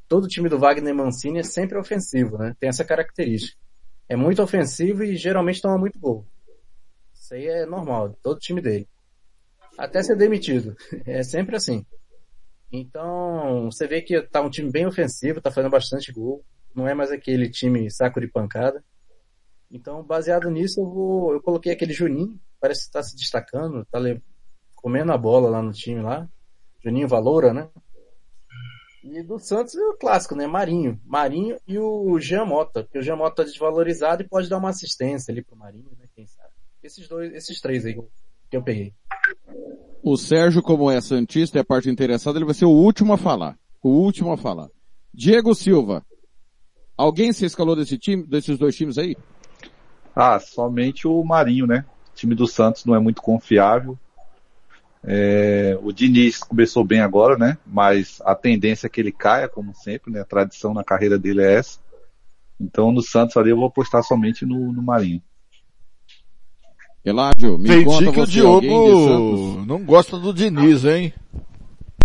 Todo time do Wagner Mancini é sempre ofensivo, né? Tem essa característica é muito ofensivo e geralmente toma muito gol. Isso aí é normal, todo time dele. Até ser demitido. É sempre assim. Então, você vê que tá um time bem ofensivo, tá fazendo bastante gol. Não é mais aquele time saco de pancada. Então, baseado nisso, eu vou, eu coloquei aquele Juninho, parece que tá se destacando, tá comendo a bola lá no time lá. Juninho Valoura, né? E do Santos é o clássico, né? Marinho. Marinho e o Jean Mota. Porque o Jean Mota tá desvalorizado e pode dar uma assistência ali pro Marinho, né? Quem sabe. Esses dois, esses três aí que eu peguei. O Sérgio, como é Santista, é a parte interessada, ele vai ser o último a falar. O último a falar. Diego Silva. Alguém se escalou desse time, desses dois times aí? Ah, somente o Marinho, né? O time do Santos não é muito confiável. É, o Diniz começou bem agora, né? Mas a tendência é que ele caia, como sempre, né? A tradição na carreira dele é essa. Então no Santos ali eu vou apostar somente no, no Marinho. Eládio, me Senti conta que o você Diogo não gosta do Diniz, hein?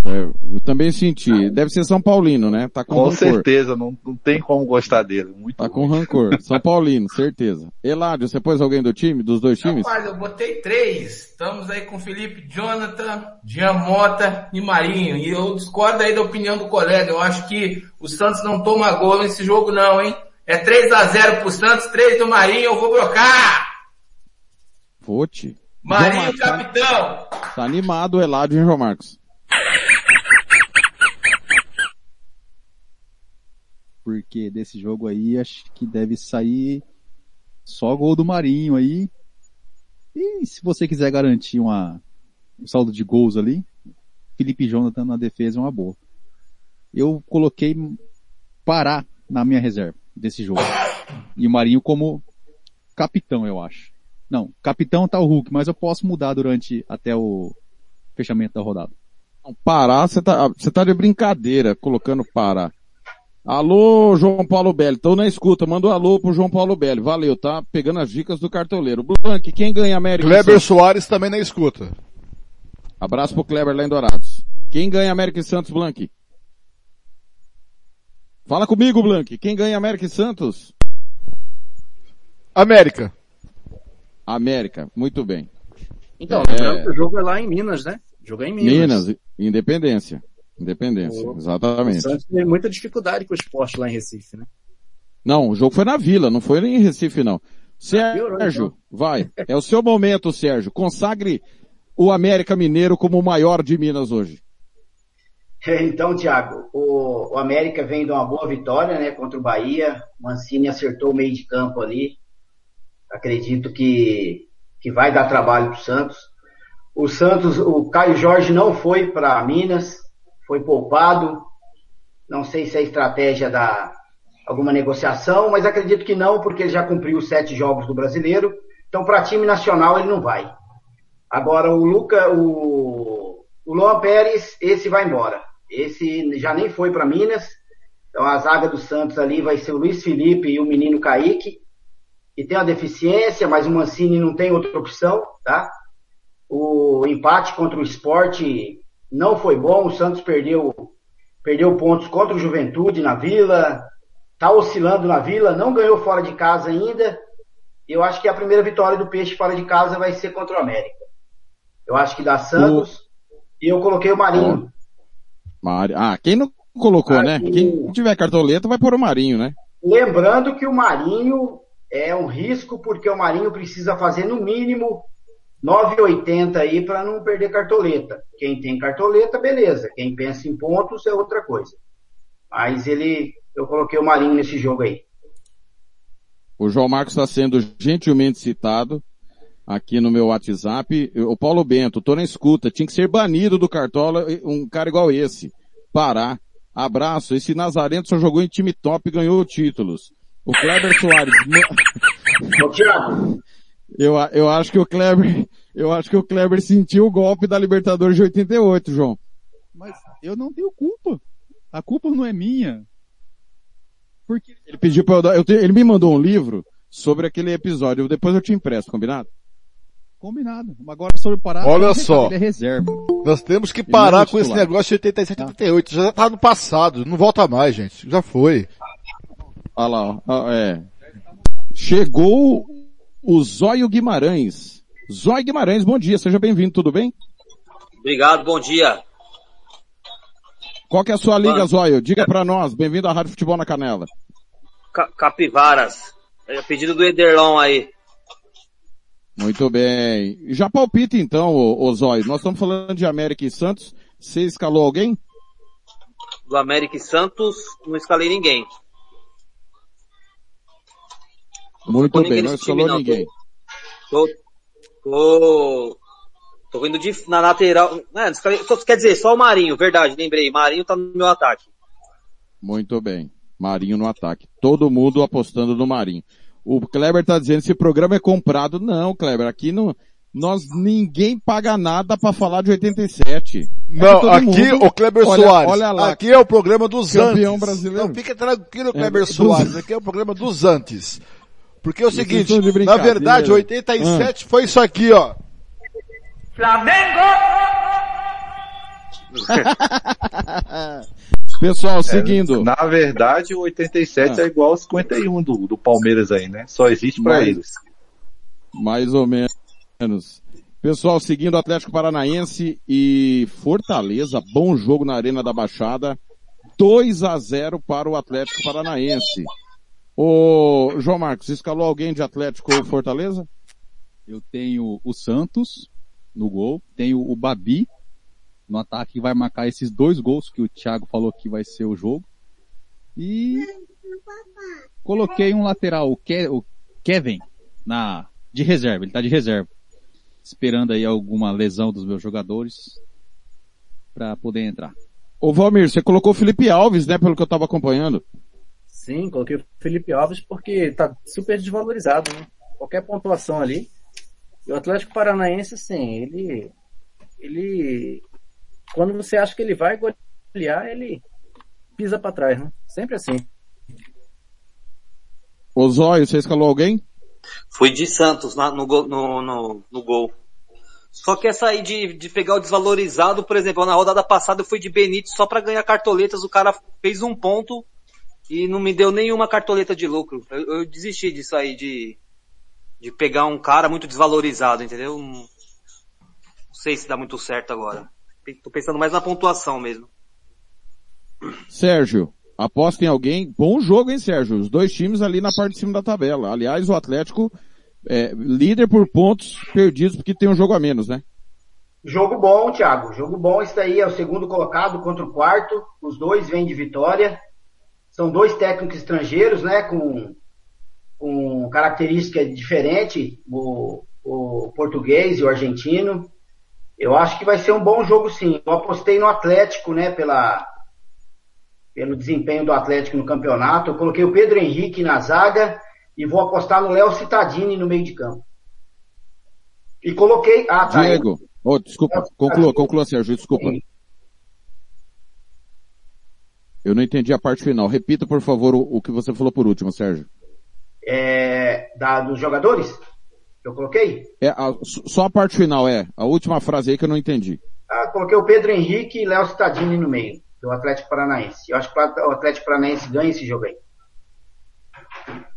É, eu também senti. Deve ser São Paulino, né? Tá com, Com rancor. certeza, não, não tem como gostar dele. Muito Tá com rancor. São Paulino, certeza. Eládio, você pôs alguém do time, dos dois times? Rapaz, eu botei três. Estamos aí com Felipe Jonathan, Jean Mota e Marinho. E eu discordo aí da opinião do colega. Eu acho que o Santos não toma gol nesse jogo não, hein? É 3 a 0 pro Santos, 3 do Marinho, eu vou brocar! Fote. Marinho, Marcos, tá- capitão! Tá animado o Eládio, hein, João Marcos? porque desse jogo aí acho que deve sair só gol do Marinho aí. E se você quiser garantir uma, um saldo de gols ali, Felipe Jonathan na defesa é uma boa. Eu coloquei Pará na minha reserva desse jogo. E o Marinho como capitão, eu acho. Não, capitão tá o Hulk, mas eu posso mudar durante até o fechamento da rodada. Pará, você tá, você tá de brincadeira colocando Pará. Alô, João Paulo Belli, tô na escuta, manda um alô pro João Paulo Belli, valeu, tá? Pegando as dicas do cartoleiro. Blank, quem ganha América Kleber Soares também na escuta. Abraço pro Kleber lá em Dourados. Quem ganha América e Santos, Blank? Fala comigo, Blank. Quem ganha América e Santos? América. América, muito bem. Então, É. o jogo é lá em Minas, né? O jogo é em Minas. Minas, Independência. Independência, O- O exatamente. Santos teve muita dificuldade com o esporte lá em Recife, né? Não, o jogo foi na Vila, não foi nem em Recife não. piorou, Sérgio, então. vai. É o seu momento, Sérgio. Consagre o América Mineiro como o maior de Minas hoje. Então, Thiago, o, o América vem de uma boa vitória, né, contra o Bahia. O Mancini acertou o meio de campo ali. Acredito que, que vai dar trabalho para o Santos. O Santos, o Caio Jorge não foi para Minas, foi poupado. Não sei se é estratégia da alguma negociação, mas acredito que não, porque ele já cumpriu os sete jogos do Brasileiro. Então, para time nacional ele não vai. Agora o Luca, o, o Luan Pérez, esse vai embora. Esse já nem foi para Minas. Então a zaga do Santos ali vai ser o Luiz Felipe e o menino Kaique. Que tem uma deficiência, mas o Mancini não tem outra opção, tá? O empate contra o esporte não foi bom. O Santos perdeu, perdeu pontos contra o Juventude na Vila. Tá oscilando na Vila, não ganhou fora de casa ainda. Eu acho que a primeira vitória do Peixe fora de casa vai ser contra o América. Eu acho que dá Santos. E eu coloquei o Marinho. Mari... Ah, quem não colocou, né? Quem tiver cartoleta vai pôr o Marinho, né? Lembrando que o Marinho é um risco, porque o Marinho precisa fazer no mínimo 9,80 aí para não perder cartoleta. Quem tem cartoleta, beleza. Quem pensa em pontos é outra coisa. Mas ele, eu coloquei o Marinho nesse jogo aí. O João Marcos está sendo gentilmente citado aqui no meu WhatsApp. O Paulo Bento, tô na escuta, tinha que ser banido do Cartola um cara igual esse. Pará. Abraço. Esse Nazareno só jogou em time top e ganhou títulos. O Kleber Soares. Ô, Thiago. Eu, eu acho que o Kleber, eu acho que o Kleber sentiu o golpe da Libertadores de 88, João. Mas eu não tenho culpa. A culpa não é minha. Porque Ele pediu para eu dar, eu te- ele me mandou um livro sobre aquele episódio, depois eu te empresto, combinado? combinado. Agora sobre parar. Olha ele só. Ele é reserva. Nós temos que parar é com esse negócio de 87, 88. Já tá no passado. Não volta mais, gente. Já foi. Olha lá, ó, ó, é. Chegou o Zóio Guimarães. Zóio Guimarães, bom dia, seja bem-vindo, tudo bem? Obrigado, bom dia. Qual que é a sua liga, Mano. Zóio? Diga pra nós, bem-vindo à Rádio Futebol na Canela. Ca- Capivaras. É pedido do Ederlon aí. Muito bem. Já palpita então, ô, ô Zóio. Nós estamos falando de América e Santos. Você escalou alguém? Do América e Santos, não escalei ninguém. Muito bem, não escalou não. ninguém. Tô, tô, tô indo de, na lateral. É, quer dizer, só o Marinho, verdade, lembrei. Marinho tá no meu ataque. Muito bem. Marinho no ataque. Todo mundo apostando no Marinho. O Kleber tá dizendo esse programa é comprado. Não, Kleber, aqui não, nós ninguém paga nada pra falar de 87. Não, todo aqui mundo- o Kleber olha, Soares. Olha lá. Aqui é o programa dos Campeão antes. brasileiro. Não, fica tranquilo, É, Kleber dos- Soares. Aqui é o programa dos antes. Porque é o Vocês seguinte, na verdade, 87 foi isso aqui, ó. Pessoal, É, seguindo. Na verdade, o 87 Ah. é igual ao 51 do, do Palmeiras aí, né? Só existe pra Mais- eles. Mais ou menos. Pessoal, seguindo Atlético Paranaense e Fortaleza, bom jogo na Arena da Baixada. 2 a 0 para o Atlético Paranaense. Ô, João Marcos, escalou alguém de Atlético ou Fortaleza? Eu tenho o Santos no gol, tenho o Babi no ataque que vai marcar esses dois gols que o Thiago falou que vai ser o jogo. E Coloquei um lateral, o, Ke o Kevin, na, de reserva, ele tá de reserva. Esperando aí alguma lesão dos meus jogadores para poder entrar. Ô Valmir, você colocou o Felipe Alves, né, pelo que eu tava acompanhando. Sim, coloquei o Felipe Alves porque tá super desvalorizado, né? Qualquer pontuação ali. E o Atlético Paranaense, assim, ele, ele, quando você acha que ele vai golear, ele pisa para trás, né? Sempre assim. Ô Zóio, você escalou alguém? Fui de Santos na- no, gol- no, no, no gol. Só que essa aí de, de pegar o desvalorizado, por exemplo, na rodada passada eu fui de Benítez só pra ganhar cartoletas, o cara fez um ponto e não me deu nenhuma cartoleta de lucro. Eu, eu desisti disso aí, de, de pegar um cara muito desvalorizado, entendeu? Não, não sei se dá muito certo agora. Tô pensando mais na pontuação mesmo. Sérgio, aposta em alguém. Bom jogo, hein, Sérgio? Os dois times ali na parte de cima da tabela. Aliás, o Atlético é líder por pontos perdidos porque tem um jogo a menos, né? Jogo bom, Thiago. Jogo bom. Isso daí é o segundo colocado contra o quarto. Os dois vêm de vitória. São dois técnicos estrangeiros, né? Com, com característica diferente, o, o português e o argentino. Eu acho que vai ser um bom jogo, sim. Eu apostei no Atlético, né? Pela, pelo desempenho do Atlético no campeonato. Eu coloquei o Pedro Henrique na zaga e vou apostar no Léo Cittadini no meio de campo. E coloquei. Ah, tá. Diego, oh, desculpa, conclua, conclua, Sérgio, desculpa. Eu não entendi a parte final. Repita, por favor, o, o que você falou por último, Sérgio. É, da, dos jogadores eu coloquei? É, a- só a parte final, é. A última frase aí que eu não entendi. Ah, coloquei o Pedro Henrique e Léo Cittadini no meio, do Atlético Paranaense. Eu acho que o Atlético Paranaense ganha esse jogo aí.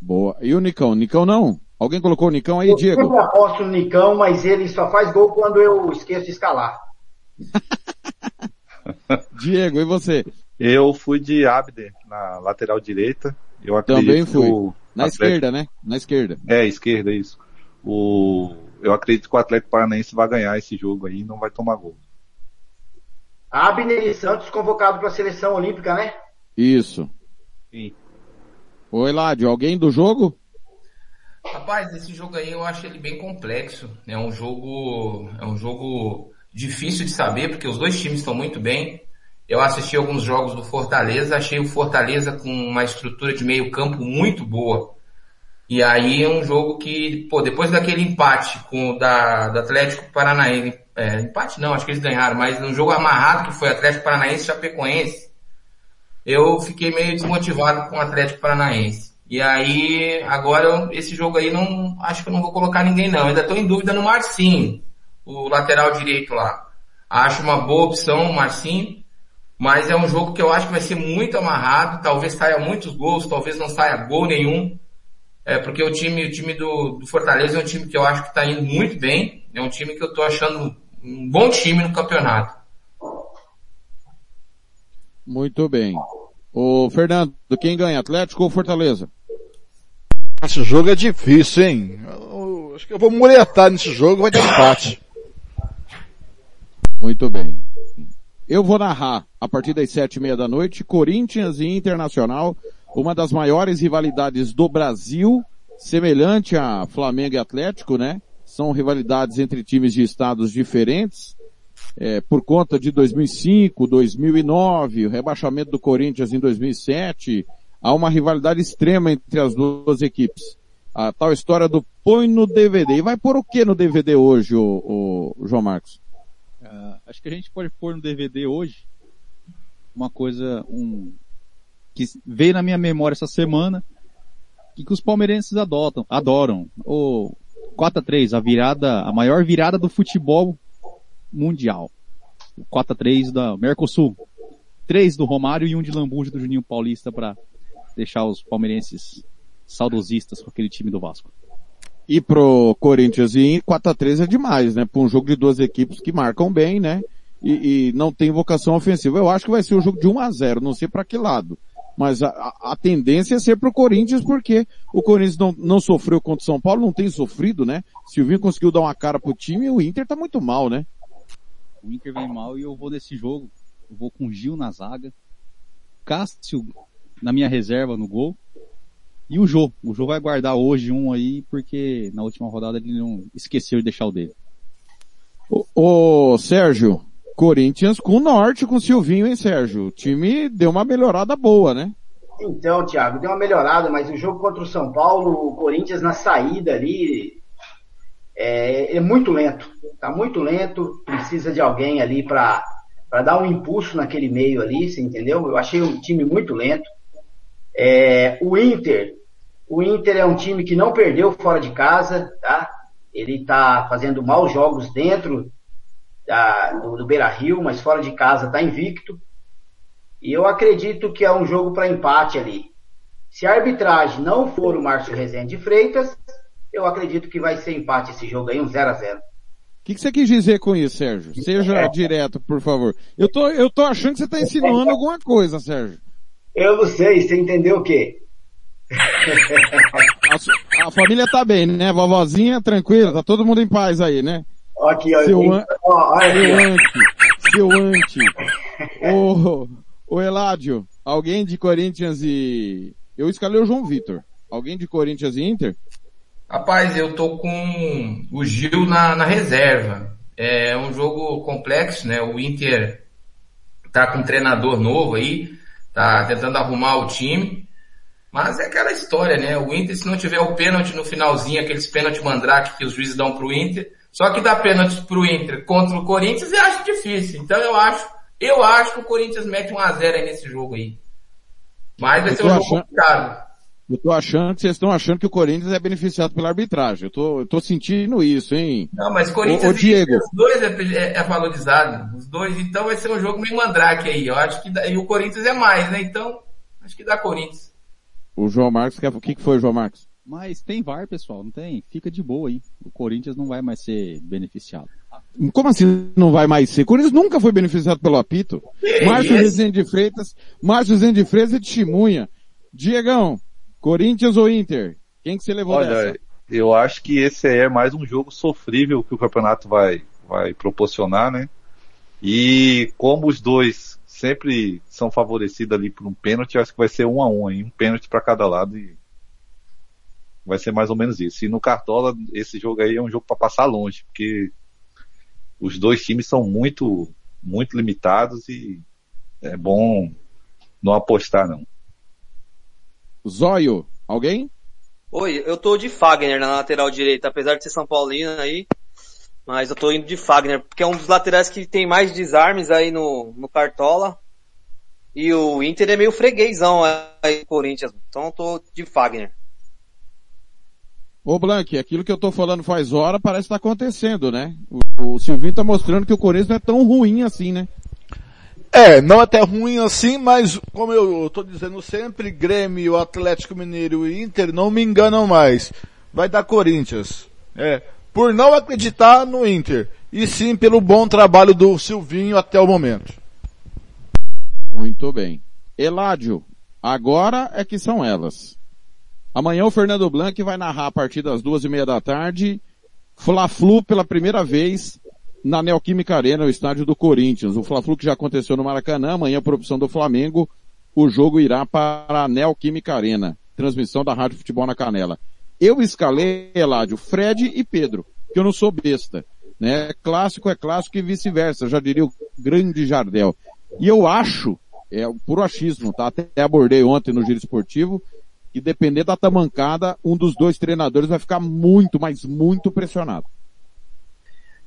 Boa. E o Nicão? Nicão não? Alguém colocou o Nicão aí, Eu Diego? sempre aposto no Nicão, mas ele só faz gol quando eu esqueço de escalar. Diego, e você? Eu fui de Abder na lateral direita. Eu acredito Também fui. Na Atlético- esquerda, né? Na esquerda. É, esquerda, isso. O... Eu acredito que o Atlético Paranaense vai ganhar esse jogo aí e não vai tomar gol. Abner e Santos convocado para a seleção olímpica, né? Isso. Sim. Oi, Ládio, alguém do jogo? Rapaz, esse jogo aí eu acho ele bem complexo. É um jogo, é um jogo difícil de saber porque os dois times estão muito bem. Eu assisti alguns jogos do Fortaleza, achei o Fortaleza com uma estrutura de meio campo muito boa. E aí é um jogo que, pô, depois daquele empate com o da, do Atlético Paranaense, é, empate não, acho que eles ganharam, mas um jogo amarrado que foi Atlético Paranaense e Chapecoense, eu fiquei meio desmotivado com o Atlético Paranaense. E aí, agora, esse jogo aí não, acho que eu não vou colocar ninguém não. Ainda estou em dúvida no Marcinho, o lateral direito lá. Acho uma boa opção o Marcinho, mas é um jogo que eu acho que vai ser muito amarrado, talvez saia muitos gols, talvez não saia gol nenhum. É, porque o time, o time do, do Fortaleza é um time que eu acho que está indo muito bem. É um time que eu estou achando um bom time no campeonato. Muito bem. O Fernando, quem ganha, Atlético ou Fortaleza? Esse jogo é difícil, hein? Eu- acho que eu vou muretar nesse jogo, vai dar empate. Muito bem. Eu vou narrar a partir das sete e meia da noite, Corinthians e Internacional, uma das maiores rivalidades do Brasil, semelhante a Flamengo e Atlético, né? São rivalidades entre times de estados diferentes, é, por conta de 2005, 2009, o rebaixamento do Corinthians em 2007, há uma rivalidade extrema entre as duas equipes. A tal história do põe no DVD. E vai pôr o que no DVD hoje, o, o João Marcos? Ah, acho que a gente pode pôr no DVD hoje uma coisa, um, que veio na minha memória essa semana, e que os palmeirenses adotam, adoram. O 4 a 3 a virada, a maior virada do futebol mundial. O 4 a 3 da Mercosul. Três do Romário e um de Lambuja do Juninho Paulista para deixar os palmeirenses saudosistas com aquele time do Vasco. E pro Corinthians e 4x3 é demais, né? Para um jogo de duas equipes que marcam bem, né? E, e não tem vocação ofensiva. Eu acho que vai ser um jogo de 1 a 0 não sei para que lado. Mas a, a- tendência é ser pro Corinthians, porque o Corinthians não, não sofreu contra o São Paulo, não tem sofrido, né? Silvinho conseguiu dar uma cara pro time e o Inter tá muito mal, né? O Inter vem mal e eu vou nesse jogo. Eu vou com Gil na zaga. Cássio na minha reserva no gol. E o Jô. O Jô vai guardar hoje um aí, porque na última rodada ele não esqueceu de deixar o dele. Ô, ô, Sérgio, Corinthians com o Norte, com o Silvinho, hein, Sérgio? O time deu uma melhorada boa, né? Então, Thiago, deu uma melhorada, mas o jogo contra o São Paulo, o Corinthians na saída ali, é, é muito lento. Tá muito lento, precisa de alguém ali para dar um impulso naquele meio ali, você entendeu? Eu achei o time muito lento. É, o Inter, o Inter é um time que não perdeu fora de casa, tá? Ele tá fazendo maus jogos dentro da, do, do Beira Rio, mas fora de casa tá invicto. E eu acredito que é um jogo para empate ali. Se a arbitragem não for o Márcio Rezende de Freitas, eu acredito que vai ser empate esse jogo aí, um 0 a 0 O que, que você quis dizer com isso, Sérgio? Seja É. direto, por favor. Eu tô, eu tô achando que você tá insinuando alguma coisa, Sérgio. Eu não sei, você entendeu o quê? A, a família tá bem, né? Vovozinha, tranquila, tá todo mundo em paz aí, né? Aqui, ó, Seu, an... ó, seu anti, seu anti. Ô, ô Eládio, alguém de Corinthians e... Eu escalei o João Vitor. Alguém de Corinthians e Inter? Rapaz, eu tô com o Gil na, na reserva. É um jogo complexo, né? O Inter tá com um treinador novo aí, tá tentando arrumar o time. Mas é aquela história, né? O Inter, se não tiver o pênalti no finalzinho, aqueles pênalti mandrake que os juízes dão pro Inter, só que dá pênalti pro Inter contra o Corinthians eu acho difícil. Então eu acho, eu acho que o Corinthians mete um a 0 aí nesse jogo aí. Mas vai ser um jogo achando- complicado. Eu tô achando que vocês estão achando que o Corinthians é beneficiado pela arbitragem. Eu tô, eu tô sentindo isso, hein? Não, mas Corinthians ô, Diego, os dois é, é, é valorizado. Os dois, então vai ser um jogo meio mandrake aí. Eu acho que dá, e o Corinthians é mais, né? Então, acho que dá Corinthians. o João Marcos, o que que foi, João Marcos? Mas tem VAR, pessoal, não tem? Fica de boa aí. O Corinthians não vai mais ser beneficiado. Como assim não vai mais ser? O Corinthians nunca foi beneficiado pelo apito. Márcio? Rezende de Freitas, Márcio Rezende de Freitas é testemunha. Diegão, Corinthians ou Inter? Quem que você levou Olha, dessa? eu acho que esse aí é mais um jogo sofrível que o campeonato vai, vai proporcionar, né? E como os dois sempre são favorecidos ali por um pênalti, acho que vai ser um a um aí, um pênalti para cada lado e vai ser mais ou menos isso. E no Cartola, esse jogo aí é um jogo para passar longe, porque os dois times são muito, muito limitados e é bom não apostar não. Zóio, alguém? Oi, eu tô de Fagner na lateral direita, apesar de ser São Paulino aí. Mas eu tô indo de Fagner, porque é um dos laterais que tem mais desarmes aí no, no Cartola. E o Inter é meio freguesão aí, Corinthians. Então eu tô de Fagner. Ô Blank, aquilo que eu tô falando faz hora parece que tá acontecendo, né? O, o Silvinho tá mostrando que o Corinthians não é tão ruim assim, né? É, não é até ruim assim, mas como eu tô dizendo sempre, Grêmio, Atlético Mineiro e Inter não me enganam mais. Vai dar Corinthians. É, por não acreditar no Inter, e sim pelo bom trabalho do Silvinho até o momento. Muito bem. Eládio, agora é que são elas. Amanhã o Fernando Blanc vai narrar a partir das duas e meia da tarde, Fla-Flu pela primeira vez na Neoquímica Arena, o estádio do Corinthians. O Fla-Flu que já aconteceu no Maracanã, amanhã por opção do Flamengo, o jogo irá para a Neoquímica Arena. Transmissão da Rádio Futebol na Canela. Eu escalei, Eládio, Fred e Pedro, que eu não sou besta. Né? Clássico é clássico e vice-versa, já diria o grande Jardel. E eu acho, é puro achismo, tá? Até abordei ontem no Giro Esportivo, que depender da tamancada, um dos dois treinadores vai ficar muito, mas muito pressionado.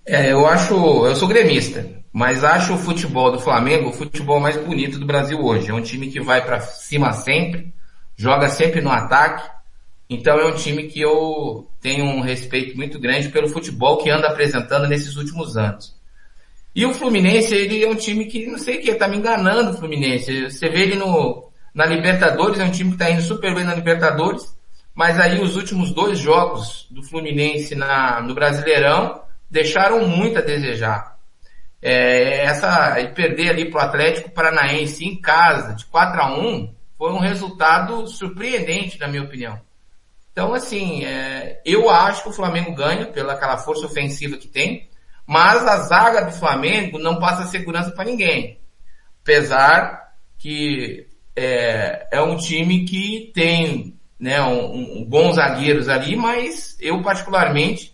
É, eu acho, eu sou gremista, mas acho o futebol do Flamengo o futebol mais bonito do Brasil hoje. É um time que vai pra cima sempre, joga sempre no ataque. Então é um time que eu tenho um respeito muito grande pelo futebol que anda apresentando nesses últimos anos. E o Fluminense, ele é um time que, não sei o que, tá me enganando o Fluminense. Você vê ele no, na Libertadores, é um time que tá indo super bem na Libertadores, mas aí os últimos dois jogos do Fluminense na, no Brasileirão deixaram muito a desejar. É, essa, e perder ali pro Atlético Paranaense em casa, de 4 a 1 foi um resultado surpreendente, na minha opinião. Então, assim, é, eu acho que o Flamengo ganha pela aquela força ofensiva que tem, mas a zaga do Flamengo não passa segurança para ninguém. Apesar que é, é um time que tem né, um, um, bons zagueiros ali, mas eu particularmente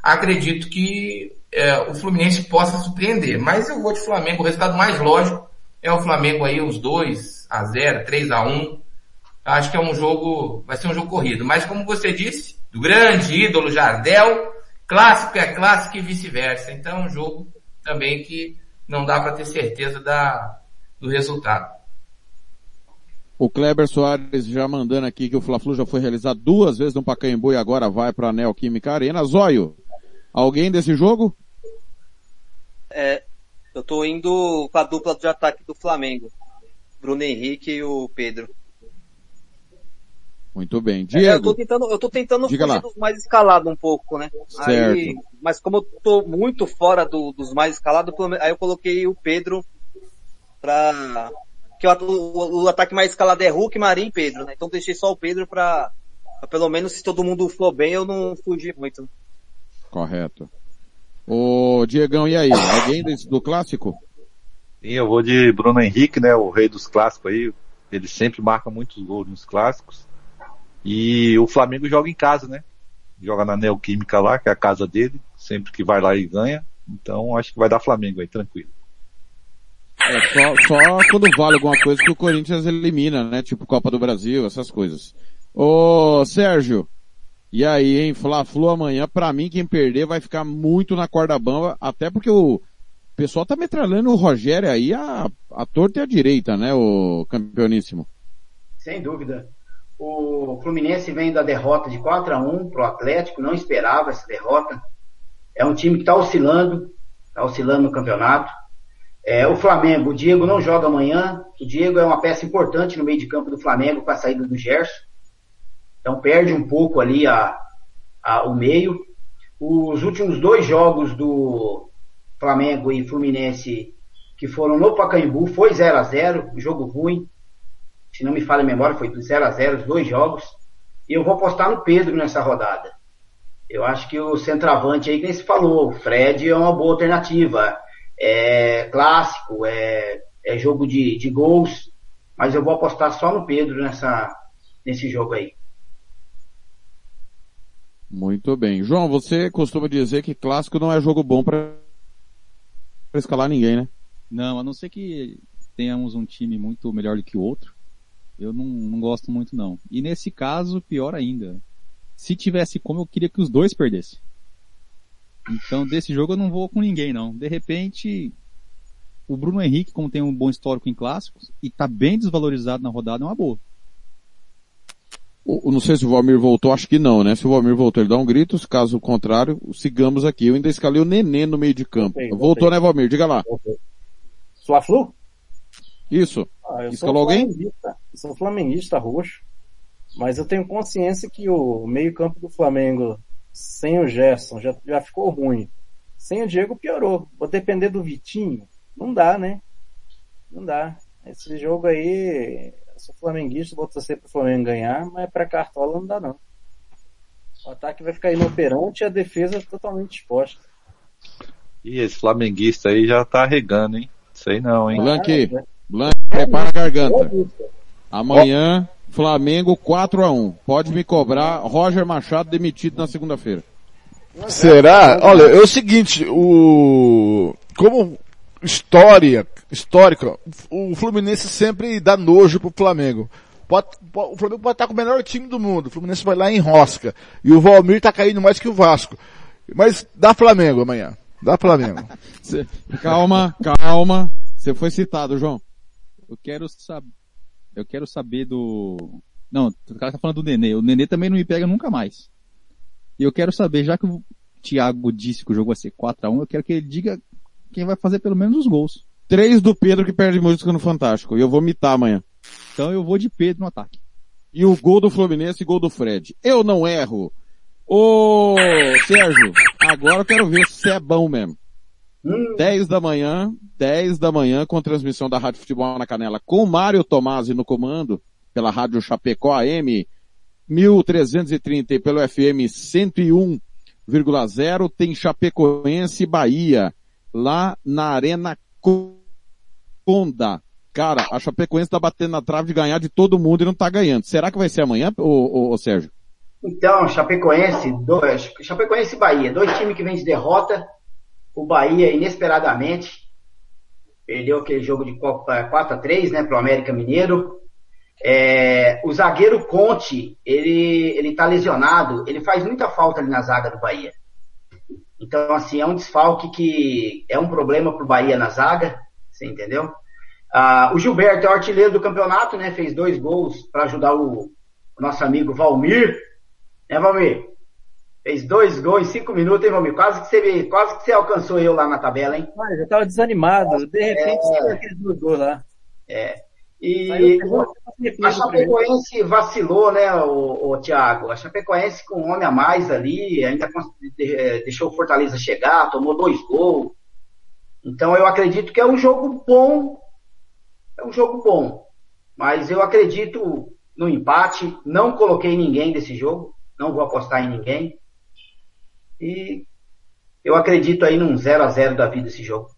acredito que é, o Fluminense possa surpreender. Mas eu vou de Flamengo, o resultado mais lógico é o Flamengo aí, os 2 a 0 3 a 1 Acho que é um jogo, vai ser um jogo corrido. Mas como você disse, do grande ídolo Jardel, clássico é clássico e vice-versa. Então é um jogo também que não dá para ter certeza da, do resultado. O Kleber Soares já mandando aqui que o Fla-Flu já foi realizado duas vezes no Pacaembu e agora vai para a Neoquímica Arena. Zóio, alguém desse jogo? É, eu tô indo com a dupla de ataque do Flamengo. Bruno Henrique e o Pedro. Muito bem. Diego. É, eu tô tentando, eu tô tentando Diga fugir lá. dos mais escalados um pouco, né? Certo. Aí, mas como eu tô muito fora do, dos mais escalados, aí eu coloquei o Pedro pra, que o, o, o, ataque mais escalado é Hulk, Marinho e Pedro, né? Então deixei só o Pedro pra, pra, pelo menos se todo mundo for bem, eu não fugir muito. Correto. Ô, Diegão, e aí? Alguém desse, do clássico? Sim, eu vou de Bruno Henrique, né? O rei dos clássicos aí. Ele sempre marca muitos gols nos clássicos. E o Flamengo joga em casa, né? Joga na Neoquímica lá, que é a casa dele. Sempre que vai lá e ganha. Então acho que vai dar Flamengo aí, tranquilo. É só, só quando vale alguma coisa que o Corinthians elimina, né? Tipo Copa do Brasil, essas coisas. Ô, Sérgio. E aí, hein? Fla-Flu amanhã, pra mim quem perder vai ficar muito na corda bamba, até porque o pessoal tá metralhando o Rogério aí a, a torta e a direita, né? O campeoníssimo. Sem dúvida. O Fluminense vem da derrota de 4 a 1 pro Atlético, não esperava essa derrota. É um time que está oscilando, está oscilando no campeonato. É, o Flamengo, o Diego não joga amanhã. O Diego é uma peça importante no meio de campo do Flamengo com a saída do Gerson. Então perde um pouco ali a, a, o meio. Os últimos dois jogos do Flamengo e Fluminense que foram no Pacaembu foi 0 a 0 jogo ruim. Se não me falha a memória, foi 0 a 0 os dois jogos. E eu vou apostar no Pedro nessa rodada. Eu acho que o centroavante aí que nem se falou, o Fred é uma boa alternativa. É clássico, é, é jogo de, de gols, mas eu vou apostar só no Pedro nessa, nesse jogo aí. Muito bem. João, você costuma dizer que clássico não é jogo bom para escalar ninguém, né? Não, a não ser que tenhamos um time muito melhor do que o outro. Eu não, não gosto muito não. E nesse caso, pior ainda. Se tivesse como, eu queria que os dois perdessem. Então, desse jogo eu não vou com ninguém não. De repente, o Bruno Henrique, como tem um bom histórico em clássicos, e tá bem desvalorizado na rodada, é uma boa. O, não sei se o Valmir voltou, acho que não, né? Se o Valmir voltou, ele dá um grito, caso contrário, sigamos aqui. Eu ainda escalei o Nenê no meio de campo. Voltei, Voltou, voltei. né, Valmir? Diga lá. Fla-Flu? Isso. Ah, eu Escalou sou alguém? Eu sou flamenguista roxo. Mas eu tenho consciência que o meio campo do Flamengo, sem o Gerson, já, já ficou ruim. Sem o Diego piorou. Vou depender do Vitinho? Não dá, né? Não dá. Esse jogo aí, eu sou flamenguista, vou torcer pro Flamengo ganhar, mas pra Cartola não dá não. O ataque vai ficar inoperante e a defesa totalmente exposta. E esse flamenguista aí já tá regando, hein? Sei não, hein? Blanque, Blanque, prepara a garganta. Amanhã, Flamengo 4 a 1 Pode me cobrar, Roger Machado demitido na segunda-feira. Será? Olha, é o seguinte, o como história, histórica, o Fluminense sempre dá nojo pro Flamengo. Pode, pode- o Flamengo pode estar com o melhor time do mundo. O Fluminense vai lá em rosca. E o Valmir tá caindo mais que o Vasco. Mas dá Flamengo amanhã. Dá Flamengo. Calma, calma. Você foi citado, João. Eu quero saber, eu quero saber do, não, o cara tá falando do Nenê. O Nenê também não me pega nunca mais. E eu quero saber, já que o Thiago disse que o jogo vai ser 4x1, eu quero que ele diga quem vai fazer pelo menos os gols. Três do Pedro que perde música no Fantástico. E eu vou mitar amanhã. Então eu vou de Pedro no ataque. E o gol do Fluminense e gol do Fred. Eu não erro. Ô, Sérgio, agora eu quero ver se é bom mesmo. 10 da manhã, 10 da manhã, com transmissão da Rádio Futebol na Canela, com Mário Tomasi no comando, pela Rádio Chapecó AM, 1330 e pelo FM 101,0, tem Chapecoense e Bahia, lá na Arena Conda. cara, a Chapecoense tá batendo na trave de ganhar de todo mundo e não tá ganhando. Será que vai ser amanhã, ô, ô, ô Sérgio? Então, Chapecoense, dois, Chapecoense e Bahia, dois times que vêm de derrota. O Bahia, inesperadamente, perdeu aquele jogo de 4 a 3 né, pro América Mineiro. É, o zagueiro Conte, ele, ele tá lesionado, ele faz muita falta ali na zaga do Bahia. Então, assim, é um desfalque que é um problema pro Bahia na zaga, você entendeu? Ah, o Gilberto é o artilheiro do campeonato, né? Fez dois gols para ajudar o, o, nosso amigo Valmir. Né, Valmir? Fez dois gols em cinco minutos, hein, Valmir? Quase que você, quase que você alcançou eu lá na tabela, hein? Ah, eu tava desanimado. De repente, é... aqueles dois gols lá. É. E a Chapecoense vacilou, né, o, o Thiago? A Chapecoense com um homem a mais ali, ainda deixou o Fortaleza chegar, tomou dois gols. Então eu acredito que é um jogo bom. É um jogo bom. Mas eu acredito no empate. Não coloquei ninguém desse jogo. Não vou apostar em ninguém. E eu acredito aí num 0 a 0 da vida esse jogo.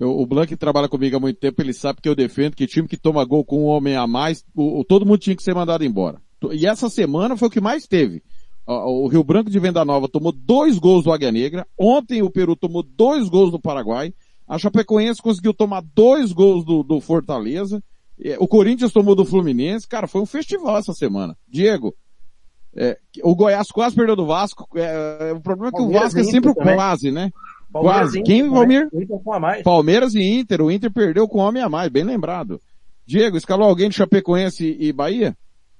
O Blank trabalha comigo há muito tempo, ele sabe que eu defendo que time que toma gol com um homem a mais, o, o, todo mundo tinha que ser mandado embora. E essa semana foi o que mais teve. O, o Rio Branco de Venda Nova tomou dois gols do Águia Negra. Ontem o Peru tomou dois gols do Paraguai. A Chapecoense conseguiu tomar dois gols do, do Fortaleza. O Corinthians tomou do Fluminense. Cara, foi um festival essa semana. Diego, é, o Goiás quase perdeu do Vasco. É, o problema é que o Vasco é sempre o quase, né? Palmeiras Quase. Quem, Valmir? Inter Palmeiras e Inter. O Inter perdeu com homem a mais, bem lembrado. Diego, escalou alguém de Chapecoense e Bahia?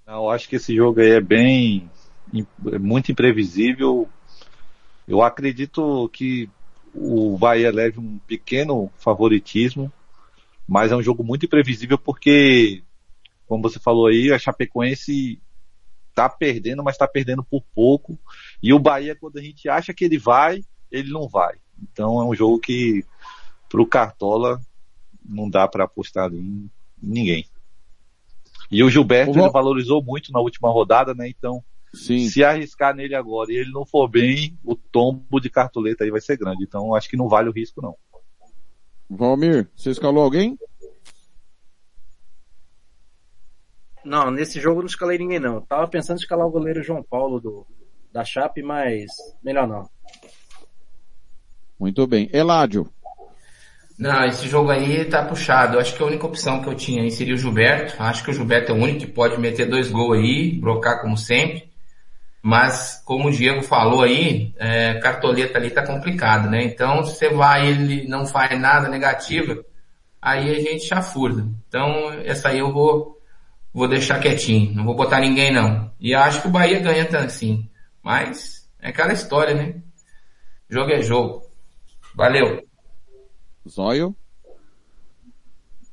Não, eu acho que esse jogo aí é bem, muito imprevisível. Eu acredito que o Bahia leve um pequeno favoritismo, mas é um jogo muito imprevisível porque, como você falou aí, a Chapecoense tá perdendo, mas tá perdendo por pouco. E o Bahia, quando a gente acha que ele vai, ele não vai. Então é um jogo que pro Cartola não dá para apostar em ninguém. E o Gilberto ele valorizou muito na última rodada, né? Então, Sim. se arriscar nele agora e ele não for bem, o tombo de cartoleta aí vai ser grande. Então, acho que não vale o risco não. Valmir, você escalou alguém? Não, nesse jogo não escalei ninguém não. Tava pensando em escalar o goleiro João Paulo do, da Chape, mas melhor não. Muito bem. Eládio. Não, esse jogo aí tá puxado. Eu acho que a única opção que eu tinha aí seria o Gilberto. Acho que o Gilberto é o único que pode meter dois gols aí, brocar como sempre. Mas, como o Diego falou aí, é, cartoleta ali tá complicado, né? Então, se você vai ele não faz nada negativo, aí a gente chafurda. Então, essa aí eu vou, vou deixar quietinho. Não vou botar ninguém não. E acho que o Bahia ganha assim. Mas, é aquela história, né? Jogo é jogo. Valeu. Zóio?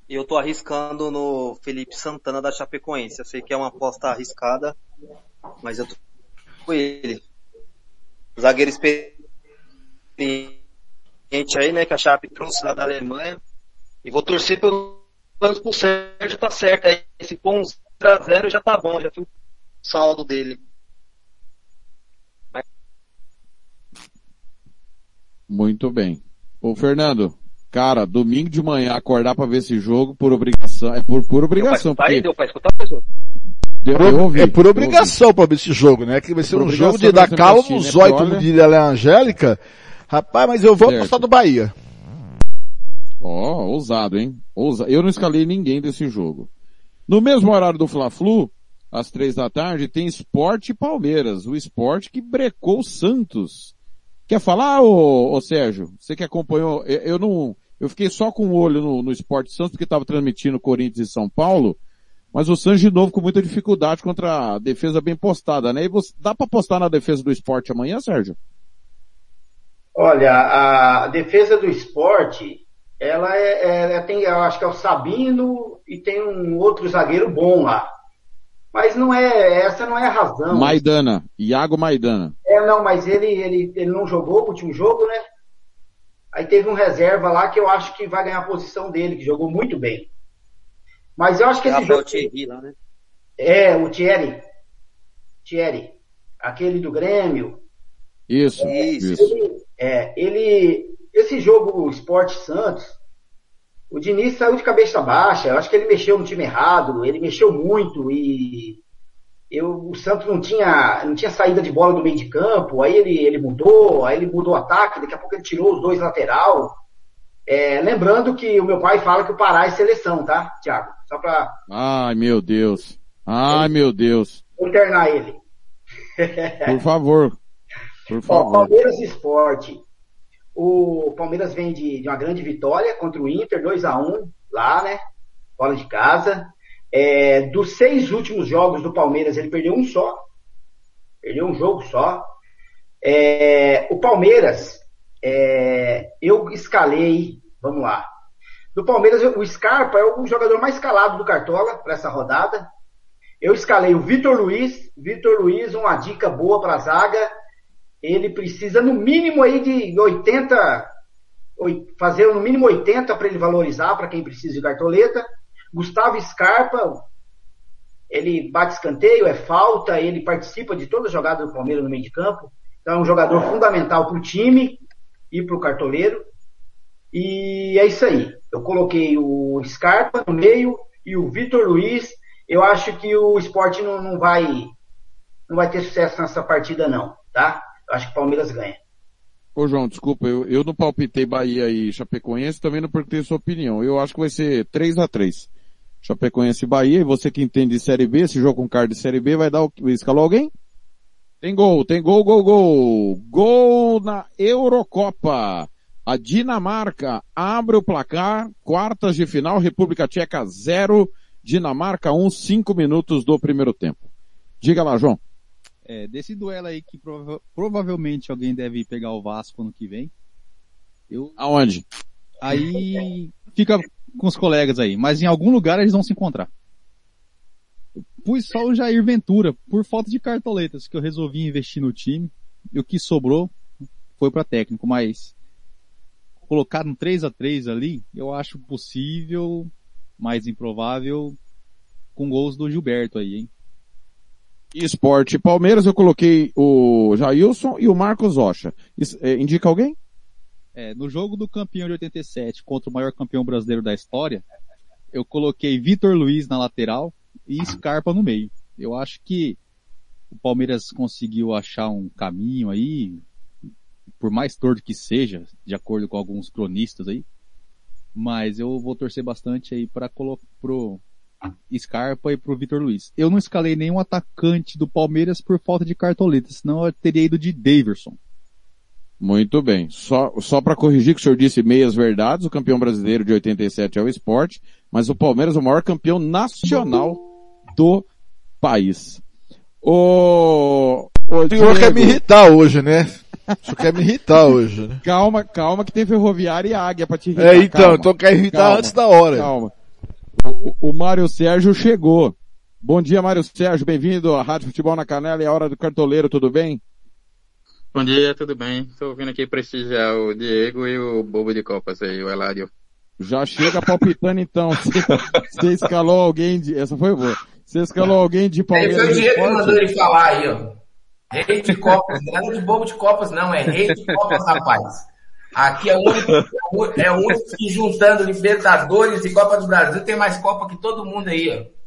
Eu tô arriscando no Felipe Santana da Chapecoense. Eu sei que é uma aposta arriscada, mas eu tô com ele. Zagueiro experiente aí, né, que a Chape trouxe lá da Alemanha. E vou torcer pelo menos pro Sérgio tá certo aí. Esse com 0x0 já tá bom, já foi o saldo dele. Muito bem. Ô Fernando, cara, domingo de manhã acordar para ver esse jogo por obrigação, é por, por obrigação. Deu pra, porque... deu pra escutar, professor? Deu, Por- ouvi, é por obrigação pra ver esse jogo, né? Que vai ser Por um jogo de dar calo né? olhos, Porque como olha- diria a Angélica. Rapaz, mas eu vou Certo. apostar do Bahia. Ó, ousado, hein? Ousa... Eu não escalei ninguém desse jogo. No mesmo horário do Fla-Flu, às três da tarde, tem Esporte Palmeiras. O Esporte que brecou o Santos. Quer falar, ô, ô Sérgio? Você que acompanhou, eu, eu não, eu fiquei só com o olho no, no Esporte Santos porque estava transmitindo Corinthians e São Paulo, mas o Santos de novo com muita dificuldade contra a defesa bem postada, né? E você, dá para postar na defesa do esporte amanhã, Sérgio? Olha, a defesa do esporte, ela é, é- tem, eu acho que é o Sabino e tem um outro zagueiro bom lá. Mas não é, essa não é a razão. Maidana, Iago Maidana. É, não, mas ele, ele, ele não jogou o último jogo, né? Aí teve um reserva lá que eu acho que vai ganhar a posição dele, que jogou muito bem. Mas eu acho que esse Rafael jogo. Thierry lá, né? É, o Thierry. Thierry. Aquele do Grêmio. Isso, É, isso. Ele, é, ele, esse jogo Esporte Santos, O Diniz saiu de cabeça baixa, eu acho que ele mexeu no time errado, ele mexeu muito e eu, o Santos não tinha, não tinha saída de bola do meio de campo, aí ele, ele mudou, aí ele mudou o ataque, daqui a pouco ele tirou os dois lateral. É, lembrando que o meu pai fala que o Pará é seleção, tá, Thiago? Só pra Ai, meu Deus. Ai, meu Deus. internar ele. Por favor. Por Ó, favor. Palmeiras e Esporte. O Palmeiras vem de, de uma grande vitória contra o Inter, 2 a 1 lá, né? Fora de casa. É, dos seis últimos jogos do Palmeiras, ele perdeu um só. Perdeu um jogo só. É, o Palmeiras, é, eu escalei, vamos lá. Do Palmeiras, o Scarpa é o jogador mais escalado do Cartola para essa rodada. Eu escalei o Vitor Luiz. Vitor Luiz, uma dica boa para a zaga. Ele precisa no mínimo aí de 80, oi- fazer no mínimo 80 para ele valorizar, para quem precisa de cartoleta. Gustavo Scarpa, ele bate escanteio, é falta, ele participa de toda a jogada do Palmeiras no meio de campo. Então é um jogador fundamental para o time e para o cartoleiro. E é isso aí. Eu coloquei o Scarpa no meio e o Vitor Luiz. Eu acho que o esporte não, não vai não vai ter sucesso nessa partida não, tá? Acho que o Palmeiras ganha. Ô João, desculpa, eu, eu não palpitei Bahia e Chapecoense, também não perguntei sua opinião. Eu acho que vai ser 3 a 3 Chapecoense e Bahia, e você que entende de Série B, esse jogo com card de Série B, vai dar o... Escalou alguém? Tem gol, tem gol, gol, gol. Gol na Eurocopa. A Dinamarca abre o placar, quartas de final, República Tcheca 0, Dinamarca 1, 5 minutos do primeiro tempo. Diga lá, João. É, desse duelo aí que prova- provavelmente alguém deve pegar o Vasco ano que vem. Eu, Aonde? aí fica com os colegas aí, mas em algum lugar eles vão se encontrar. Pus só o Jair Ventura, por falta de cartoletas, que eu resolvi investir no time, e o que sobrou foi para técnico, mas colocar um 3 a 3 ali, eu acho possível, mais improvável, com gols do Gilberto aí, hein? Esporte Palmeiras, eu coloquei o Jailson e o Marcos Rocha. É, indica alguém? É, no jogo do campeão de 87 contra o maior campeão brasileiro da história, eu coloquei Vitor Luiz na lateral e Scarpa no meio. Eu acho que o Palmeiras conseguiu achar um caminho aí, por mais torto que seja, de acordo com alguns cronistas aí, mas eu vou torcer bastante aí para pro Scarpa e pro Vitor Luiz. Eu não escalei nenhum atacante do Palmeiras por falta de cartoleta, senão eu teria ido de Daverson. Muito bem. Só, só para corrigir que o senhor disse meias verdades, o campeão brasileiro de 87 é o esporte, mas o Palmeiras é o maior campeão nacional do país. O, o senhor quer me irritar hoje, né? O senhor quer me irritar hoje, né? Calma, calma que tem ferroviária e águia pra te irritar. É, então, calma. então quer irritar Calma, antes da hora. Calma. O, o Mário Sérgio chegou. Bom dia, Mário Sérgio. Bem-vindo à Rádio Futebol na Canela e a Hora do Cartoleiro, tudo bem? Bom dia, tudo bem? Estou vindo aqui prestigiar o Diego e o Bobo de Copas aí, o Eládio. Já chega palpitando então. Você, escalou alguém de... Essa foi boa. Você escalou alguém de Aí Palmeiras foi o Diego que mandou ele falar aí, ó. Rei de Copas, não é de bobo de Copas não, é rei de Copas, rapaz. Aqui é o único, é o único que juntando Libertadores e Copa do Brasil tem mais Copa que todo mundo aí, ó.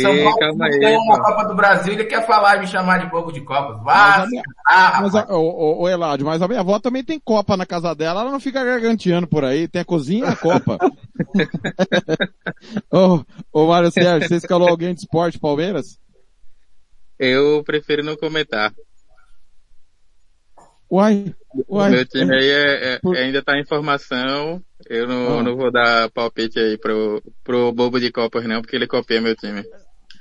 São Paulo aí, tem uma. Copa do Brasil, ele quer falar e me chamar de bobo de Copas. Vá, Mas, ah, mas a, o Eladio, mas a minha avó também tem Copa na casa dela, ela não fica garganteando por aí, tem a cozinha e a Copa. ô, ô Mário Sérgio, você escalou alguém de esporte Palmeiras? Eu prefiro não comentar. Uai, uai. Meu time aí é, é- Por- ainda tá em formação. Eu não, Ah. não vou dar palpite aí pro, pro Bobo de Copas não, porque ele copia meu time.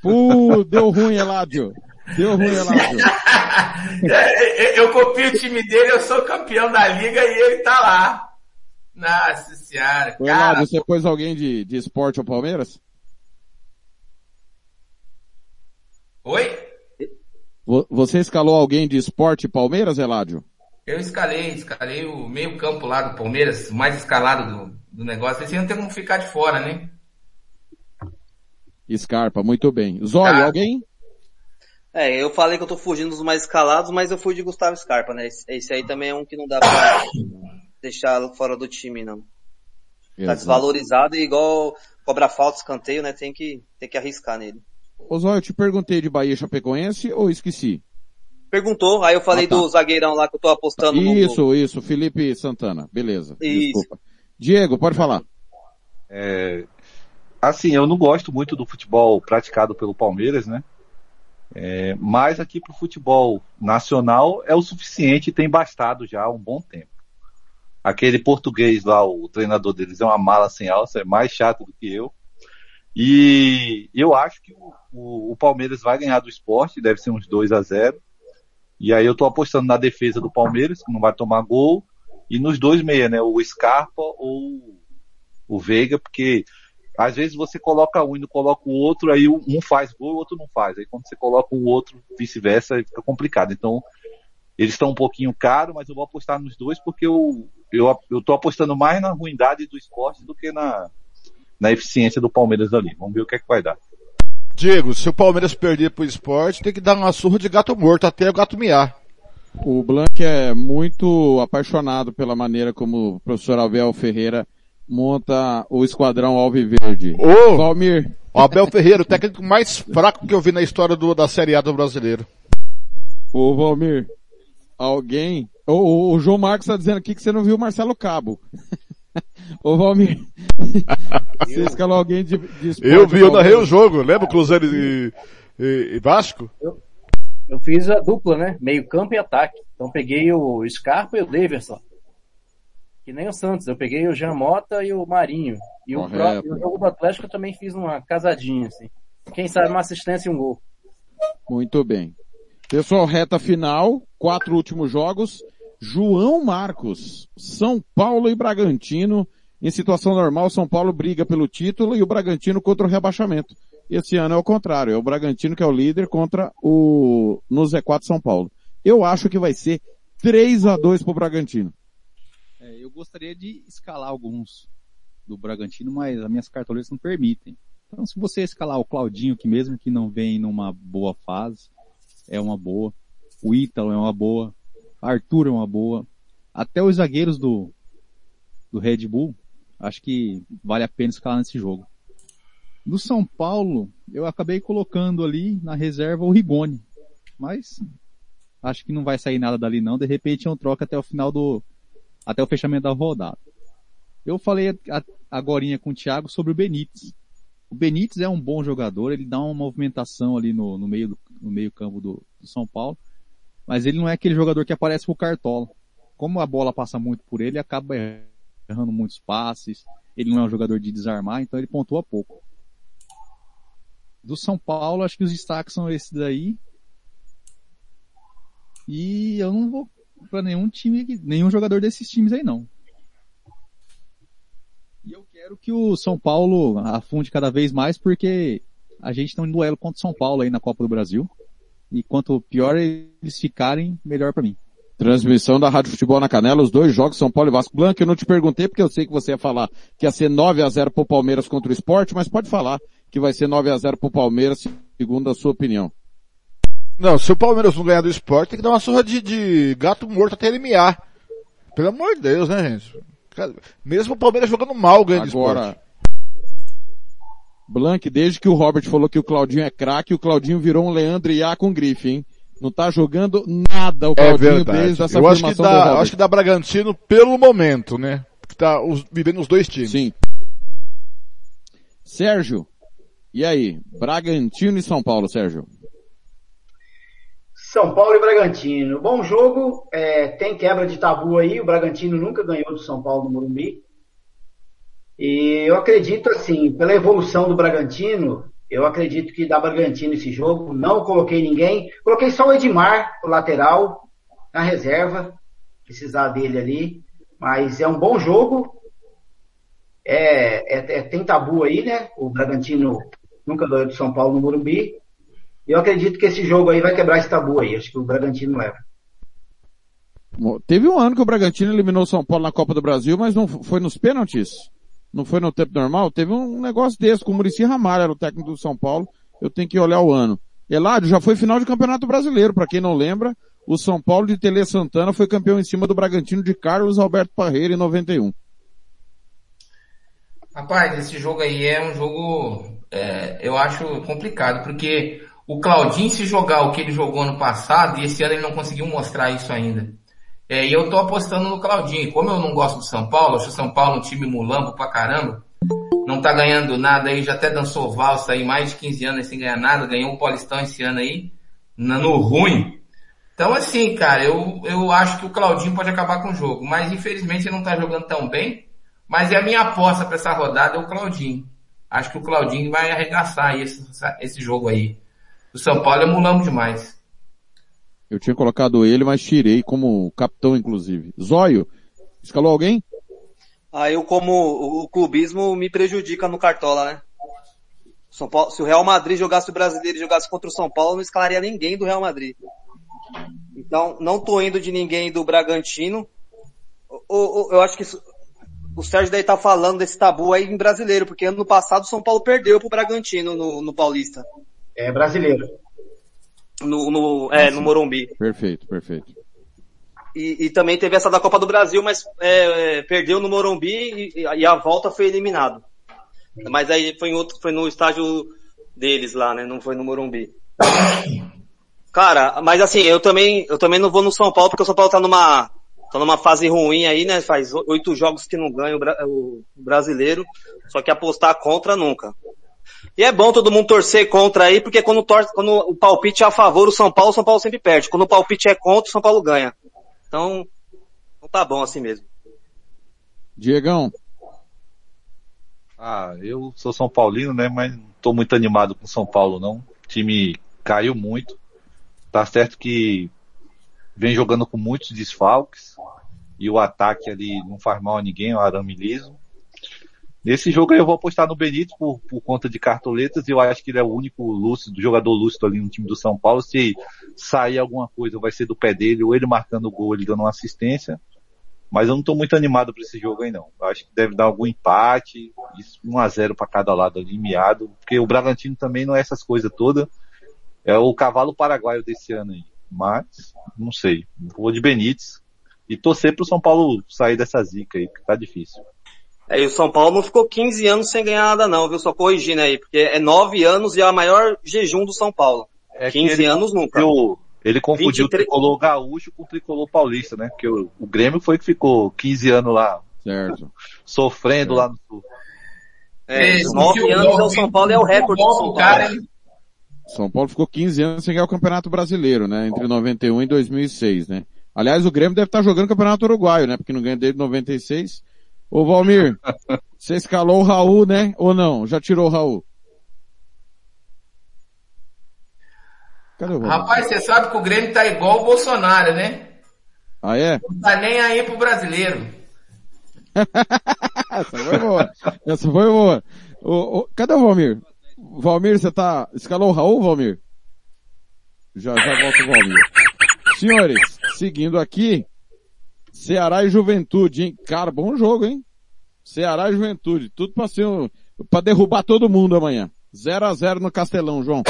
Pô, deu ruim, Eladio. Deu ruim, Eladio. É, Eu copio o time dele, eu sou campeão da liga e ele tá lá. Nossa senhora, Ô, cara. Eladio, você pôs alguém de, de esporte ao Palmeiras? Oi? Vo- Você escalou alguém de esporte Palmeiras, Eladio? Eu escalei, escalei o meio campo lá do Palmeiras, o mais escalado do, do negócio. Esse não tem como ficar de fora, né? Scarpa, muito bem. Zóio, Tá. alguém? É, eu falei que eu tô fugindo dos mais escalados, mas eu fui de Gustavo Scarpa, né? Esse, esse aí também é um que não dá pra deixar fora do time, não. Tá desvalorizado e igual cobra falta, escanteio, né? Tem que, tem que arriscar nele. Ô Zóio, eu te perguntei de Bahia Chapecoense ou esqueci? Perguntou, aí eu falei Ah, tá. do zagueirão lá que eu tô apostando no Isso, isso, Felipe Santana. Beleza. Isso. Desculpa. Diego, pode falar. É, assim, eu não gosto muito do futebol praticado pelo Palmeiras, né? É, mas aqui pro futebol nacional é o suficiente e tem bastado já há um bom tempo. Aquele português lá, o treinador deles é uma mala sem alça, é mais chato do que eu. E eu acho que o, o- o Palmeiras vai ganhar do esporte, deve ser uns 2 a 0 E aí eu tô apostando na defesa do Palmeiras, que não vai tomar gol, e nos dois meia, né? O Scarpa ou o Veiga, porque às vezes você coloca um e não coloca o outro, aí um faz gol e o outro não faz. Aí quando você coloca o outro, vice-versa, fica complicado. Então, eles estão um pouquinho caros, mas eu vou apostar nos dois porque eu, eu, eu tô apostando mais na ruindade do esporte do que na, na eficiência do Palmeiras ali. Vamos ver o que é que vai dar. Diego, se o Palmeiras perder pro esporte, tem que dar uma surra de gato morto até o gato miar. O Blanc é muito apaixonado pela maneira como o professor Abel Ferreira monta o esquadrão Alviverde. Ô! Valmir. O Abel Ferreira, o técnico mais fraco que eu vi na história do, da Série A do brasileiro. Ô Valmir, alguém... O, o- o João Marcos está dizendo aqui que você não viu o Marcelo Cabo. Ô Valmir, você escalou alguém de, de esporte Eu vi, eu narrei o jogo, lembra Cruzeiro e, e, e Vasco? Eu fiz a dupla, né? Meio campo e ataque. Então peguei o Scarpa e o Daverson. Que nem o Santos, eu peguei o Jean Mota e o Marinho. E o, Correto. próprio, o jogo do Atlético eu também fiz uma casadinha, assim. Quem sabe uma assistência e um gol. Muito bem. Pessoal, reta final, quatro últimos jogos. João Marcos, São Paulo e Bragantino. Em situação normal, São Paulo briga pelo título e o Bragantino contra o rebaixamento. Esse ano é o contrário, é o Bragantino que é o líder contra o no Z4 São Paulo. Eu acho que vai ser 3 a 2 pro Bragantino. É, eu gostaria de escalar alguns do Bragantino, mas as minhas cartoletas não permitem. Então, se você escalar o Claudinho, que mesmo que não vem numa boa fase, é uma boa. O Ítalo é uma boa. Arthur é uma boa. Até os zagueiros do, do Red Bull, acho que vale a pena escalar nesse jogo. Do São Paulo, eu acabei colocando ali na reserva o Rigoni. Mas acho que não vai sair nada dali não. De repente é um troca até o final do, até o fechamento da rodada. Eu falei a- agorinha com o Thiago sobre o Benítez. O Benítez é um bom jogador, ele dá uma movimentação ali no, no meio do no meio campo do, do São Paulo, mas ele não é aquele jogador que aparece pro cartola. Como a bola passa muito por ele, acaba errando muitos passes, ele não é um jogador de desarmar, então ele pontua pouco. Do São Paulo, acho que os destaques são esses daí. E eu não vou para nenhum time, nenhum jogador desses times aí não. E eu quero que o São Paulo afunde cada vez mais porque a gente tem um duelo contra o São Paulo aí na Copa do Brasil. E quanto pior eles ficarem, melhor para mim. Transmissão da Rádio Futebol na Canela, os dois jogos, São Paulo e Vasco Blanco. Eu não te perguntei porque eu sei que você ia falar que ia ser 9 a 0 pro Palmeiras contra o Sport, mas pode falar que vai ser 9 a 0 pro Palmeiras, segundo a sua opinião. Não, se o Palmeiras não ganhar do esporte, tem que dar uma surra de, de gato morto até ele miar. Pelo amor de Deus, né, gente? Mesmo o Palmeiras jogando mal ganha do Agora, esporte. Blank, desde que o Robert falou que o Claudinho é craque, o Claudinho virou um Leandro Iá com grife, hein? Não tá jogando nada o É Claudinho verdade. desde essa Eu acho que, dá, acho que dá Bragantino pelo momento, né? Que tá os- vivendo os dois times. Sim. Sérgio, e aí? Bragantino e São Paulo, Sérgio. São Paulo e Bragantino. Bom jogo, é, tem quebra de tabu aí, o Bragantino nunca ganhou do São Paulo no Morumbi. E eu acredito assim, pela evolução do Bragantino, eu acredito que dá Bragantino esse jogo. Não coloquei ninguém, coloquei só o Edmar, o lateral, na reserva, precisar dele ali. Mas é um bom jogo. É, é- é- tem tabu aí, né? O Bragantino nunca ganhou do São Paulo no Morumbi. Eu acredito que esse jogo aí vai quebrar esse tabu aí. Acho que o Bragantino leva. Teve um ano que o Bragantino eliminou São Paulo na Copa do Brasil, mas não foi nos pênaltis? Não foi no tempo normal? Teve um negócio desse, com o Murici Ramalho, era o técnico do São Paulo. Eu tenho que olhar o ano. Eládio, já foi final de Campeonato Brasileiro, para quem não lembra, o São Paulo de Tele Santana foi campeão em cima do Bragantino de Carlos Alberto Parreira em 91. Rapaz, esse jogo aí é um jogo, é, eu acho complicado, porque o Claudinho se jogar o que ele jogou ano passado, e esse ano ele não conseguiu mostrar isso ainda. É, e eu tô apostando no Claudinho. Como eu não gosto do São Paulo, acho o São Paulo um time mulambo pra caramba, não tá ganhando nada aí, já até dançou valsa aí mais de 15 anos sem ganhar nada, ganhou o Paulistão esse ano aí, no ruim. Então assim, cara, eu, eu acho que o Claudinho pode acabar com o jogo, mas infelizmente ele não tá jogando tão bem, mas é a minha aposta pra essa rodada é o Claudinho. Acho que o Claudinho vai arregaçar esse, esse jogo aí. O São Paulo é mulamo demais. Eu tinha colocado ele, mas tirei como capitão, inclusive. Zóio, escalou alguém? Ah, eu como o, clubismo me prejudica no Cartola, né? São Paulo, se o Real Madrid jogasse o brasileiro e jogasse contra o São Paulo, eu não escalaria ninguém do Real Madrid. Então, não tô indo de ninguém do Bragantino. O- o- eu acho que isso- o Sérgio daí tá falando desse tabu aí em brasileiro, porque ano passado o São Paulo perdeu pro Bragantino no, no Paulista. É brasileiro. No, no, é, no Morumbi. Perfeito, perfeito. E, e também teve essa da Copa do Brasil, mas é, é, perdeu no Morumbi e, e a volta foi eliminado. Mas aí foi em outro, foi no estágio deles lá, né? Não foi no Morumbi. Cara, mas assim, eu também, eu também não vou no São Paulo porque o São Paulo tá numa, tá numa fase ruim aí, né? Faz oito jogos que não ganha o, o brasileiro, só que apostar contra nunca. E é bom todo mundo torcer contra aí, porque quando, torce, quando o palpite é a favor do São Paulo, o São Paulo sempre perde. Quando o palpite é contra, o São Paulo ganha. Então, não tá bom assim mesmo. Diegão, Ah, eu sou São Paulino, né? Mas não tô muito animado com São Paulo, não. O time caiu muito. Tá certo que vem jogando com muitos desfalques. E o ataque ali não faz mal a ninguém, é o arame liso. Nesse jogo eu vou apostar no Benítez por, por conta de cartoletas eu acho que ele é o único lúcido, jogador lúcido ali no time do São Paulo. Se sair alguma coisa vai ser do pé dele, ou ele marcando o gol, ele dando uma assistência. Mas eu não tô muito animado para esse jogo aí não. Eu acho que deve dar algum empate, isso, 1 a 0 para cada lado ali, miado, porque o Bragantino também não é essas coisas todas. É o cavalo paraguaio desse ano aí. Mas, não sei. Vou de Benítez e torcer pro São Paulo sair dessa zica aí, porque tá difícil. É, e o São Paulo não ficou 15 anos sem ganhar nada não, viu? Só corrigindo aí, porque é 9 anos e é o maior jejum do São Paulo. É que 15 ele anos nunca. Ele confundiu 23 o tricolor gaúcho com o tricolor paulista, né? Porque o, o Grêmio foi que ficou 15 anos lá. Certo. Sofrendo lá no sul. É, Esse 9 que o anos é o São Paulo, é o recorde do São Paulo. cara, São Paulo ficou 15 anos sem ganhar o Campeonato Brasileiro, né? Entre 91 e 2006, né? Aliás, o Grêmio deve estar jogando o Campeonato Uruguaio, né? Porque não ganha desde 96. Ô Valmir, você escalou o Raul, né? Ou não? Já tirou o Raul? Cadê o Valmir? Rapaz, você sabe que o Grêmio tá igual o Bolsonaro, né? Ah, é? Não tá nem aí pro brasileiro. Essa foi boa. Essa foi boa. Ô, ô, cadê o Valmir? Valmir, você tá... Escalou o Raul, Valmir? Já, já volta o Valmir. Senhores, seguindo aqui, Ceará e Juventude, hein? Cara, bom jogo, hein? Ceará e Juventude, tudo pra ser um, pra derrubar todo mundo amanhã. 0 a 0 no Castelão, João.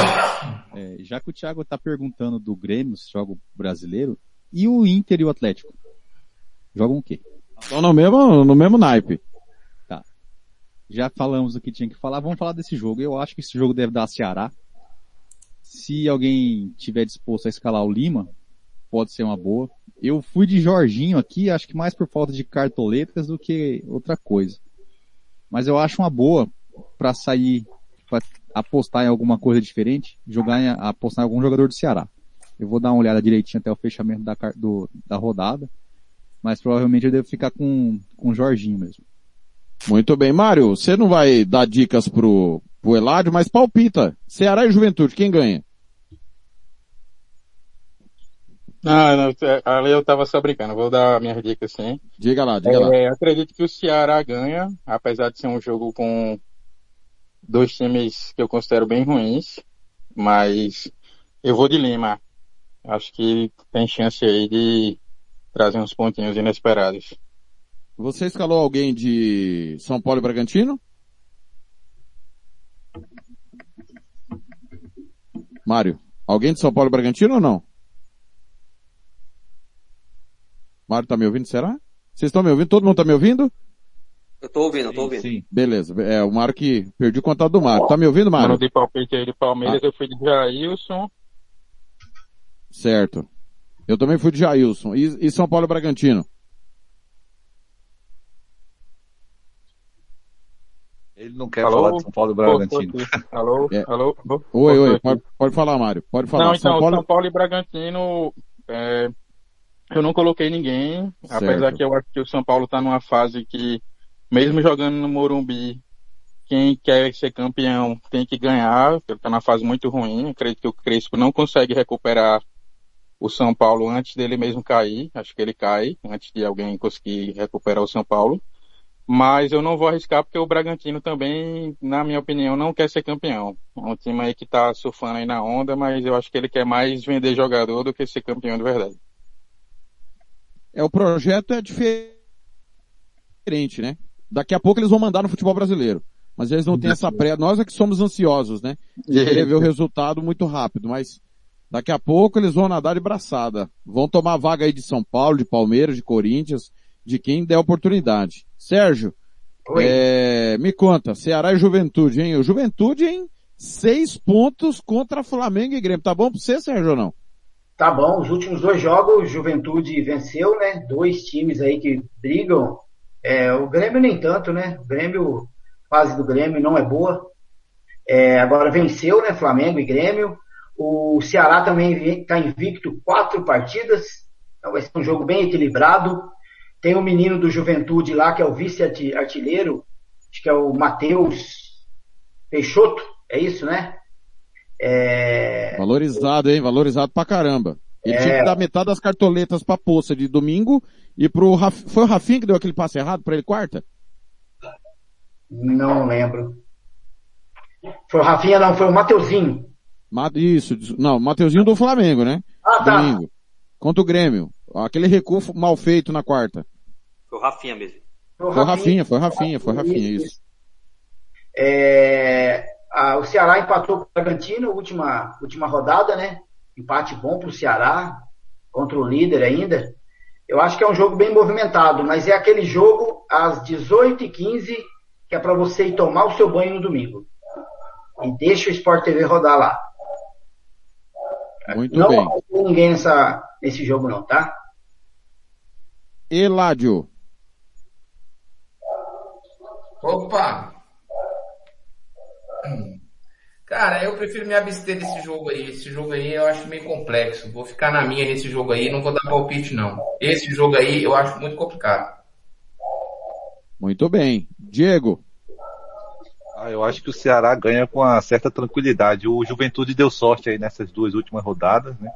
É, já que o Thiago tá perguntando do Grêmio, se joga o brasileiro, e o Inter e o Atlético? Jogam o quê? Estão no mesmo, no mesmo naipe. Tá. Já falamos o que tinha que falar, vamos falar desse jogo. Eu acho que esse jogo deve dar Ceará. Se alguém tiver disposto a escalar o Lima, pode ser uma boa. Eu fui de Jorginho aqui, acho que mais por falta de cartoletas do que outra coisa. Mas eu acho uma boa para sair, para apostar em alguma coisa diferente, jogar em, apostar em algum jogador do Ceará. Eu vou dar uma olhada direitinho até o fechamento da, do, da rodada, mas provavelmente eu devo ficar com, com o Jorginho mesmo. Muito bem. Mário, você não vai dar dicas pro, pro Eladio, mas palpita. Ceará e Juventude, quem ganha? Não, não, ali eu tava só brincando, vou dar minhas dicas sim. Diga lá, diga lá. É, acredito que o Ceará ganha, apesar de ser um jogo com dois times que eu considero bem ruins, mas eu vou de Lima. Acho que tem chance aí de trazer uns pontinhos inesperados. Você escalou alguém de São Paulo e Bragantino? Mário, alguém de São Paulo e Bragantino ou não? Mário tá me ouvindo, será? Vocês estão me ouvindo? Todo mundo tá me ouvindo? Eu tô ouvindo, eu tô ouvindo. Sim. Beleza, é o Mário que perdi o contato do Mário. Tá me ouvindo, Quando eu Mário? dei palpite aí de Palmeiras, eu fui de Jailson. Certo. Eu também fui de Jailson. E, e São Paulo e Bragantino? Ele não quer Alô? falar de São Paulo e Bragantino. Alô? É. Alô? Oi, oi, pode, pode falar, Mário. Pode falar. Não, então, São Paulo... São Paulo e Bragantino, é, eu não coloquei ninguém, Certo. apesar que eu acho que o São Paulo está numa fase que, mesmo jogando no Morumbi, quem quer ser campeão tem que ganhar, ele está numa fase muito ruim, acredito que o Crespo não consegue recuperar o São Paulo antes dele mesmo cair, acho que ele cai antes de alguém conseguir recuperar o São Paulo, mas eu não vou arriscar porque o Bragantino também, na minha opinião, não quer ser campeão. É um time aí que tá surfando aí na onda, mas eu acho que ele quer mais vender jogador do que ser campeão de verdade. É, o projeto é diferente, né? Daqui a pouco eles vão mandar no futebol brasileiro. Mas eles não têm essa pré. Nós é que somos ansiosos, né? De querer ver o resultado muito rápido, mas daqui a pouco eles vão nadar de braçada. Vão tomar vaga aí de São Paulo, de Palmeiras, de Corinthians, de quem der oportunidade. Sérgio, é, me conta, Ceará e Juventude, hein? O Juventude, hein? Seis pontos contra Flamengo e Grêmio. Tá bom pra você, Sérgio, ou não? Tá bom, os últimos dois jogos, Juventude venceu, né? Dois times aí que brigam. É, o Grêmio nem tanto, né? O Grêmio, fase do Grêmio não é boa. É, agora venceu, né? Flamengo e Grêmio. O Ceará também está invicto quatro partidas. Então vai ser um jogo bem equilibrado. Tem um menino do Juventude lá, que é o vice-artilheiro, acho que é o Matheus Peixoto, é isso, né? É, Valorizado, hein? Valorizado pra caramba. Ele É. tinha que dar metade das cartoletas pra poça de domingo e pro Raf... Foi o Rafinha que deu aquele passe errado pra ele quarta? Não lembro. Foi o Rafinha, não, foi o Mateuzinho. Ma- Isso, não, Mateuzinho do Flamengo, né? Ah, tá. Domingo. Contra o Grêmio. Aquele recuo mal feito na quarta. Foi o Rafinha mesmo. Foi o Foi o Rafinha, foi o Rafinha, foi o Rafinha, isso. É, a- o Ceará empatou com o Bragantino, última, última rodada, né? Empate bom pro Ceará, contra o líder ainda. Eu acho que é um jogo bem movimentado, mas é aquele jogo às 18h15 que é para você ir tomar o seu banho no domingo. E deixa o Sport TV rodar lá. Muito não bem. vai ninguém nessa, nesse jogo não, tá? Eládio. Opa! Cara, eu prefiro me abster desse jogo aí. Esse jogo aí eu acho meio complexo. Vou ficar na minha nesse jogo aí, não vou dar palpite não. Esse jogo aí eu acho muito complicado. Muito bem. Diego. Ah, eu acho que o Ceará ganha com uma certa tranquilidade. O Juventude deu sorte aí nessas duas últimas rodadas, né?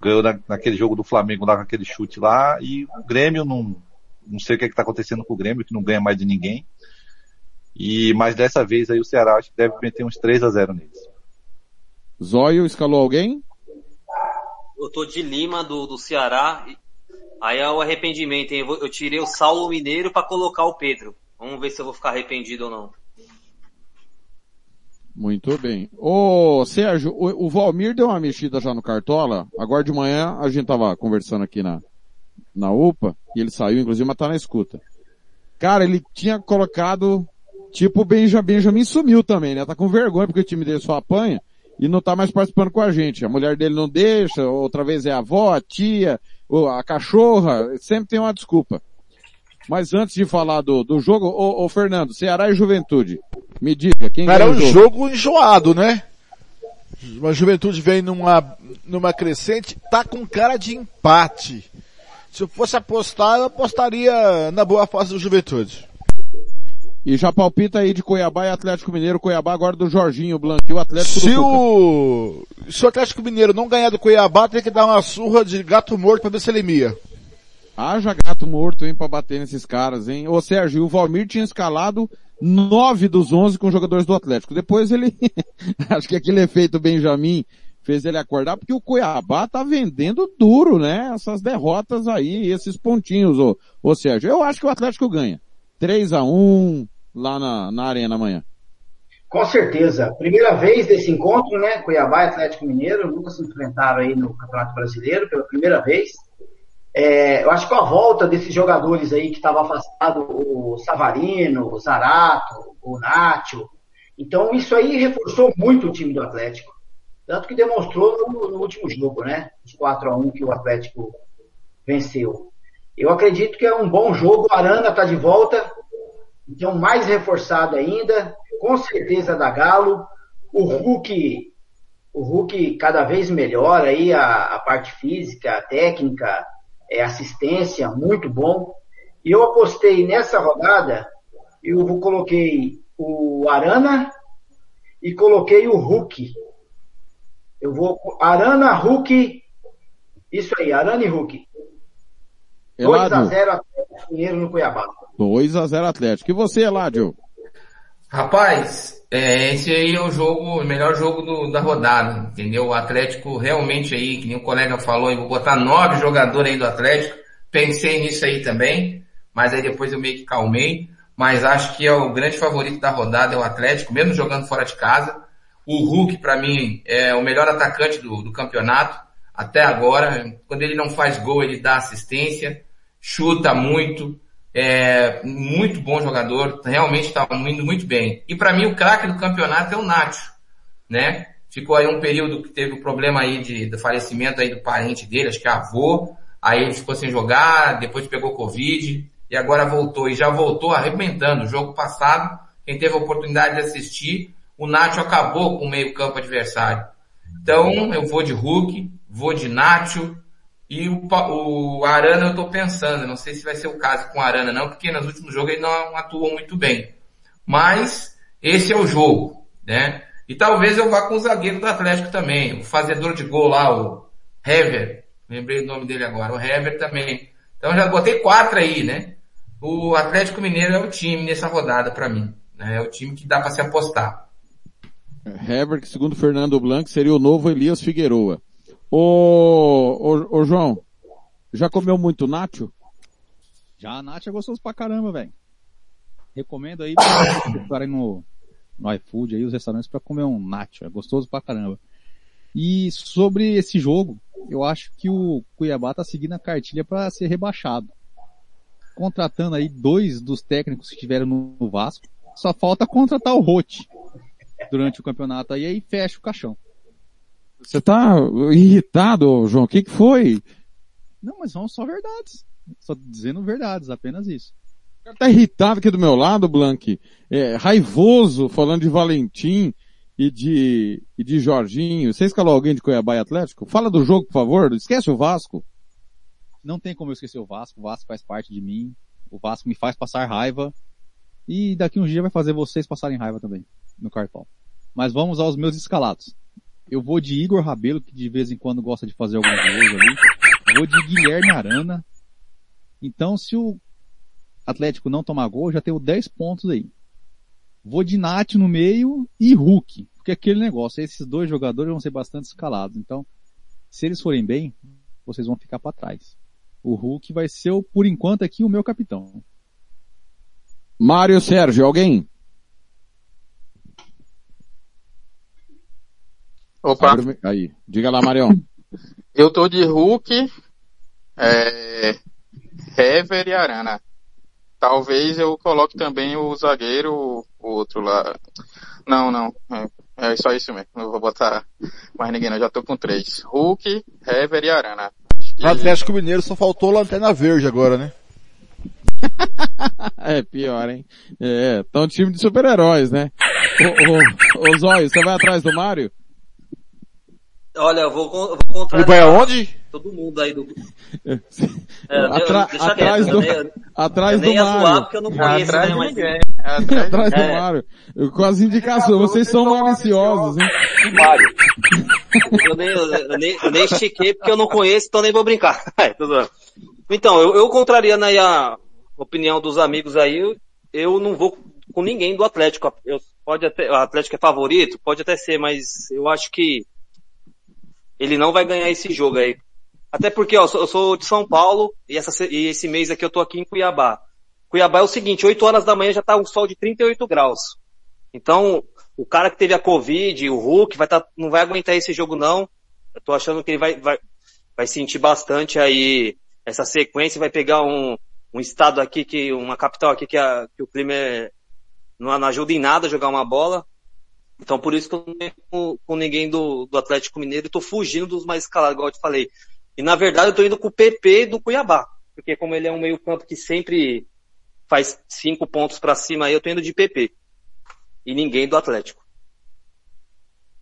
Ganhou na- naquele jogo do Flamengo lá com aquele chute lá. E o Grêmio não, não sei o que está acontecendo com o Grêmio, que não ganha mais de ninguém. E, mas dessa vez aí o Ceará acho que deve meter uns 3 a 0 neles. Zóio escalou alguém? Eu tô de Lima do, do Ceará. e- Aí é o arrependimento, hein? Eu, tirei o Saulo Mineiro pra colocar o Pedro. Vamos ver se eu vou ficar arrependido ou não. Muito bem. Ô, Sérgio, o, o Valmir deu uma mexida já no Cartola. Agora de manhã a gente tava conversando aqui na, na UPA, e ele saiu, inclusive, mas tá na escuta. Cara, ele tinha colocado, tipo, o Benja, Benjamin sumiu também, né? Tá com vergonha porque o time dele só apanha e não tá mais participando com a gente. A mulher dele não deixa, outra vez é a avó, a tia, ou a cachorra, sempre tem uma desculpa. Mas antes de falar do, do jogo, ô, ô Fernando, Ceará e Juventude, me diga, quem Era ganha um jogo enjoado, né? A juventude vem numa, numa crescente, tá com cara de empate. Se eu fosse apostar, eu apostaria na boa fase do juventude. E já palpita aí de Cuiabá e Atlético Mineiro, Cuiabá agora do Jorginho Blanc o Atlético Se o, se o Atlético Mineiro não ganhar do Cuiabá, tem que dar uma surra de gato morto pra ver se ele mia. Haja gato morto, hein, pra bater nesses caras, hein. Ô Sérgio, o Valmir tinha escalado nove dos onze com jogadores do Atlético. Depois ele, acho que aquele efeito Benjamin fez ele acordar, porque o Cuiabá tá vendendo duro, né? Essas derrotas aí, esses pontinhos, ô, ô Sérgio. Eu acho que o Atlético ganha. 3 a 1 lá na, na arena amanhã. Com certeza. Primeira vez desse encontro, né? Cuiabá e Atlético Mineiro nunca se enfrentaram aí no Campeonato Brasileiro pela primeira vez. É, eu acho que a volta desses jogadores aí que estavam afastados, o Savarino, o Zarato, o Nacho, então isso aí reforçou muito o time do Atlético. Tanto que demonstrou no, no último jogo, né? Os 4 a 1 que o Atlético venceu. Eu acredito que é um bom jogo. O Arana está de volta, então mais reforçado ainda. Com certeza da Galo. O Hulk, o Hulk cada vez melhor aí a, a parte física, a técnica, é, assistência, muito bom. E eu apostei nessa rodada, eu coloquei o Arana e coloquei o Hulk. Eu vou Arana, Hulk, isso aí, Arana e Hulk. 2 a 0 Atlético Mineiro no Cuiabá. 2 a 0 Atlético. E você, Eládio? Rapaz, é, esse aí é o jogo, o melhor jogo do, da rodada, entendeu? O Atlético realmente aí, que nem o colega falou, eu vou botar nove jogadores aí do Atlético. Pensei nisso aí também, mas aí depois eu meio que calmei. Mas acho que é o grande favorito da rodada é o Atlético, mesmo jogando fora de casa. O Hulk, para mim, é o melhor atacante do, do campeonato até agora. Quando ele não faz gol, ele dá assistência, chuta muito, é muito bom jogador, realmente está indo muito bem. E para mim o craque do campeonato é o Nacho, né? Ficou aí um período que teve o um problema aí de, do falecimento aí do parente dele, acho que é avô, aí ele ficou sem jogar, depois pegou Covid, e agora voltou, e já voltou arrebentando. O jogo passado, quem teve a oportunidade de assistir, o Nacho acabou com o meio campo adversário. Então, eu vou de Hulk, Nacho, e o, o Arana eu tô pensando, não sei se vai ser o caso com o Arana não, porque nos últimos jogos ele não atuou muito bem. Mas, esse é o jogo, né? E talvez eu vá com o zagueiro do Atlético também, o fazedor de gol lá, o Hever, lembrei o nome dele agora, o Hever também. Então já botei quatro aí, né? O Atlético Mineiro é o time nessa rodada para mim. Né? É o time que dá para se apostar. Hever, que segundo Fernando Blanc seria o novo Elias Figueroa. Ô, ô, ô João, já comeu muito nacho? Já, nacho é gostoso pra caramba, velho. Recomendo aí estarem no, no iFood aí, os restaurantes para comer um nacho. É gostoso pra caramba. E sobre esse jogo, eu acho que o Cuiabá tá seguindo a cartilha para ser rebaixado. Contratando aí dois dos técnicos que estiveram no Vasco. Só falta contratar o Rote durante o campeonato aí, aí fecha o caixão. Você tá irritado, João? O que, que foi? Não, mas são só verdades. Só dizendo verdades, apenas isso. O cara tá irritado aqui do meu lado, Blank. É, raivoso, falando de Valentim e de, e de Jorginho. Você escalou alguém de Cuiabá e Atlético? Fala do jogo, por favor. Esquece o Vasco. Não tem como eu esquecer o Vasco. O Vasco faz parte de mim. O Vasco me faz passar raiva. E daqui um dia vai fazer vocês passarem raiva também, no cartão. Mas vamos aos meus escalados. Eu vou de Igor Rabelo, que de vez em quando gosta de fazer alguns gols ali. Vou de Guilherme Arana. Então, se o Atlético não tomar gol, já tenho 10 pontos aí. Vou de Nath no meio e Hulk. Porque aquele negócio, esses dois jogadores vão ser bastante escalados. Então, se eles forem bem, vocês vão ficar para trás. O Hulk vai ser, por enquanto, aqui o meu capitão. Mário Sérgio, alguém? Opa. Aí, diga lá, Marião. Eu tô de Hulk, é, Hever e Arana. Talvez eu coloque também o zagueiro, o outro lá. Não, não. É, é só isso mesmo. Não vou botar mais ninguém não. Já tô com três. Hulk, Hever e Arana. Que... No Atlético Mineiro só faltou lanterna verde agora, né? é pior, hein? É, tão time de super-heróis, né? Ô, ô, ô Zóio, você vai atrás do Mário? Olha, eu vou, vou contratar. Ele vai aonde? Todo mundo aí do. É, Atra, eu, atrás do, eu, atrás do Mário. porque eu não conheço, atrás né, de mas... ninguém. Atrás, atrás do É. Mário. Eu, com as indicações, vocês são maliciosos, hein? Mário. Eu nem, eu, nem, eu nem estiquei porque eu não conheço, então nem vou brincar. Então, eu, eu contrariando aí a opinião dos amigos aí, eu, eu não vou com ninguém do Atlético. Eu, pode até, o Atlético é favorito? Pode até ser, mas eu acho que ele não vai ganhar esse jogo aí. Até porque, ó, eu sou- de São Paulo e, essa, e esse mês aqui eu tô aqui em Cuiabá. Cuiabá é o seguinte, 8 horas da manhã já tá um sol de 38 graus. Então, o cara que teve a Covid, o Hulk, vai tá, não vai aguentar esse jogo não. Eu tô achando que ele vai, vai, vai sentir bastante aí essa sequência, vai pegar um, um estado aqui que, uma capital aqui que, a, que o clima é, não, ajuda em nada a jogar uma bola. Então por isso que eu não tenho com, ninguém do, do Atlético Mineiro, estou fugindo dos mais escalados, igual eu te falei. E na verdade eu estou indo com o PP do Cuiabá, porque como ele é um meio campo que sempre faz cinco pontos para cima aí, eu estou indo de PP. E ninguém do Atlético.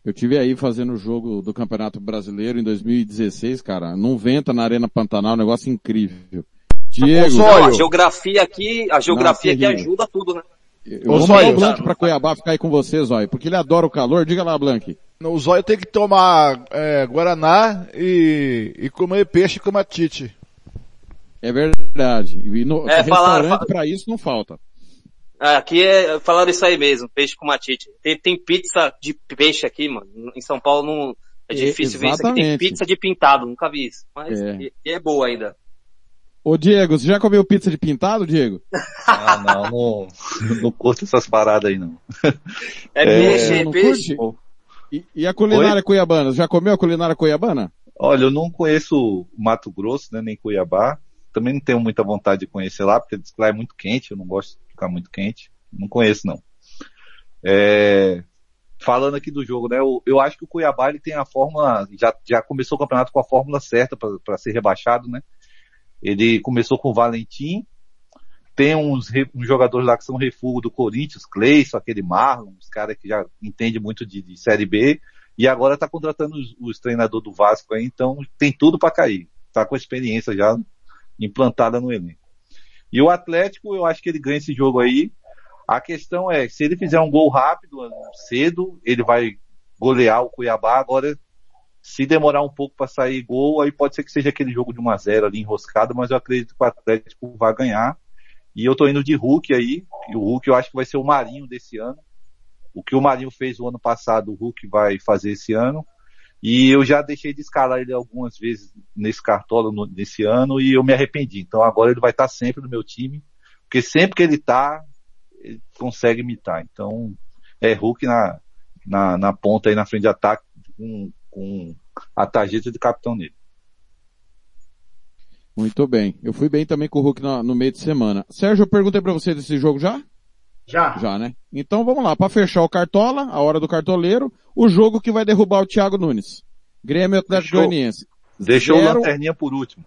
Eu tive aí fazendo o jogo do Campeonato Brasileiro em 2016, cara. Não venta na Arena Pantanal, um negócio incrível. Diego. Não, a geografia aqui, a geografia aqui ajuda tudo, né? Eu vou mandar o Blank pra Cuiabá ficar aí com você, Zóio, porque ele adora o calor. Diga lá, Blank. O Zóio tem que tomar é, Guaraná e, e comer peixe com matite. É verdade. E no É, restaurante falaram- pra isso não falta. Ah, Aqui é, falaram isso aí mesmo, peixe com matite. Tem, tem pizza de peixe aqui, mano. Em São Paulo não, é É, difícil ver isso aqui. Tem pizza de pintado, nunca vi isso. Mas É. e, e é boa ainda. Ô Diego, você já comeu pizza de pintado, Diego? Ah, não, não, não curto essas paradas aí não. É peixe, é não peixe. E, e a culinária Oi? cuiabana? Já comeu a culinária cuiabana? Olha, eu não conheço Mato Grosso, né, nem Cuiabá. Também não tenho muita vontade de conhecer lá, porque diz que lá é muito quente, eu não gosto de ficar muito quente. Não conheço, não. É, falando aqui do jogo, né, eu, eu acho que o Cuiabá ele tem a fórmula, já, já começou o campeonato com a fórmula certa para ser rebaixado, né? Ele começou com o Valentim, tem uns, uns jogadores lá que são refúgio do Corinthians, Cleison, aquele Marlon, os caras que já entendem muito de, de Série B, e agora tá contratando os, os treinadores do Vasco aí, então tem tudo para cair. Tá com a experiência já implantada no elenco. E o Atlético, eu acho que ele ganha esse jogo aí. A questão é, se ele fizer um gol rápido, cedo, ele vai golear o Cuiabá. Agora, se demorar um pouco para sair gol, aí pode ser que seja aquele jogo de 1 a 0 ali enroscado, mas eu acredito que o Atlético vai ganhar. E eu tô indo de Hulk aí, e o Hulk eu acho que vai ser o Marinho desse ano. O que o Marinho fez o ano passado, o Hulk vai fazer esse ano. E eu já deixei de escalar ele algumas vezes nesse cartola no- nesse ano e eu me arrependi. Então agora ele vai estar sempre no meu time, porque sempre que ele tá, ele consegue imitar. Então é Hulk na, na, na ponta aí na frente de ataque com, com a tarjeta de capitão nele. Muito bem. Eu fui bem também com o Hulk na- no meio de semana. Sérgio, eu perguntei pra você desse jogo já? Já. Já, né? Então vamos lá, Pra fechar o Cartola, a hora do cartoleiro, o jogo que vai derrubar o Thiago Nunes. Grêmio Atlético Goianiense. Deixou o lanterninha por último.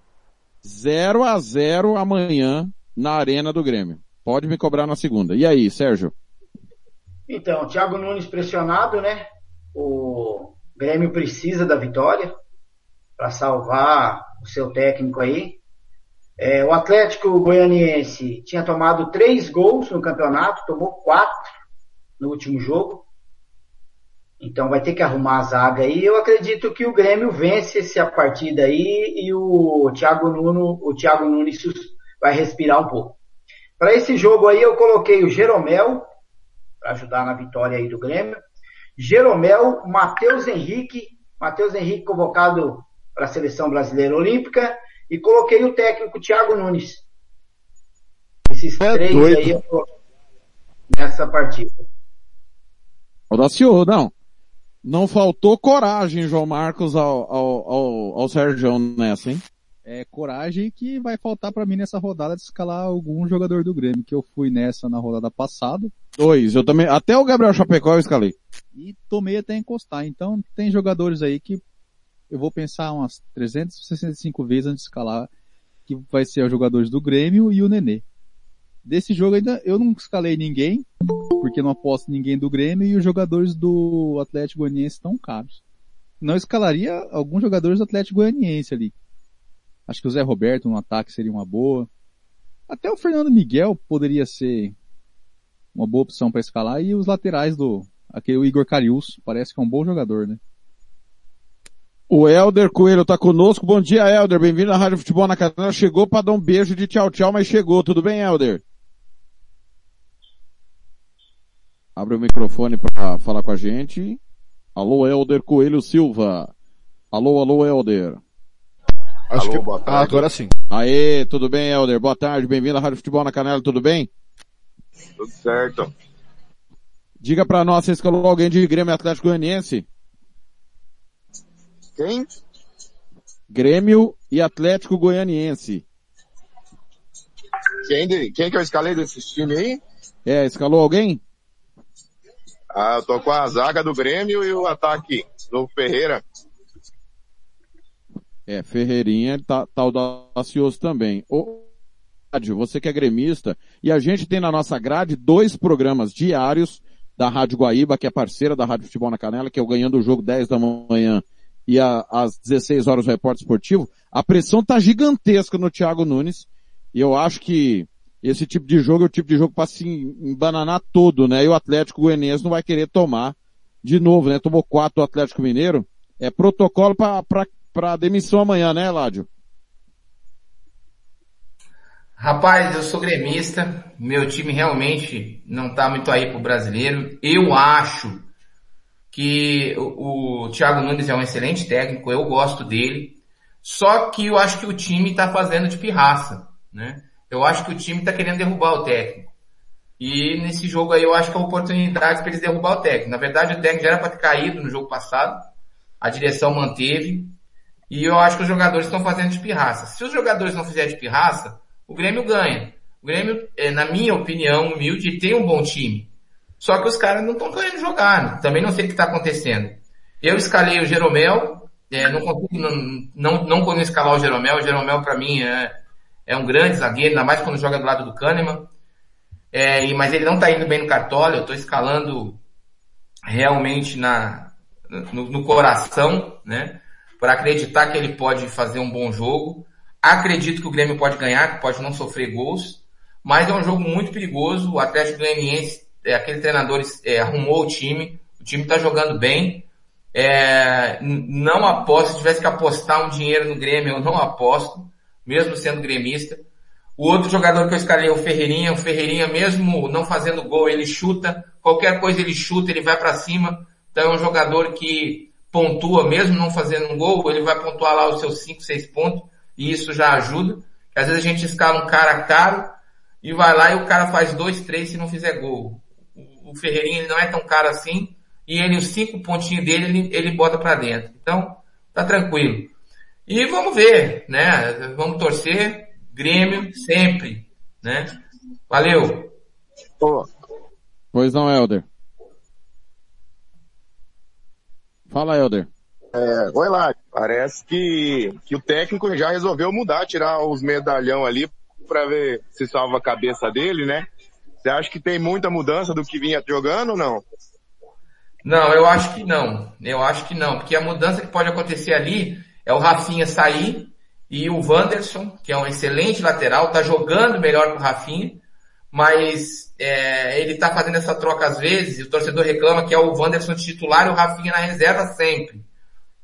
0 a 0 amanhã na Arena do Grêmio. Pode me cobrar na segunda. E aí, Sérgio? Então, Thiago Nunes pressionado, né? O Grêmio precisa da vitória para salvar o seu técnico aí. É, o Atlético Goianiense tinha tomado três gols no campeonato, tomou quatro no último jogo. Então vai ter que arrumar a zaga aí. Eu acredito que o Grêmio vence essa partida aí e o Thiago, Nuno, o Thiago Nunes vai respirar um pouco. Para esse jogo aí eu coloquei o Jeromel para ajudar na vitória aí do Grêmio. Jeromel, Matheus Henrique, Matheus Henrique convocado para a seleção brasileira olímpica e coloquei o técnico Thiago Nunes. Esses É três doido. aí eu tô nessa partida. Audacioso, não. Não faltou coragem, João Marcos, ao, ao, ao, ao Sérgio nessa, hein? É coragem que vai faltar pra mim nessa rodada de escalar algum jogador do Grêmio, que eu fui nessa na rodada passada Dois, eu também, até o Gabriel Chapecó eu escalei. e tomei até encostar. Então tem jogadores aí que eu vou pensar umas 365 vezes antes de escalar, que vai ser os jogadores do Grêmio e o Nenê. Desse jogo ainda eu não escalei ninguém, porque não aposto ninguém do Grêmio e os jogadores do Atlético Goianiense estão caros. Não escalaria alguns jogadores do Atlético Goianiense ali. Acho que o Zé Roberto no ataque seria uma boa. Até o Fernando Miguel poderia ser uma boa opção para escalar e os laterais do aquele Igor Carius, parece que é um bom jogador, né? O Helder Coelho tá conosco. Bom dia, Helder. Bem-vindo à Rádio Futebol na Canela. Chegou para dar um beijo de tchau, tchau, mas chegou. Tudo bem, Helder? Abre o microfone para falar com a gente. Alô, Helder Coelho Silva. Alô, alô, Helder. Acho Alô, que boa ah, tarde. agora sim. Aê, tudo bem, Helder? Boa tarde. Bem-vindo à Rádio Futebol na Canela. Tudo bem? Tudo certo. Diga para nós, você escalou alguém de Grêmio Atlético Goianiense? Quem? Grêmio e Atlético Goianiense. Quem, de- quem que eu escalei desses times aí? É, escalou alguém? Ah, eu tô com a zaga do Grêmio e o ataque do Ferreira. É, Ferreirinha tá, tá audacioso também. Ô, você que é gremista, e a gente tem na nossa grade dois programas diários da Rádio Guaíba, que é parceira da Rádio Futebol na Canela, que é o Ganhando o Jogo 10 da manhã e a- às 16 horas o Repórter Esportivo. A pressão tá gigantesca no Thiago Nunes, e eu acho que esse tipo de jogo é o tipo de jogo para se embananar todo, né? E o Atlético Goianiense não vai querer tomar de novo, né? Tomou quatro do Atlético Mineiro. É protocolo para demissão amanhã, né, Ládio? Rapaz, eu sou gremista, meu time realmente não tá muito aí pro brasileiro. Eu acho que o, o Thiago Nunes é um excelente técnico, eu gosto dele. Só que eu acho que o time tá fazendo de pirraça, né? Eu acho que o time tá querendo derrubar o técnico. E nesse jogo aí eu acho que é a oportunidade para eles derrubar o técnico. Na verdade o técnico já era para ter caído no jogo passado. A direção manteve. E eu acho que os jogadores estão fazendo de pirraça. Se os jogadores não fizerem de pirraça, o Grêmio ganha. O Grêmio, eh, na minha opinião, humilde, tem um bom time. Só que os caras não estão querendo jogar. Também não sei o que está acontecendo. Eu escalei o Jeromel, eh, não consigo não, não, não consigo escalar o Jeromel. O Jeromel para mim é, é um grande zagueiro, ainda mais quando joga do lado do Kahneman. É, mas ele não tá indo bem no cartola, eu tô escalando realmente na, no, no coração, né? Para acreditar que ele pode fazer um bom jogo. Acredito que o Grêmio pode ganhar, que pode não sofrer gols, mas é um jogo muito perigoso. O Atlético Goianiense, é, aquele treinador é, arrumou o time, o time tá jogando bem. É, não aposto, se tivesse que apostar um dinheiro no Grêmio, eu não aposto, mesmo sendo gremista. O outro jogador que eu escalei é o Ferreirinha. O Ferreirinha, mesmo não fazendo gol, ele chuta. Qualquer coisa ele chuta, ele vai para cima. Então é um jogador que pontua, mesmo não fazendo um gol, ele vai pontuar lá os seus 5, 6 pontos. E isso já ajuda. Às vezes a gente escala um cara caro e vai lá e o cara faz dois, três se não fizer gol. O o Ferreirinha ele não é tão caro assim. E ele, os cinco pontinhos dele, ele, ele bota para dentro. Então, tá tranquilo. E vamos ver, né? Vamos torcer. Grêmio sempre, né? Valeu. Pois não, Helder. Fala, Helder. É, oi lá, parece que, que o técnico já resolveu mudar, tirar os medalhão ali pra ver se salva a cabeça dele, né? Você acha que tem muita mudança do que vinha jogando ou não? Não, eu acho que não. Eu acho que não, porque a mudança que pode acontecer ali é o Rafinha sair e o Wanderson, que é um excelente lateral, tá jogando melhor que o Rafinha, mas é, ele tá fazendo essa troca às vezes, e o torcedor reclama que é o Wanderson titular e o Rafinha na reserva sempre.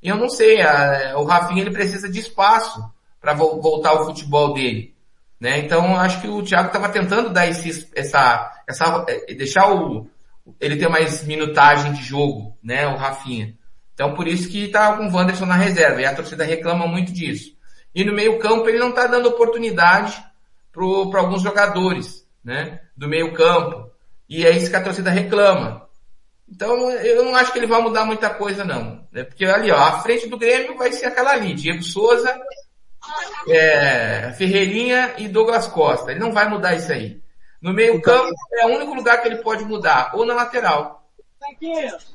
E eu não sei, a- o Rafinha ele precisa de espaço para voltar ao futebol dele. Né? Então acho que o Thiago estava tentando dar esse, essa, essa, eh, deixar o, ele ter mais minutagem de jogo, né, o Rafinha. Então por isso que tá com o Wanderson na reserva, e a torcida reclama muito disso. E no meio campo ele não tá dando oportunidade para alguns jogadores, né, do meio campo. E é isso que a torcida reclama. Então eu não acho que ele vai mudar muita coisa não, né, porque ali ó, a frente do Grêmio vai ser aquela ali, Diego Souza, é, Ferreirinha e Douglas Costa. Ele não vai mudar isso aí. No meio campo é o único lugar que ele pode mudar, ou na lateral.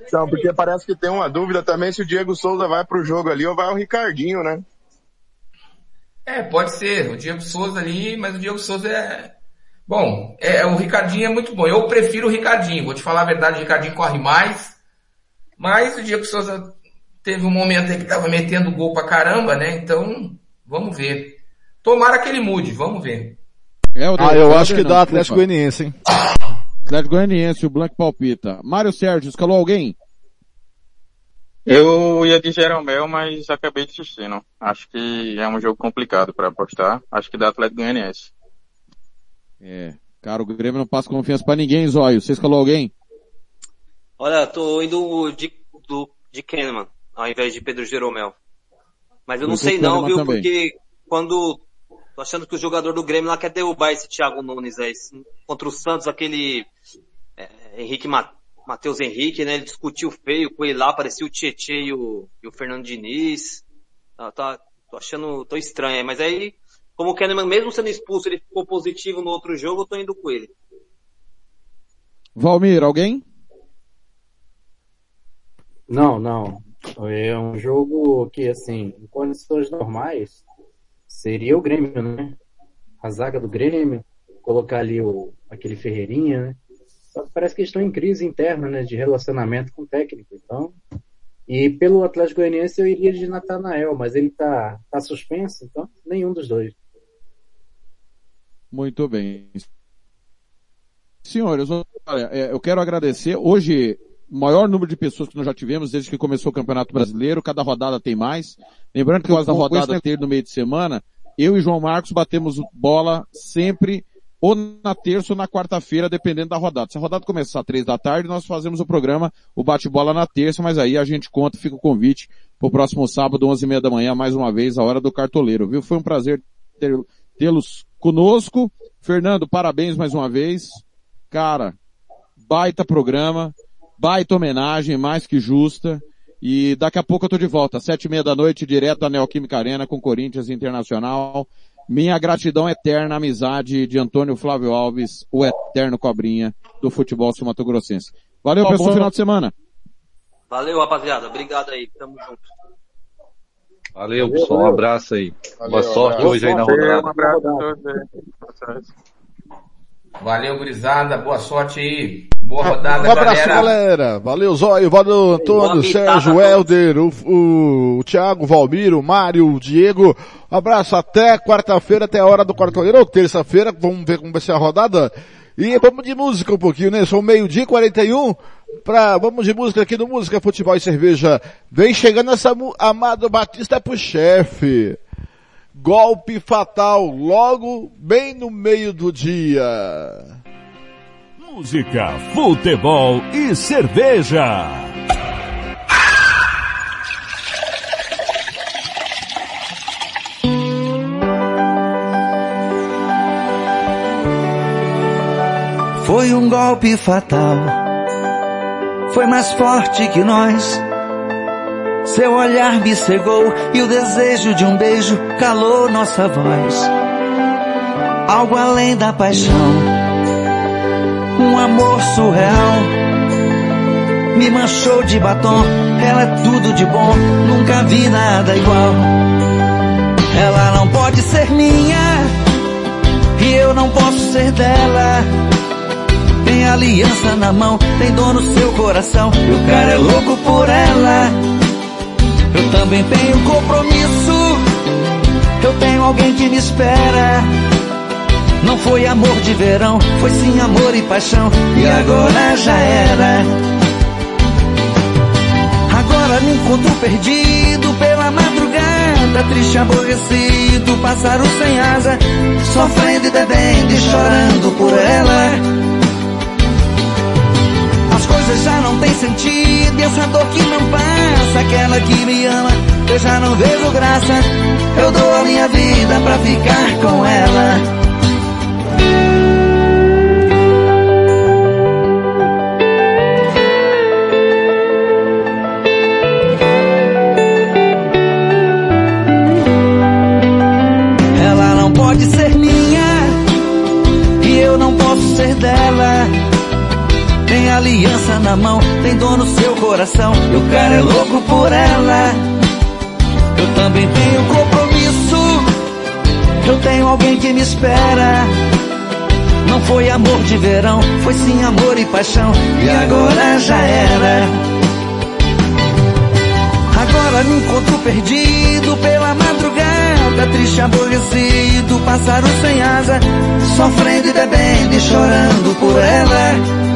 Então, porque parece que tem uma dúvida também se o Diego Souza vai pro jogo ali ou vai o Ricardinho, né? É, pode ser. O Diego Souza ali, mas o Diego Souza é. Bom, é, o Ricardinho é muito bom. Eu prefiro o Ricardinho. Vou te falar a verdade, o Ricardinho corre mais. Mas o Diego Souza teve um momento aí que tava metendo gol pra caramba, né? Então, vamos ver. Tomara que ele mude, vamos ver. Helder, Ah, eu acho que não, dá Atlético. Goianiense, hein? Atlético Goianiense, o Blanco palpita. Mário Sérgio, escalou alguém? Eu ia de Jeromel, mas acabei desistindo. Acho que é um jogo complicado para apostar. Acho que dá Atlético Goianiense. É. Cara, o Grêmio não passa confiança pra ninguém, Zóio. Você escalou alguém? Olha, tô indo de, do, de Kahneman, ao invés de Pedro Jeromel. Mas eu não sei não, Kahneman viu? também. Porque quando, tô achando que o jogador do Grêmio lá quer derrubar esse Thiago Nunes aí. Contra o Santos, aquele é, Henrique Ma- Matheus Henrique, né? Ele discutiu feio com ele lá, parecia o Tietê e o, e o Fernando Diniz. Tá, tá- Tô achando, tô estranho mas aí, como o Kahneman, mesmo sendo expulso, ele ficou positivo no outro jogo, eu tô indo com ele. Valmir, alguém? Não, não. É um jogo que, assim, em condições normais, seria o Grêmio, né? A zaga do Grêmio, colocar ali o, aquele Ferreirinha, né? Só que parece que eles estão em crise interna, né? De relacionamento com o técnico. Então, e pelo Atlético Goianiense eu iria de Natanael, mas ele tá, tá suspenso, então nenhum dos dois. Muito bem. Senhores, olha, é, eu quero agradecer. Hoje, o maior número de pessoas que nós já tivemos desde que começou o Campeonato Brasileiro, cada rodada tem mais. Lembrando que nós da rodada ter no meio de semana, eu e João Marcos batemos bola sempre ou na terça ou na quarta-feira, dependendo da rodada. Se a rodada começar às três da tarde, nós fazemos o programa, o bate-bola na terça, mas aí a gente conta, fica o convite para o próximo sábado, onze e meia da manhã, mais uma vez, a hora do cartoleiro, viu? Foi um prazer tê-los conosco. Fernando, parabéns mais uma vez. Cara, baita programa, baita homenagem, mais que justa. E daqui a pouco eu tô de volta, sete e meia da noite, direto da Neoquímica Arena com Corinthians Internacional. Minha gratidão eterna à amizade de Antônio Flávio Alves, o eterno cobrinha do futebol sumatogrossense. Valeu, pessoal, bom. final de semana. Valeu, rapaziada. Obrigado aí. Tamo junto. Valeu, pessoal. Um abraço aí. Boa sorte abraço. hoje aí na Valeu, rodada. um abraço a todos Valeu, gurizada. Boa sorte aí. Boa rodada, Um abraço, galera. galera. Valeu, Zóio. Valeu, Antônio, Boa Sérgio, Helder, o, o, o Thiago, o Valmir, o Mário, o Diego. Um abraço até quarta-feira, até a hora do quarto-feira, ou terça-feira. Vamos ver como vai ser a rodada. E vamos de música um pouquinho, né? São meio-dia e 41. Pra, vamos de música aqui no Música, Futebol e Cerveja. Vem chegando essa Amado Batista pro chefe. Golpe fatal, logo bem no meio do dia. Música, futebol e cerveja. Foi um golpe fatal. Foi mais forte que nós. Seu olhar me cegou e o desejo de um beijo calou nossa voz. Algo além da paixão. Um amor surreal. Me manchou de batom. Ela é tudo de bom. Nunca vi nada igual. Ela não pode ser minha. E eu não posso ser dela. Tem aliança na mão, tem dor no seu coração. E o cara é louco por ela. Eu também tenho compromisso. Eu tenho alguém que me espera. Não foi amor de verão, foi sim amor e paixão. E agora já era. Agora me encontro perdido pela madrugada, triste, aborrecido, pássaro sem asa, sofrendo e bebendo e chorando por ela. As coisas já não têm sentido, e essa dor que não passa, aquela que me ama, eu já não vejo graça. Eu dou a minha vida pra ficar com ela. Aliança na mão, tem dor no seu coração. E o cara é louco por ela. Eu também tenho compromisso. Eu tenho alguém que me espera. Não foi amor de verão, foi sim amor e paixão. E agora já era. Agora me encontro perdido pela madrugada, triste, aborrecido, pássaro sem asa, sofrendo e bebendo e chorando por ela.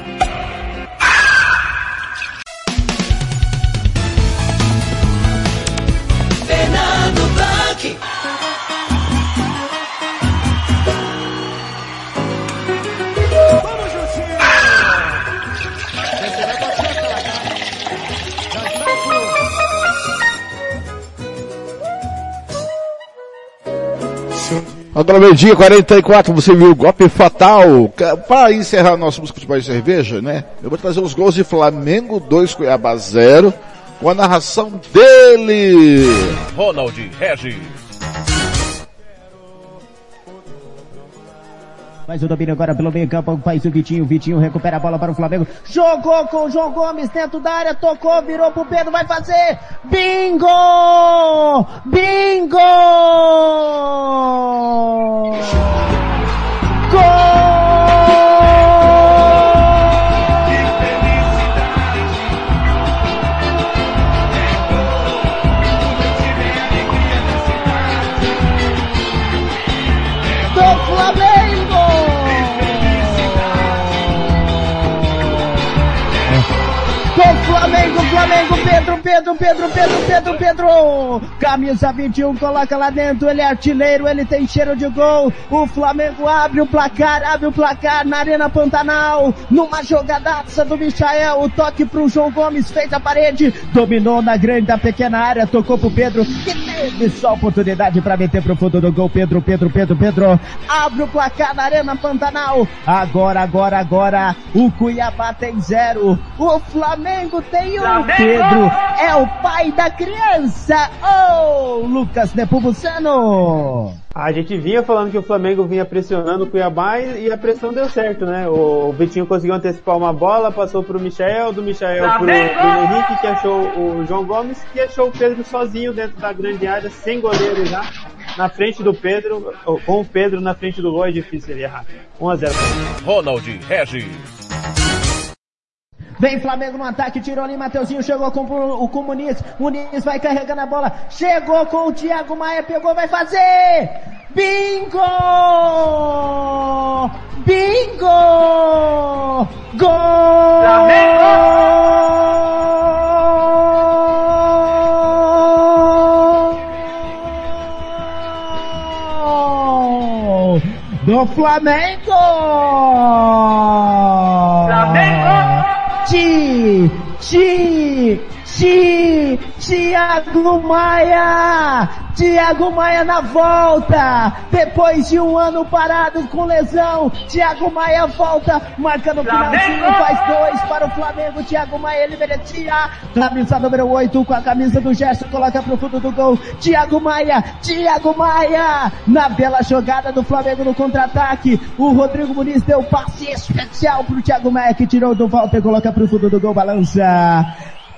Agora meio-dia 44, você viu o golpe fatal. Para encerrar nosso música futebol e cerveja, né? Eu vou trazer os gols de Flamengo 2, Cuiabá 0, com a narração dele. Ronald Regis. Faz o domínio agora pelo meio campo, faz o Vitinho, Vitinho recupera a bola para o Flamengo, jogou com o João Gomes dentro da área, tocou, virou pro Pedro, vai fazer, bingo! Bingo! Gol! Flamengo, Flamengo, Pedro, Pedro, Pedro, Pedro, Pedro, Pedro. Camisa 21, coloca lá dentro, ele é artilheiro, ele tem cheiro de gol. O Flamengo abre o placar, abre o placar na Arena Pantanal. Numa jogadaça do Michael, o toque pro João Gomes, fez a parede, dominou na grande da pequena área, tocou pro Pedro, que teve só oportunidade para meter pro fundo do gol. Pedro, Pedro, Pedro, Pedro. Abre o placar na Arena Pantanal. Agora, agora, agora, o Cuiabá tem zero. O Flamengo tem um. Flamengo! Pedro é o pai da criança. Oh, Lucas Nepomuceno. A gente vinha falando que o Flamengo vinha pressionando o Cuiabá e, a pressão deu certo, né? O, Vitinho conseguiu antecipar uma bola, passou pro Michel, do Michel pro Flamengo! Bruno Henrique, que achou o João Gomes, que achou o Pedro sozinho dentro da grande área, sem goleiro já, na frente do Pedro, ou, com o Pedro na frente do gol, é difícil ele errar. 1x0 Ronald Regis. Vem Flamengo no ataque, tirou ali, Mateuzinho chegou com o, com o Muniz, Muniz vai carregando a bola, chegou com o Thiago Maia, pegou, vai fazer! Bingo! Bingo! Gol! Do Flamengo! Flamengo! Ti, ti, ti, Tiago Maia! Tiago Maia na volta! Depois de um ano parado com lesão, Tiago Maia volta, marca no finalzinho, faz dois para o Flamengo, Tiago Maia, ele merecia, camisa número 8 com a camisa do Gerson, coloca pro fundo do gol, Tiago Maia, Tiago Maia, na bela jogada do Flamengo no contra-ataque, o Rodrigo Muniz deu passe especial pro Tiago Maia, que tirou do volta e coloca pro fundo do gol, balança,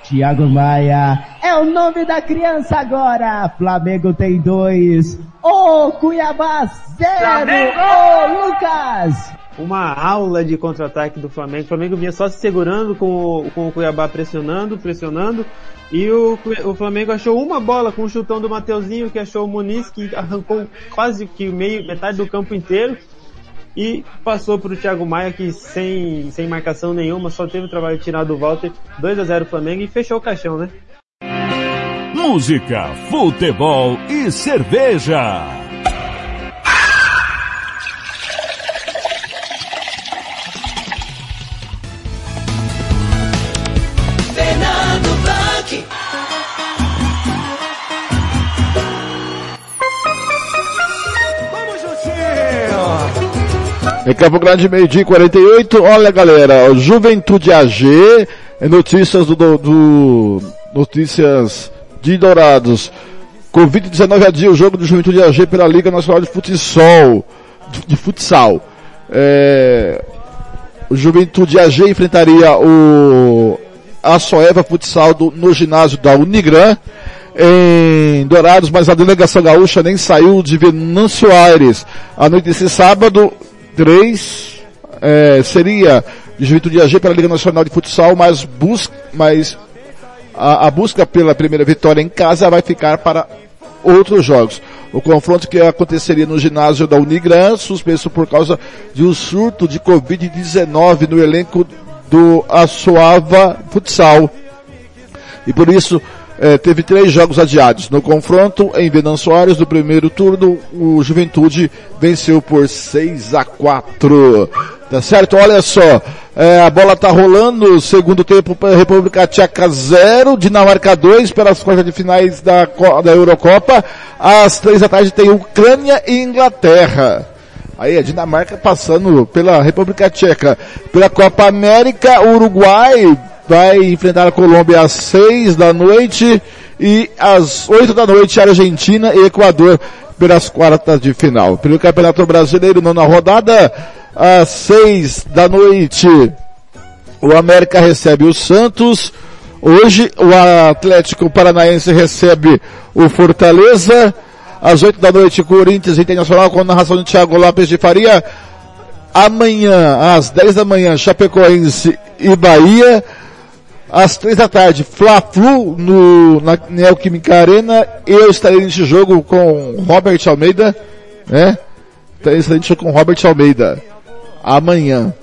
Tiago Maia é o nome da criança agora. Flamengo tem dois. Ô Cuiabá zero. Flamengo! Ô Lucas. uma aula de contra-ataque do Flamengo. O Flamengo vinha só se segurando com o, com o Cuiabá pressionando, pressionando. E o, o Flamengo achou uma bola com o chutão do Mateuzinho, que achou o Muniz, que arrancou quase que meio, metade do campo inteiro. E passou para o Thiago Maia, que sem, sem marcação nenhuma, só teve o trabalho de tirar do Walter. 2 a 0 Flamengo e fechou o caixão, né? Música, futebol e cerveja. Em Campo Grande, meio-dia e 48. Olha, galera, Juventude AG, é notícias do, do- do- notícias de Dourados. Covid-19 adia o jogo do Juventude AG pela Liga Nacional de Futsal. De, de futsal. É, o Juventude AG enfrentaria o Açoeva Futsal do- no ginásio da Unigran em Dourados, mas a delegação gaúcha nem saiu de Venâncio Aires. À noite desse sábado, 3 é, seria de Juventude AG pela Liga Nacional de Futsal, mas, bus mas a, a busca pela primeira vitória em casa vai ficar para outros jogos. O confronto que aconteceria no ginásio da Unigran, suspenso por causa de um surto de Covid-19 no elenco do Açoava Futsal. E por isso, eh, teve três jogos adiados. No confronto em Venâncio Soares, do primeiro turno, o Juventude venceu por 6 a 4. Tá certo? Olha só. É, a bola tá rolando, segundo tempo, República Tcheca 0, Dinamarca 2, pelas quartas de finais da, da Eurocopa. Às três da tarde tem Ucrânia e Inglaterra. Aí a Dinamarca passando pela República Tcheca. Pela Copa América, Uruguai vai enfrentar a Colômbia às seis da noite e às oito da noite Argentina e Equador pelas quartas de final. Pelo Campeonato Brasileiro, nona rodada, às seis da noite, o América recebe o Santos. Hoje o Atlético Paranaense recebe o Fortaleza. Às oito da noite, Corinthians Internacional com a narração de Thiago Lopes de Faria. Amanhã, às 10 da manhã, Chapecoense e Bahia. Às três da tarde, Fla-Flu no, na Neoquímica Arena. Eu estarei nesse jogo com Robert Almeida, né? Estarei nesse jogo com Robert Almeida. Amanhã,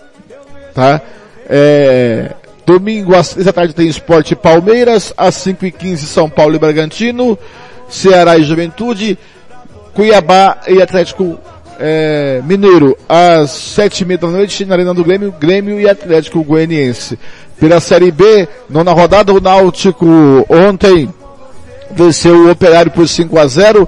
tá? É, domingo às três da tarde tem Esporte Palmeiras. Às cinco e quinze, São Paulo e Bragantino. Ceará e Juventude. Cuiabá e Atlético é, Mineiro, às sete e meia da noite, na Arena do Grêmio, Grêmio e Atlético Goianiense. Pela Série B, nona rodada, o Náutico ontem venceu o Operário por 5 a 0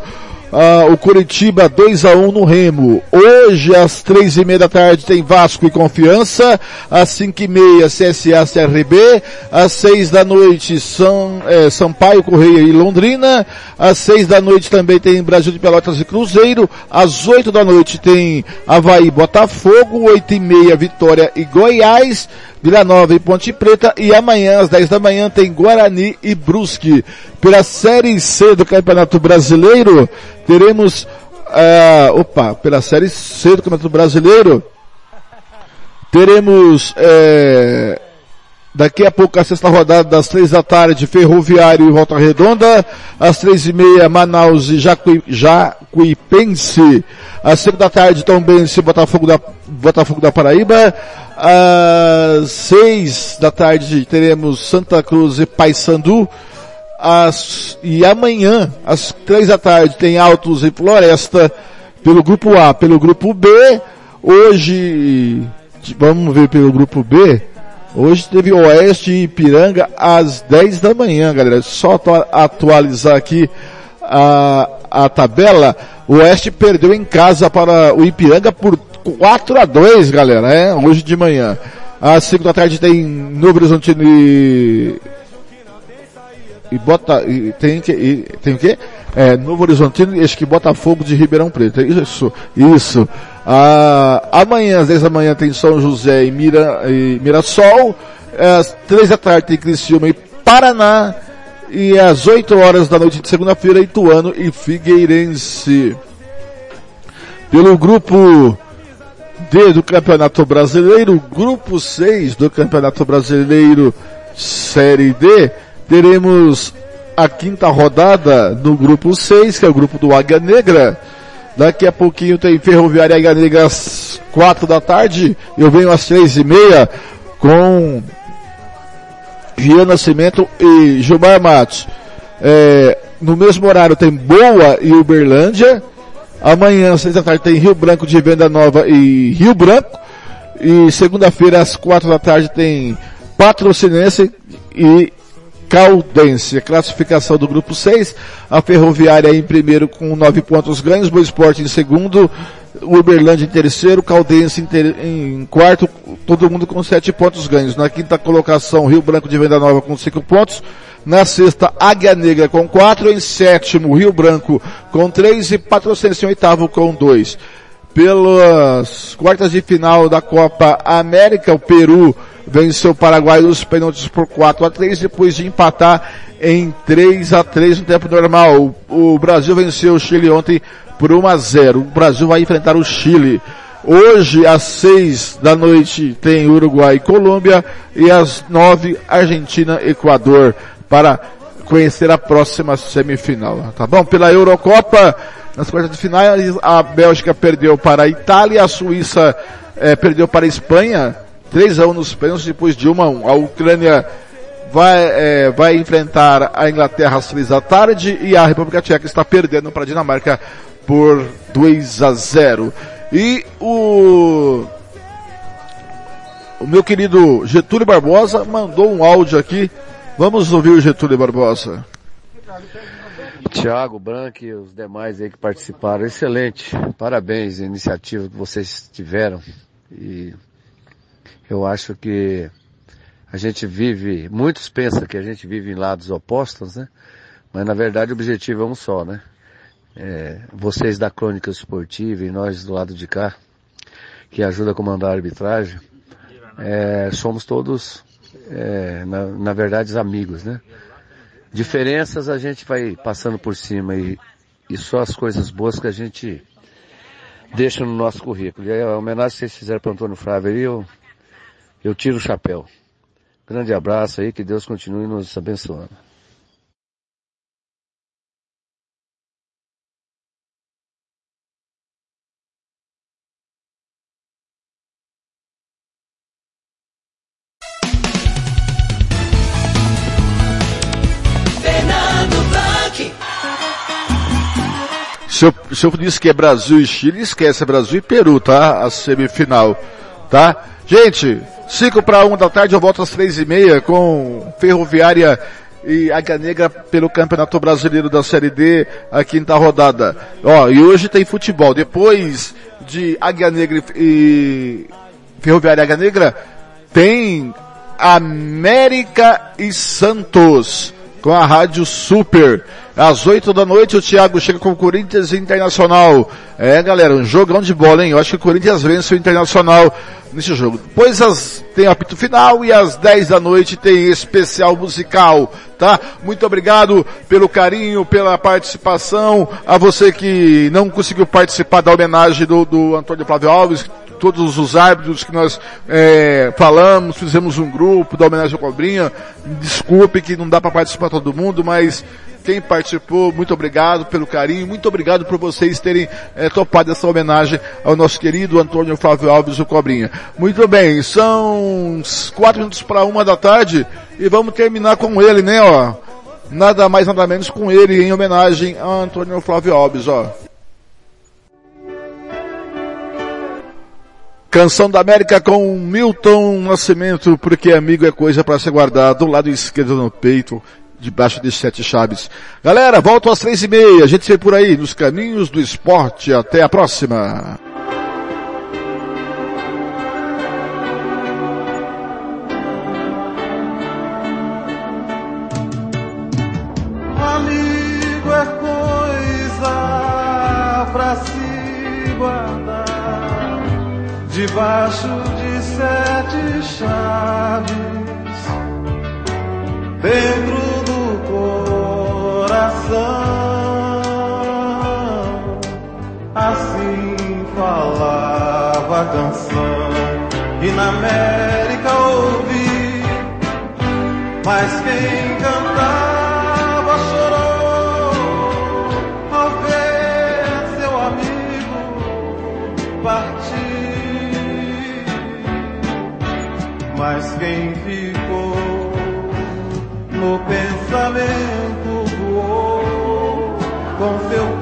ah, o Curitiba 2 a 1 no Remo. Hoje, às três e meia da tarde, tem Vasco e Confiança. Às cinco e meia, CSA CRB. Às seis da noite, São, eh, Sampaio, Correia e Londrina. Às seis da noite também tem Brasil de Pelotas e Cruzeiro. Às oito da noite tem Havaí Botafogo. Oito e meia, Vitória e Goiás. Vila Nova e Ponte Preta. E amanhã, às 10 da manhã, tem Guarani e Brusque. Pela Série C do Campeonato Brasileiro, teremos, ah, opa, pela Série C do Campeonato Brasileiro, teremos, eh, daqui a pouco a sexta rodada das três da tarde, Ferroviário e Volta Redonda, às três e meia, Manaus e Jacuí, Jacuipense, às cinco da tarde, Tombense e Botafogo da, Botafogo da Paraíba, às seis da tarde teremos Santa Cruz e Paysandu, às, e amanhã, às três da tarde, tem Altos e Floresta, pelo grupo A, pelo grupo B, hoje, vamos ver pelo grupo B, hoje teve Oeste e Ipiranga às 10 da manhã, galera, só atua- atualizar aqui a, a tabela, o Oeste perdeu em casa para o Ipiranga por 4 a 2 galera, é, hoje de manhã. Às 5 da tarde tem Novo Horizontino e e bota e tem que e, tem o quê? É, Novo Horizontino e que Botafogo de Ribeirão Preto. É Isso, isso. Ah, amanhã às 10 da manhã tem São José e, Mira, e Mirassol. Às 3 da tarde tem Criciúma e Paraná. E às 8 horas da noite de segunda-feira, Ituano e Figueirense. Pelo grupo D do Campeonato Brasileiro, grupo 6 do Campeonato Brasileiro Série D, teremos a quinta rodada no grupo 6, que é o grupo do Águia Negra. Daqui a pouquinho tem Ferroviária Águia Negra às 4 da tarde. Eu venho às três e meia com Gian Nascimento e Gilmar Matos. É, no mesmo horário tem Boa e Uberlândia. Amanhã, às seis da tarde, tem Rio Branco de Venda Nova e Rio Branco. E segunda-feira, às quatro da tarde, tem Patrocinense e Caldense. Classificação do grupo 6, a Ferroviária em primeiro com nove pontos ganhos, Boa Esporte em segundo, Uberlândia em terceiro, Caldense em, quarto, todo mundo com sete pontos ganhos. Na quinta colocação, Rio Branco de Venda Nova com cinco pontos. Na sexta, Águia Negra com quatro. Em sétimo, Rio Branco com três e Patrocinense em oitavo com dois. Pelas quartas de final da Copa América, o Peru venceu o Paraguai nos pênaltis por 4 a 3 depois de empatar em 3 a 3 no tempo normal. O, Brasil venceu o Chile ontem por 1 a 0. O Brasil vai enfrentar o Chile. Hoje, às 6 da noite, tem Uruguai e Colômbia e às 9, Argentina e Equador para conhecer a próxima semifinal, tá bom? Pela Eurocopa, nas quartas de final, a Bélgica perdeu para a Itália, a Suíça eh, perdeu para a Espanha, 3 a 1 nos pênaltis, depois de 1 a 1. A Ucrânia vai, eh, vai enfrentar a Inglaterra às 3 da tarde e a República Tcheca está perdendo para a Dinamarca por 2 a 0. E o o meu querido Getúlio Barbosa mandou um áudio aqui. Vamos ouvir o Getúlio Barbosa. Tiago Branco e os demais aí que participaram, excelente. Parabéns a iniciativa que vocês tiveram. E eu acho que a gente vive, muitos pensam que a gente vive em lados opostos, né? Mas na verdade o objetivo é um só, né? É, vocês da crônica esportiva e nós do lado de cá, que ajuda a comandar a arbitragem, é, somos todos, é, na, na verdade, amigos, né? Diferenças a gente vai passando por cima e, e só as coisas boas que a gente deixa no nosso currículo. E a homenagem que vocês fizeram para Antônio Flávio aí, eu, eu tiro o chapéu. Grande abraço aí, que Deus continue nos abençoando. Se eu, se eu disse que é Brasil e Chile, esquece, é Brasil e Peru, tá? A semifinal, tá? Gente, 5 para 1 da tarde, eu volto às três e meia com Ferroviária e Águia Negra pelo Campeonato Brasileiro da Série D, a quinta rodada. Ó, e hoje tem futebol. Depois de Águia Negra e Ferroviária Águia Negra, tem América e Santos com a Rádio Super. Às 8 da noite o Thiago chega com o Corinthians Internacional. É, galera, um jogão de bola, hein? Eu acho que o Corinthians vence o Internacional nesse jogo. Depois as, tem o apito final e às 10 da noite tem especial musical, tá? Muito obrigado pelo carinho, pela participação. A você que não conseguiu participar da homenagem do, do Antônio Flávio Alves, todos os árbitros que nós é, falamos, fizemos um grupo da homenagem ao Cobrinha. Desculpe que não dá para participar todo mundo, mas quem participou, muito obrigado pelo carinho, muito obrigado por vocês terem é, topado essa homenagem ao nosso querido Antônio Flávio Alves, o Cobrinha. Muito bem, são quatro minutos para uma da tarde e vamos terminar com ele, né, ó. Nada mais, nada menos com ele em homenagem a Antônio Flávio Alves, ó. Canção da América com Milton Nascimento, porque amigo é coisa para ser guardado, do lado esquerdo no peito, debaixo de sete chaves. Galera, volto às três e meia, a gente se vê por aí, nos caminhos do esporte, até a próxima. Debaixo de sete chaves dentro do coração. Assim falava a canção e na América ouvi, mas quem cantava partir. Mas quem ficou no pensamento voou com seu